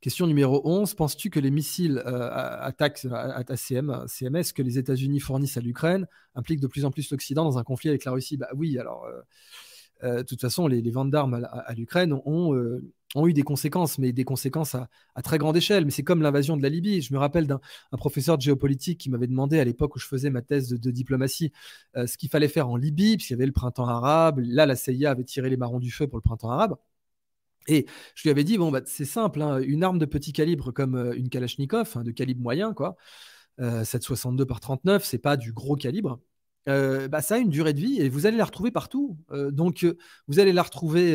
Question numéro 11. Penses-tu que les missiles euh, attaquent à, CMS que les États-Unis fournissent à l'Ukraine impliquent de plus en plus l'Occident dans un conflit avec la Russie? Bah, Oui, alors, euh, euh, de toute façon, les, ventes d'armes à, l'Ukraine ont, ont, eu des conséquences, mais des conséquences à, très grande échelle. Mais c'est comme l'invasion de la Libye. Je me rappelle d'un professeur de géopolitique qui m'avait demandé à l'époque où je faisais ma thèse de, diplomatie ce qu'il fallait faire en Libye, puisqu'il y avait le printemps arabe. Là, la CIA avait tiré les marrons du feu pour le printemps arabe. Et je lui avais dit, bon, bah, c'est simple, hein, une arme de petit calibre comme euh, une Kalachnikov, hein, de calibre moyen, quoi, 7,62 euh, par 39, c'est pas du gros calibre. Bah, ça a une durée de vie et vous allez la retrouver partout. donc, vous allez la retrouver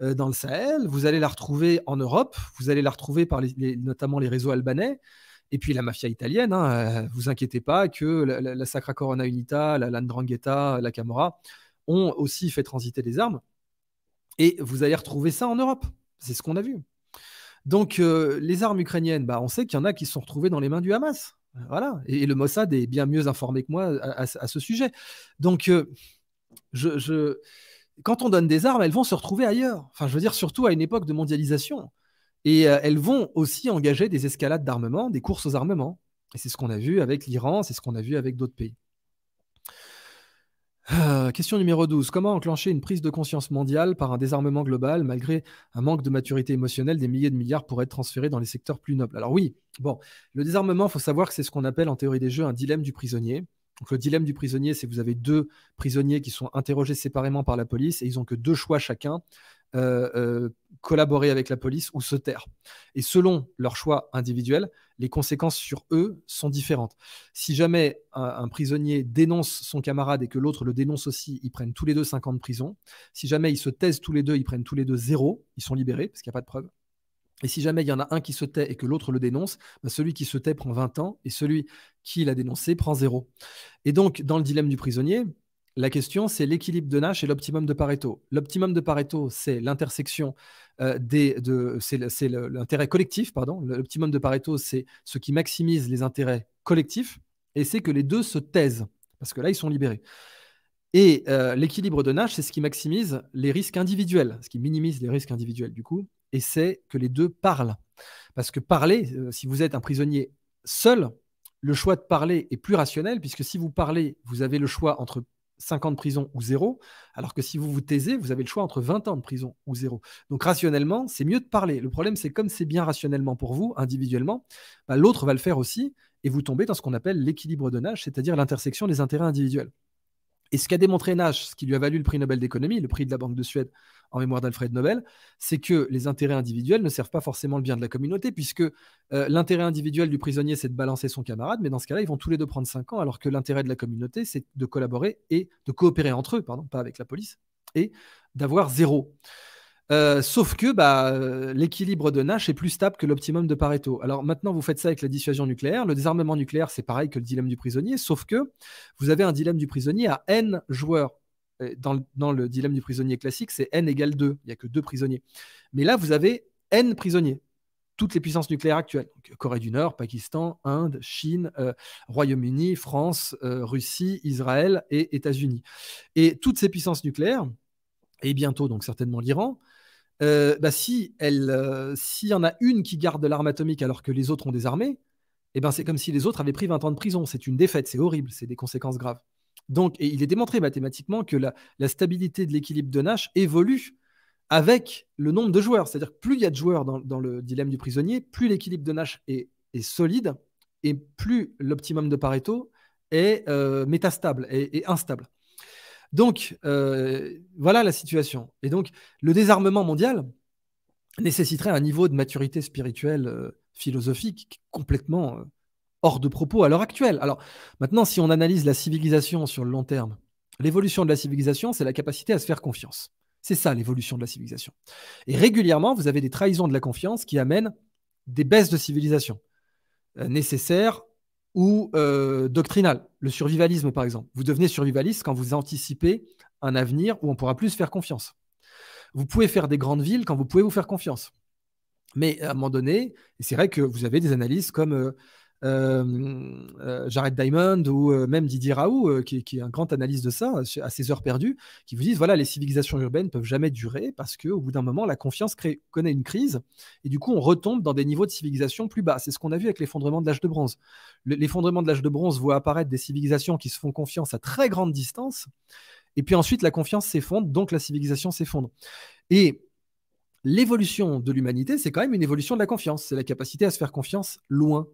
dans le Sahel, vous allez la retrouver en Europe, vous allez la retrouver par notamment les réseaux albanais, et puis la mafia italienne, hein, vous inquiétez pas que la, Sacra Corona Unita, la Landrangheta, la Camorra ont aussi fait transiter des armes. Et vous allez retrouver ça en Europe. C'est ce qu'on a vu. Donc, les armes ukrainiennes, bah, on sait qu'il y en a qui sont retrouvées dans les mains du Hamas. Voilà. Et, le Mossad est bien mieux informé que moi à, ce sujet. Donc, euh, quand on donne des armes, elles vont se retrouver ailleurs. Enfin, je veux dire, surtout à une époque de mondialisation. Et euh, elles vont aussi engager des escalades d'armement, des courses aux armements. Et c'est ce qu'on a vu avec l'Iran, c'est ce qu'on a vu avec d'autres pays. Euh, question numéro 12. Comment enclencher une prise de conscience mondiale par un désarmement global malgré un manque de maturité émotionnelle Des milliers de milliards pourraient être transférés dans les secteurs plus nobles? Alors oui, bon, le désarmement, il faut savoir que c'est ce qu'on appelle en théorie des jeux un dilemme du prisonnier. Donc le dilemme du prisonnier, c'est que vous avez deux prisonniers qui sont interrogés séparément par la police et ils ont que deux choix chacun. Euh, euh, collaborer avec la police ou se taire. Et selon leur choix individuel, les conséquences sur eux sont différentes. Si jamais un, prisonnier dénonce son camarade et que l'autre le dénonce aussi, ils prennent tous les deux 5 ans de prison. Si jamais ils se taisent tous les deux, ils prennent tous les deux zéro, ils sont libérés parce qu'il n'y a pas de preuve. Et si jamais il y en a un qui se tait et que l'autre le dénonce, bah, celui qui se tait prend 20 ans et celui qui l'a dénoncé prend zéro. Et donc, dans le dilemme du prisonnier, la question, c'est l'équilibre de Nash et l'optimum de Pareto. L'optimum de Pareto, c'est l'intersection euh, des, de, c'est l'intérêt collectif, pardon. L'optimum de Pareto, c'est ce qui maximise les intérêts collectifs, et c'est que les deux se taisent, parce que là, ils sont libérés. Et euh, l'équilibre de Nash, c'est ce qui maximise les risques individuels, ce qui minimise les risques individuels, du coup, et c'est que les deux parlent. Parce que parler, euh, si vous êtes un prisonnier seul, le choix de parler est plus rationnel, puisque si vous parlez, vous avez le choix entre 5 ans de prison ou zéro, alors que si vous vous taisez, vous avez le choix entre 20 ans de prison ou zéro. Donc rationnellement, c'est mieux de parler. Le problème, c'est comme c'est bien rationnellement pour vous, individuellement, bah, l'autre va le faire aussi, et vous tombez dans ce qu'on appelle l'équilibre de Nash, c'est-à-dire l'intersection des intérêts individuels. Et ce qu'a démontré Nash, ce qui lui a valu le prix Nobel d'économie, le prix de la Banque de Suède en mémoire d'Alfred Nobel, c'est que les intérêts individuels ne servent pas forcément le bien de la communauté, puisque euh, l'intérêt individuel du prisonnier, c'est de balancer son camarade, mais dans ce cas-là, ils vont tous les deux prendre 5 ans, alors que l'intérêt de la communauté, c'est de collaborer et de coopérer entre eux, pardon, pas avec la police, et d'avoir zéro. Euh, sauf que bah, euh, l'équilibre de Nash est plus stable que l'optimum de Pareto. Alors maintenant, vous faites ça avec la dissuasion nucléaire. Le désarmement nucléaire, c'est pareil que le dilemme du prisonnier, sauf que vous avez un dilemme du prisonnier à n joueurs. Dans le, dilemme du prisonnier classique, c'est n égale 2. Il n'y a que deux prisonniers. Mais là, vous avez n prisonniers. Toutes les puissances nucléaires actuelles. Corée du Nord, Pakistan, Inde, Chine, euh, Royaume-Uni, France, Russie, Israël et États-Unis. Et toutes ces puissances nucléaires, et bientôt donc certainement l'Iran, euh, bah, si elle, euh, s'il y en a une qui garde l'arme atomique alors que les autres ont des armées, eh ben c'est comme si les autres avaient pris 20 ans de prison. C'est une défaite, c'est horrible, c'est des conséquences graves. Donc, et il est démontré mathématiquement que la, stabilité de l'équilibre de Nash évolue avec le nombre de joueurs. C'est-à-dire que plus il y a de joueurs dans, le dilemme du prisonnier, plus l'équilibre de Nash est, solide et plus l'optimum de Pareto est euh, métastable et instable. Donc, euh, voilà la situation. Et donc, le désarmement mondial nécessiterait un niveau de maturité spirituelle, euh, philosophique complètement euh, hors de propos à l'heure actuelle. Alors, maintenant, si on analyse la civilisation sur le long terme, l'évolution de la civilisation, c'est la capacité à se faire confiance. C'est ça l'évolution de la civilisation. Et régulièrement, vous avez des trahisons de la confiance qui amènent des baisses de civilisation nécessaires ou euh, doctrinal, le survivalisme par exemple. Vous devenez survivaliste quand vous anticipez un avenir où on pourra plus se faire confiance. Vous pouvez faire des grandes villes quand vous pouvez vous faire confiance. Mais à un moment donné, c'est vrai que vous avez des analyses comme euh, Jared Diamond ou euh, même Didier Raoult, qui, est un grand analyste de ça, à ses heures perdues, qui vous disent voilà, les civilisations urbaines peuvent jamais durer parce qu'au bout d'un moment, la confiance connaît une crise et du coup, on retombe dans des niveaux de civilisation plus bas. C'est ce qu'on a vu avec l'effondrement de l'âge de bronze. L'effondrement de l'âge de bronze voit apparaître des civilisations qui se font confiance à très grande distance. Et puis ensuite, la confiance s'effondre, donc la civilisation s'effondre. Et l'évolution de l'humanité, c'est quand même une évolution de la confiance. C'est la capacité à se faire confiance loin.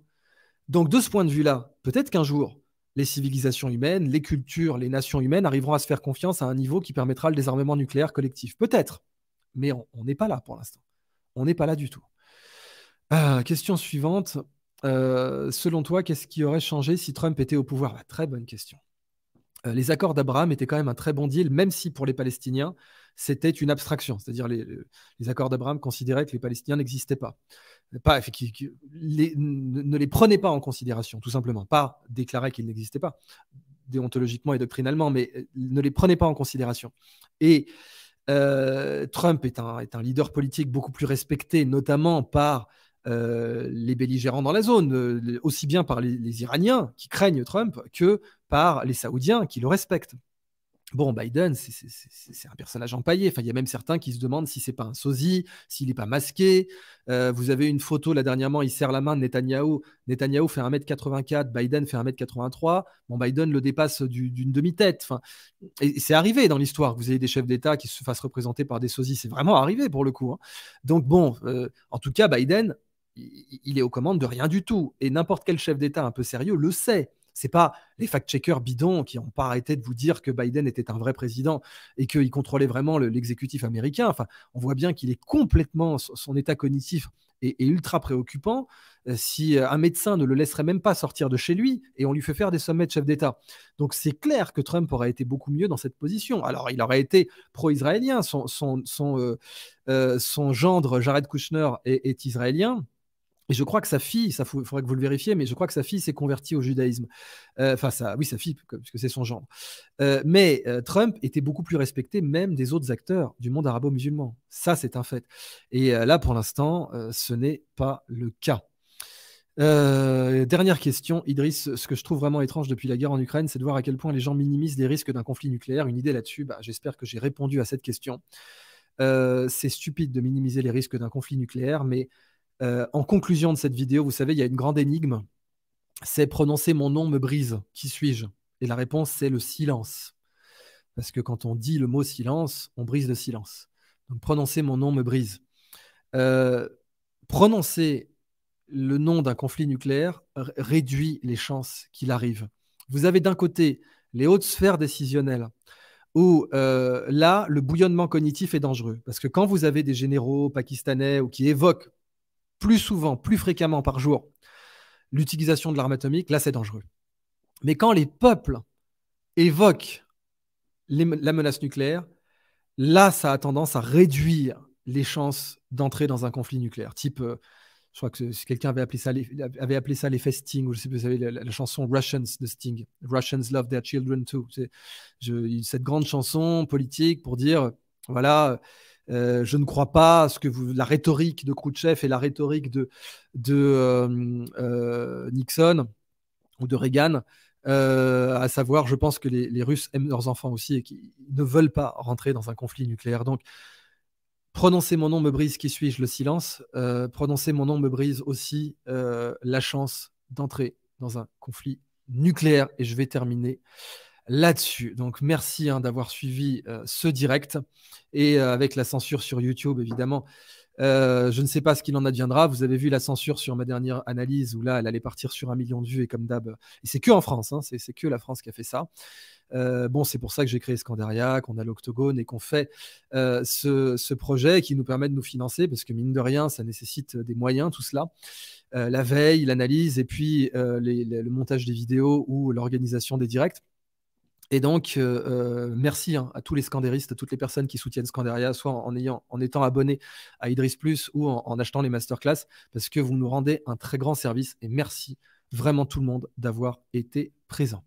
Donc de ce point de vue-là, peut-être qu'un jour, les civilisations humaines, les cultures, les nations humaines arriveront à se faire confiance à un niveau qui permettra le désarmement nucléaire collectif. Peut-être, mais on n'est pas là pour l'instant. On n'est pas là du tout. Ah, question suivante. Euh, selon toi, qu'est-ce qui aurait changé si Trump était au pouvoir? Bah, Très bonne question. Euh, les accords d'Abraham étaient quand même un très bon deal, même si pour les Palestiniens, c'était une abstraction, c'est-à-dire les, accords d'Abraham considéraient que les Palestiniens n'existaient pas. ne les prenaient pas en considération, tout simplement. Pas déclarer qu'ils n'existaient pas, déontologiquement et doctrinalement, mais euh, ne les prenaient pas en considération. Et euh, Trump est un, est un, leader politique beaucoup plus respecté, notamment par euh, les belligérants dans la zone, aussi bien par les Iraniens qui craignent Trump que par les Saoudiens qui le respectent. Bon, Biden, c'est un personnage empaillé. Enfin, il y a même certains qui se demandent si c'est pas un sosie, s'il n'est pas masqué. Euh, vous avez une photo là dernièrement, il serre la main de Netanyahou. Netanyahou fait 1m84, Biden fait 1m83. Bon, Biden le dépasse d'une demi-tête. Enfin, et c'est arrivé dans l'histoire. Vous avez des chefs d'État qui se fassent représenter par des sosies. C'est vraiment arrivé pour le coup. Hein. Donc bon, euh, en tout cas, Biden, il est aux commandes de rien du tout. Et n'importe quel chef d'État un peu sérieux le sait. C'est pas les fact-checkers bidons qui n'ont pas arrêté de vous dire que Biden était un vrai président et qu'il contrôlait vraiment l'exécutif américain. Enfin, on voit bien qu'il est complètement, son état cognitif est, ultra préoccupant. Euh, si euh, un médecin ne le laisserait même pas sortir de chez lui et on lui fait faire des sommets de chef d'État. Donc c'est clair que Trump aurait été beaucoup mieux dans cette position. Alors il aurait été pro-israélien, son, son, son, euh, son, gendre Jared Kushner est israélien. Et je crois que sa fille, ça faudrait que vous le vérifiez, mais je crois que sa fille s'est convertie au judaïsme. Euh, enfin, oui, sa fille, puisque c'est son genre. Euh, mais euh, Trump était beaucoup plus respecté même des autres acteurs du monde arabo-musulman. Ça, c'est un fait. Et là, pour l'instant, ce n'est pas le cas. dernière question, Idriss. Ce que je trouve vraiment étrange depuis la guerre en Ukraine, c'est de voir à quel point les gens minimisent les risques d'un conflit nucléaire. Une idée là-dessus, bah, j'espère que j'ai répondu à cette question. c'est stupide de minimiser les risques d'un conflit nucléaire, mais euh, en conclusion de cette vidéo, vous savez, il y a une grande énigme. C'est prononcer mon nom me brise. Qui suis-je? Et la réponse, c'est le silence. Parce que quand on dit le mot silence, on brise le silence. Donc prononcer mon nom me brise. Euh, prononcer le nom d'un conflit nucléaire réduit les chances qu'il arrive. Vous avez d'un côté les hautes sphères décisionnelles, où euh, là, le bouillonnement cognitif est dangereux. Parce que quand vous avez des généraux pakistanais ou qui évoquent plus souvent, plus fréquemment par jour l'utilisation de l'arme atomique, là c'est dangereux. Mais quand les peuples évoquent la menace nucléaire, là ça a tendance à réduire les chances d'entrer dans un conflit nucléaire. Type, euh, je crois que quelqu'un avait appelé ça, les, avait appelé ça Sting, ou je sais plus, vous savez, la, chanson Russians de Sting. Russians love their children too. C'est cette grande chanson politique pour dire, voilà, euh, je ne crois pas à ce que vous, la rhétorique de Khrouchtchev et la rhétorique de, euh, euh, Nixon ou de Reagan, à savoir, je pense que les, Russes aiment leurs enfants aussi et qu'ils ne veulent pas rentrer dans un conflit nucléaire. Donc, prononcer mon nom me brise, qui suis-je Le silence. prononcer mon nom me brise aussi la chance d'entrer dans un conflit nucléaire. Et je vais terminer là-dessus. Donc merci hein, d'avoir suivi euh, ce direct et euh, avec la censure sur YouTube évidemment. Euh, je ne sais pas ce qu'il en adviendra. Vous avez vu la censure sur ma dernière analyse où là, elle allait partir sur un million de vues et comme d'hab, c'est que en France, hein, c'est que la France qui a fait ça. bon, c'est pour ça que j'ai créé Scandaria, qu'on a l'Octogone et qu'on fait ce, projet qui nous permet de nous financer parce que mine de rien, ça nécessite des moyens, tout cela. la veille, l'analyse et puis le montage des vidéos ou l'organisation des directs. Et donc, euh, euh, merci hein, à tous les scandéristes, à toutes les personnes qui soutiennent Scandaria, soit en, ayant, en étant abonnés à Idris Plus ou en, achetant les masterclass, parce que vous nous rendez un très grand service. Et merci vraiment tout le monde d'avoir été présent.